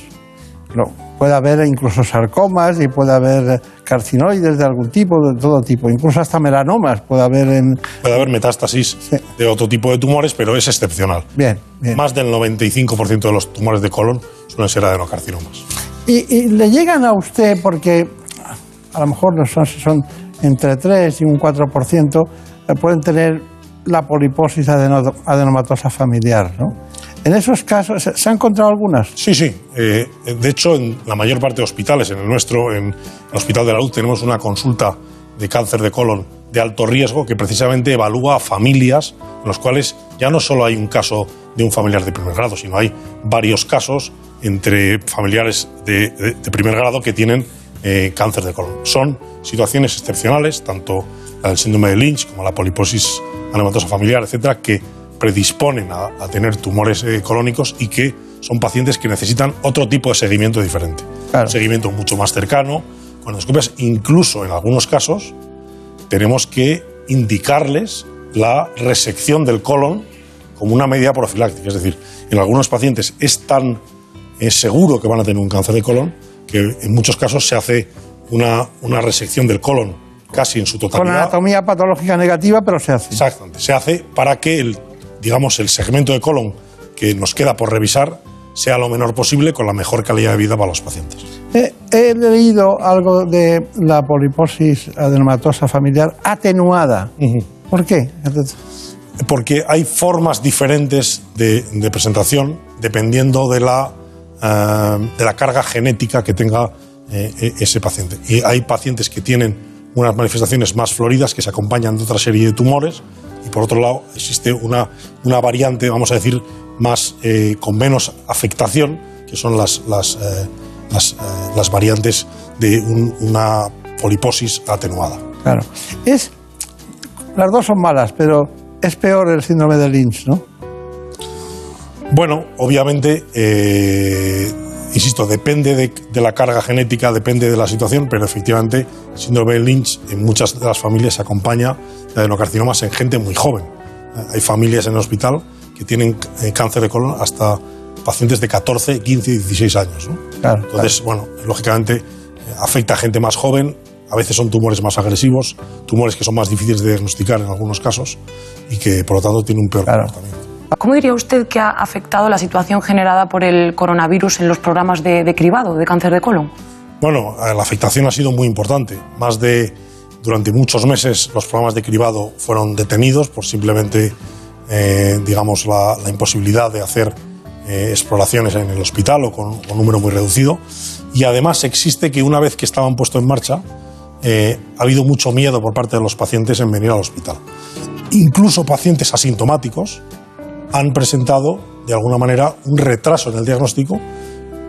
Pero puede haber incluso sarcomas y puede haber carcinoides de algún tipo, de todo tipo, incluso hasta melanomas puede haber en... Puede haber metástasis de otro tipo de tumores, pero es excepcional. Bien, bien. Más del 95% de los tumores de colon suelen ser adenocarcinomas. Y, y le llegan a usted porque a lo mejor no son, son entre 3 y un 4%, eh, pueden tener la poliposis adeno- adenomatosa familiar, ¿no? En esos casos, ¿se, han encontrado algunas? Sí, sí. Eh, de hecho, en la mayor parte de hospitales, en el nuestro, en el Hospital de la Luz, tenemos una consulta de cáncer de colon de alto riesgo que precisamente evalúa a familias en los cuales ya no solo hay un caso de un familiar de primer grado, sino hay varios casos entre familiares de, de- de primer grado que tienen eh, cáncer de colon. Son situaciones excepcionales, tanto del síndrome de Lynch como la poliposis anematosa familiar, etcétera, que predisponen a, a tener tumores eh, colónicos y que son pacientes que necesitan otro tipo de seguimiento diferente. Un seguimiento mucho más cercano, con endoscopias. Incluso en algunos casos tenemos que indicarles la resección del colon como una medida profiláctica. Es decir, en algunos pacientes es tan eh, seguro que van a tener un cáncer de colon que en muchos casos se hace una, una resección del colon casi en su Con totalidad. anatomía patológica negativa, pero se hace. Exactamente. Se hace para que el, digamos, el segmento de colon que nos queda por revisar sea lo menor posible con la mejor calidad de vida para los pacientes. Eh, he leído algo de la poliposis adenomatosa familiar atenuada. ¿Por qué? Porque hay formas diferentes de, de presentación dependiendo de la, eh, de la carga genética que tenga eh, e- ese paciente. Y hay pacientes que tienen unas manifestaciones más floridas que se acompañan de otra serie de tumores y por otro lado existe una, una variante, vamos a decir, más eh, con menos afectación, que son las, las, eh, las, eh, las variantes de un- una poliposis atenuada. Claro. Es, las dos son malas, pero es peor el síndrome de Lynch, ¿no? Bueno, obviamente, insisto, depende de, de la carga genética, depende de la situación, pero efectivamente, el síndrome de Lynch en muchas de las familias se acompaña de adenocarcinomas en gente muy joven. Eh, Hay familias en el hospital que tienen eh, cáncer de colon hasta pacientes de 14, 15 y 16 años. ¿no? Claro, Entonces, bueno, lógicamente eh, afecta a gente más joven, a veces son tumores más agresivos, tumores que son más difíciles de diagnosticar en algunos casos y que por lo tanto tienen un peor comportamiento. ¿Cómo diría usted que ha afectado la situación generada por el coronavirus en los programas de, cribado de cáncer de colon? Bueno, eh, la afectación ha sido muy importante. Más de, durante muchos meses, los programas de cribado fueron detenidos por simplemente, eh, digamos, la, imposibilidad de hacer eh, exploraciones en el hospital o con, con un número muy reducido. Y además existe que una vez que estaban puestos en marcha, eh, ha habido mucho miedo por parte de los pacientes en venir al hospital. Incluso pacientes asintomáticos han presentado, de alguna manera, un retraso en el diagnóstico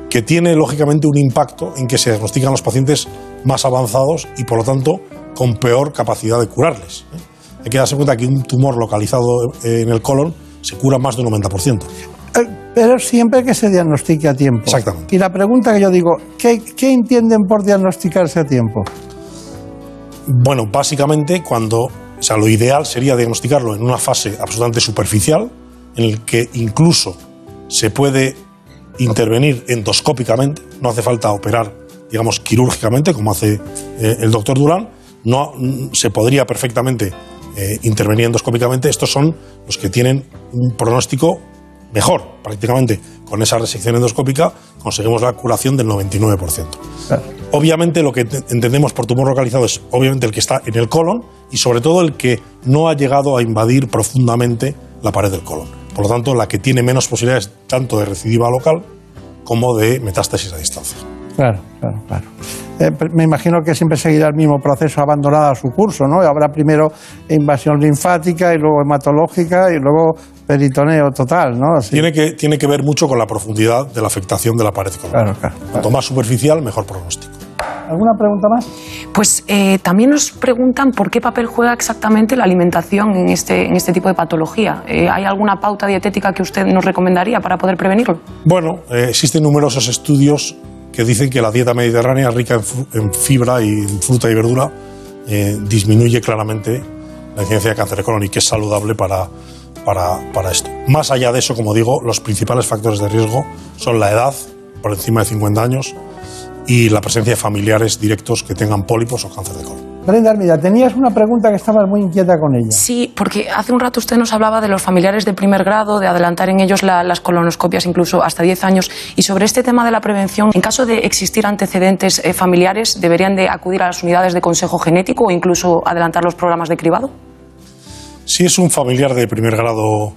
que tiene lógicamente un impacto en que se diagnostican los pacientes más avanzados y por lo tanto con peor capacidad de curarles. ¿eh? Hay que darse cuenta que un tumor localizado en el colon se cura más de un 90%. Eh, Pero siempre que se diagnostique a tiempo. Exactamente. Y la pregunta que yo digo, ¿qué, qué entienden por diagnosticarse a tiempo? Bueno, básicamente cuando, o sea, lo ideal sería diagnosticarlo en una fase absolutamente superficial, en el que incluso se puede intervenir endoscópicamente, no hace falta operar, digamos, quirúrgicamente, como hace eh, el doctor Durán, no, mm, se podría perfectamente eh, intervenir endoscópicamente. Estos son los que tienen un pronóstico mejor, prácticamente, con esa resección endoscópica, conseguimos la curación del 99%. Obviamente lo que te- entendemos por tumor localizado es obviamente el que está en el colon y sobre todo el que no ha llegado a invadir profundamente la pared del colon. Por lo tanto, la que tiene menos posibilidades tanto de recidiva local como de metástasis a distancia. Claro, claro, claro. Eh, me imagino que siempre seguirá el mismo proceso abandonado a su curso, ¿no? Habrá primero invasión linfática y luego hematológica y luego peritoneo total, ¿no? Así. Tiene, que, tiene que ver mucho con la profundidad de la afectación de la pared colon. Cuanto más superficial, mejor pronóstico. ¿Alguna pregunta más? Pues eh, también nos preguntan por qué papel juega exactamente la alimentación en este, en este tipo de patología. Eh, ¿Hay alguna pauta dietética que usted nos recomendaría para poder prevenirlo? Bueno, eh, existen numerosos estudios que dicen que la dieta mediterránea rica en, fibra y en fruta y verdura eh, disminuye claramente la incidencia de cáncer de colon y que es saludable para, para, para esto. Más allá de eso, como digo, los principales factores de riesgo son la edad, por encima de 50 años, y la presencia de familiares directos que tengan pólipos o cáncer de colon. Brenda, mira, tenías una pregunta que estabas muy inquieta con ella. Sí, porque hace un rato usted nos hablaba de los familiares de primer grado, de adelantar en ellos la- las colonoscopias incluso hasta 10 años. Y sobre este tema de la prevención, en caso de existir antecedentes eh, familiares, ¿deberían de acudir a las unidades de consejo genético o incluso adelantar los programas de cribado? Si es un familiar de primer grado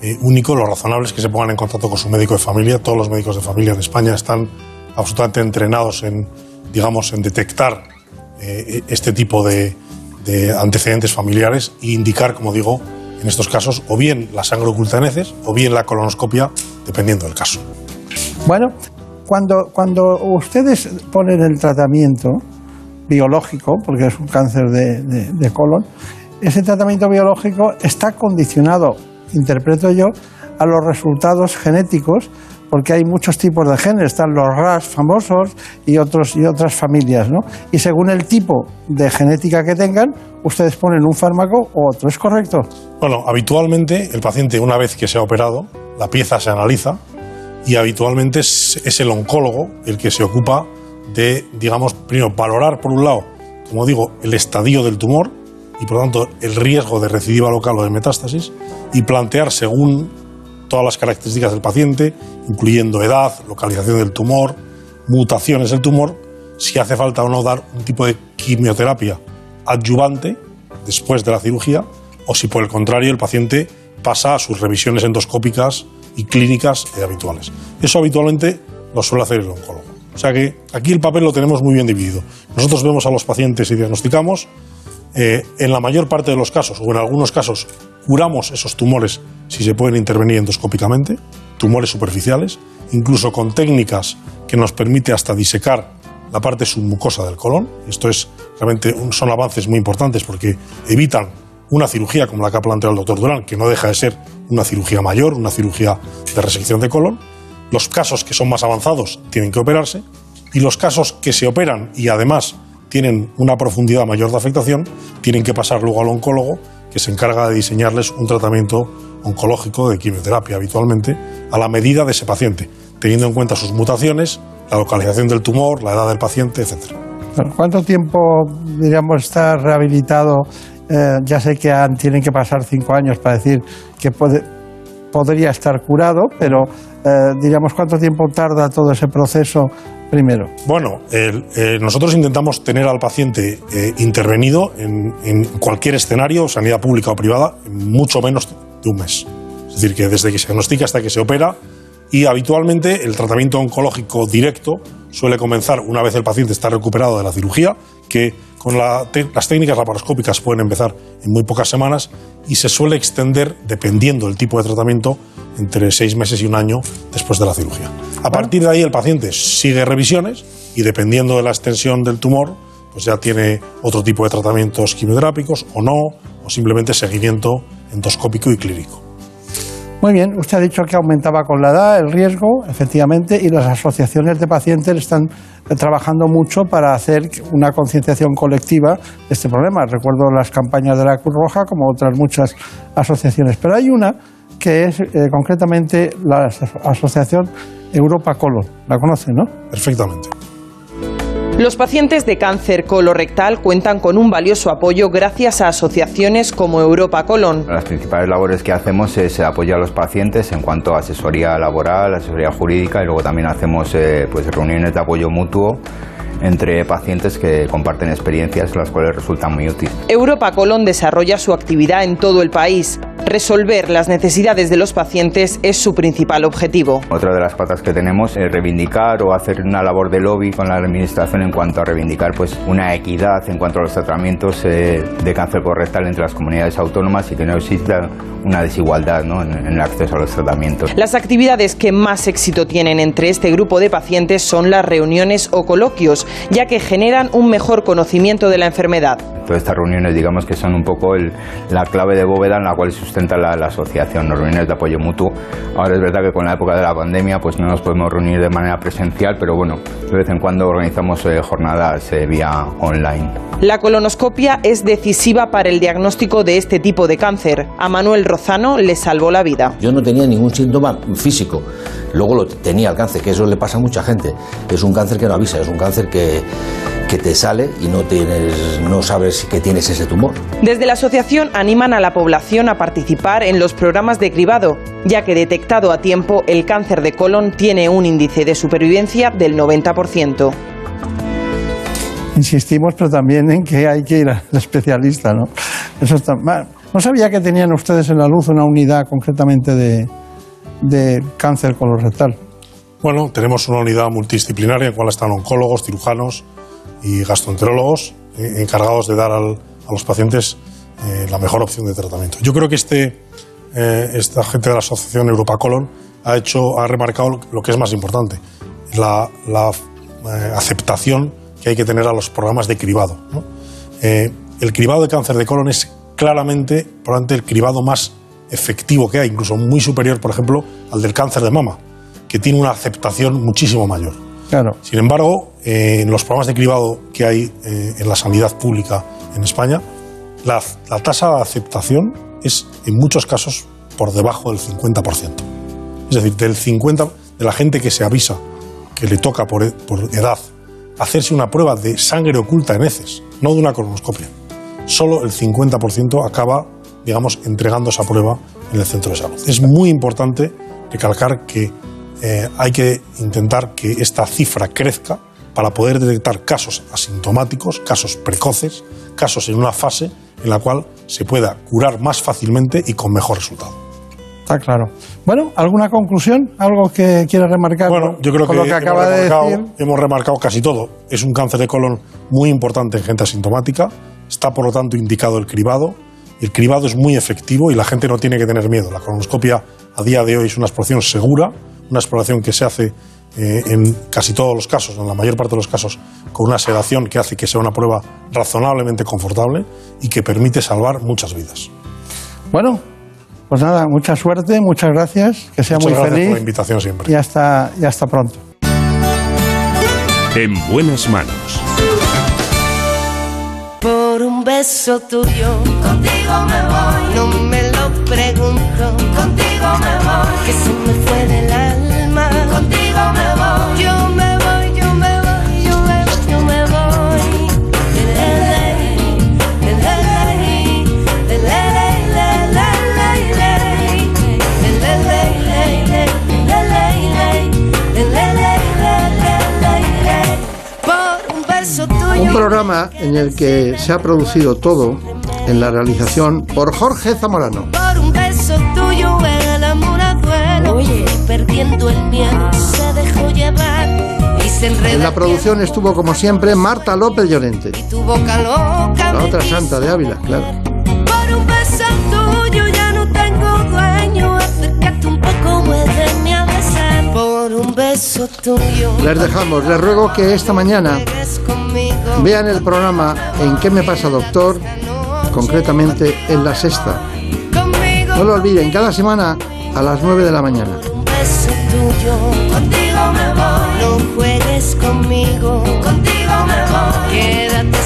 eh, único, lo razonable es que se pongan en contacto con su médico de familia. Todos los médicos de familia en España están absolutamente entrenados en, digamos, en detectar eh, este tipo de, de antecedentes familiares e indicar, como digo, en estos casos, o bien la sangre oculta en heces o bien la colonoscopia, dependiendo del caso. Bueno, cuando, cuando ustedes ponen el tratamiento biológico, porque es un cáncer de, de- de colon, ese tratamiento biológico está condicionado, interpreto yo, a los resultados genéticos, porque hay muchos tipos de genes, están los RAS famosos y, otros, y otras familias, ¿no? Y según el tipo de genética que tengan, ustedes ponen un fármaco u otro, ¿es correcto? Bueno, habitualmente el paciente, una vez que se ha operado, la pieza se analiza y habitualmente es, es el oncólogo el que se ocupa de, digamos, primero valorar, por un lado, como digo, el estadio del tumor y, por lo tanto, el riesgo de recidiva local o de metástasis y plantear según todas las características del paciente, incluyendo edad, localización del tumor, mutaciones del tumor, si hace falta o no dar un tipo de quimioterapia adyuvante después de la cirugía o si por el contrario el paciente pasa a sus revisiones endoscópicas y clínicas habituales. Eso habitualmente lo suele hacer el oncólogo. O sea que aquí el papel lo tenemos muy bien dividido. Nosotros vemos a los pacientes y diagnosticamos. eh, en la mayor parte de los casos, o en algunos casos, curamos esos tumores si se pueden intervenir endoscópicamente, tumores superficiales, incluso con técnicas que nos permite hasta disecar la parte submucosa del colon. Esto es realmente son avances muy importantes porque evitan una cirugía como la que ha planteado el doctor Durán, que no deja de ser una cirugía mayor, una cirugía de resección de colon. Los casos que son más avanzados tienen que operarse y los casos que se operan y además tienen una profundidad mayor de afectación tienen que pasar luego al oncólogo que se encarga de diseñarles un tratamiento oncológico de quimioterapia habitualmente a la medida de ese paciente, teniendo en cuenta sus mutaciones, la localización del tumor, la edad del paciente. Bueno, ¿Cuánto tiempo, diríamos, está rehabilitado? Eh, ya sé que han- tienen que pasar cinco años para decir que puede, podría estar curado, pero eh, diríamos, ¿cuánto tiempo tarda todo ese proceso primero? Bueno, el- eh, nosotros intentamos tener al paciente intervenido en, en cualquier escenario, sanidad pública o privada, mucho menos de un mes. Es decir, que desde que se diagnostica hasta que se opera y habitualmente el tratamiento oncológico directo suele comenzar una vez el paciente está recuperado de la cirugía, que con la las técnicas laparoscópicas pueden empezar en muy pocas semanas y se suele extender, dependiendo del tipo de tratamiento, entre seis meses y un año después de la cirugía. A partir de ahí el paciente sigue revisiones y dependiendo de la extensión del tumor, pues ya tiene otro tipo de tratamientos quimioterápicos o no, o simplemente seguimiento endoscópico y clínico. Muy bien, usted ha dicho que aumentaba con la edad el riesgo, efectivamente, y las asociaciones de pacientes están trabajando mucho para hacer una concienciación colectiva de este problema. Recuerdo las campañas de la Cruz Roja como otras muchas asociaciones, pero hay una que es eh, concretamente la aso- Asociación Europa Colon. ¿La conoce, no? Perfectamente. Los pacientes de cáncer colorectal cuentan con un valioso apoyo gracias a asociaciones como Europa Colon. Las principales labores que hacemos es apoyar a los pacientes en cuanto a asesoría laboral, asesoría jurídica y luego también hacemos eh, pues, reuniones de apoyo mutuo entre pacientes que comparten experiencias las cuales resultan muy útiles. Europa Colon desarrolla su actividad en todo el país. Resolver las necesidades de los pacientes es su principal objetivo. Otra de las patas que tenemos es reivindicar o hacer una labor de lobby con la administración en cuanto a reivindicar pues, una equidad en cuanto a los tratamientos eh, de cáncer colorectal entre las comunidades autónomas y que no exista una desigualdad ¿no? en, en el acceso a los tratamientos. Las actividades que más éxito tienen entre este grupo de pacientes son las reuniones o coloquios, ya que generan un mejor conocimiento de la enfermedad. Todas estas reuniones, digamos que son un poco el- la clave de bóveda en la cual sustenta la, la asociación, las reuniones de apoyo mutuo. Ahora es verdad que con la época de la pandemia pues no nos podemos reunir de manera presencial, pero bueno, de vez en cuando organizamos eh, jornadas eh, vía online. La colonoscopia es decisiva para el diagnóstico de este tipo de cáncer. A Manuel Rozano le salvó la vida. Yo no tenía ningún síntoma físico. Luego lo tenía el cáncer, que eso le pasa a mucha gente. Es un cáncer que no avisa, es un cáncer que, que te sale y no, tienes, no sabes que tienes ese tumor. Desde la asociación animan a la población a participar en los programas de cribado, ya que detectado a tiempo el cáncer de colon tiene un índice de supervivencia del 90%. Insistimos, pero también en que hay que ir al especialista, ¿no? Eso está, no sabía que tenían ustedes en la luz una unidad concretamente de, de cáncer colorectal. Bueno, tenemos una unidad multidisciplinaria en la cual están oncólogos, cirujanos y gastroenterólogos eh, encargados de dar a los pacientes eh, la mejor opción de tratamiento. Yo creo que este, eh, esta gente de la Asociación Europa Colon ha, hecho, ha remarcado lo que es más importante, la, aceptación que hay que tener a los programas de cribado. el cribado de cáncer de colon es claramente, probablemente, el cribado más efectivo que hay, incluso muy superior, por ejemplo, al del cáncer de mama, que tiene una aceptación muchísimo mayor. Claro. Sin embargo, eh, en los programas de cribado que hay eh, en la sanidad pública en España, la, la tasa de aceptación es en muchos casos por debajo del 50%. Es decir, del 50% de la gente que se avisa que le toca por, por edad hacerse una prueba de sangre oculta en heces, no de una colonoscopia. Solo el 50% acaba, digamos, entregando esa prueba en el centro de salud. Es muy importante recalcar que eh, hay que intentar que esta cifra crezca para poder detectar casos asintomáticos, casos precoces, casos en una fase en la cual se pueda curar más fácilmente y con mejor resultado. Está claro. Bueno, ¿alguna conclusión? ¿Algo que quiera remarcar Bueno, yo creo con que, lo que hemos, acaba de remarcado, decir? hemos remarcado casi todo. Es un cáncer de colon muy importante en gente asintomática. Está, por lo tanto, indicado el cribado. El cribado es muy efectivo y la gente no tiene que tener miedo. La colonoscopia a día de hoy es una exploración segura, una exploración que se hace eh, en casi todos los casos, en la mayor parte de los casos, con una sedación que hace que sea una prueba razonablemente confortable y que permite salvar muchas vidas. Bueno, pues nada, mucha suerte, muchas gracias, que sea Muchas muy gracias feliz. por la invitación siempre. Y hasta, y hasta pronto. En buenas manos. Beso tuyo, contigo me voy. No me lo pregunto, contigo me voy. Que se me fue del alma, contigo me voy. Yo Un programa en el que se ha producido todo en la realización por Jorge Zamorano. Por un beso tuyo el amor y perdiendo el miedo se dejó llevar y se En la producción estuvo, como siempre, Marta López Llorente, la otra santa de Ávila, claro. Por un beso tuyo ya no tengo dueño acércate un poco muéveme a un beso tuyo. Les dejamos, les ruego que esta mañana vean el programa En qué me pasa doctor, concretamente en la sexta. No lo olviden, cada semana a las 9 de la mañana. Un beso tuyo, contigo me voy. No juegues conmigo, contigo me voy. Quédate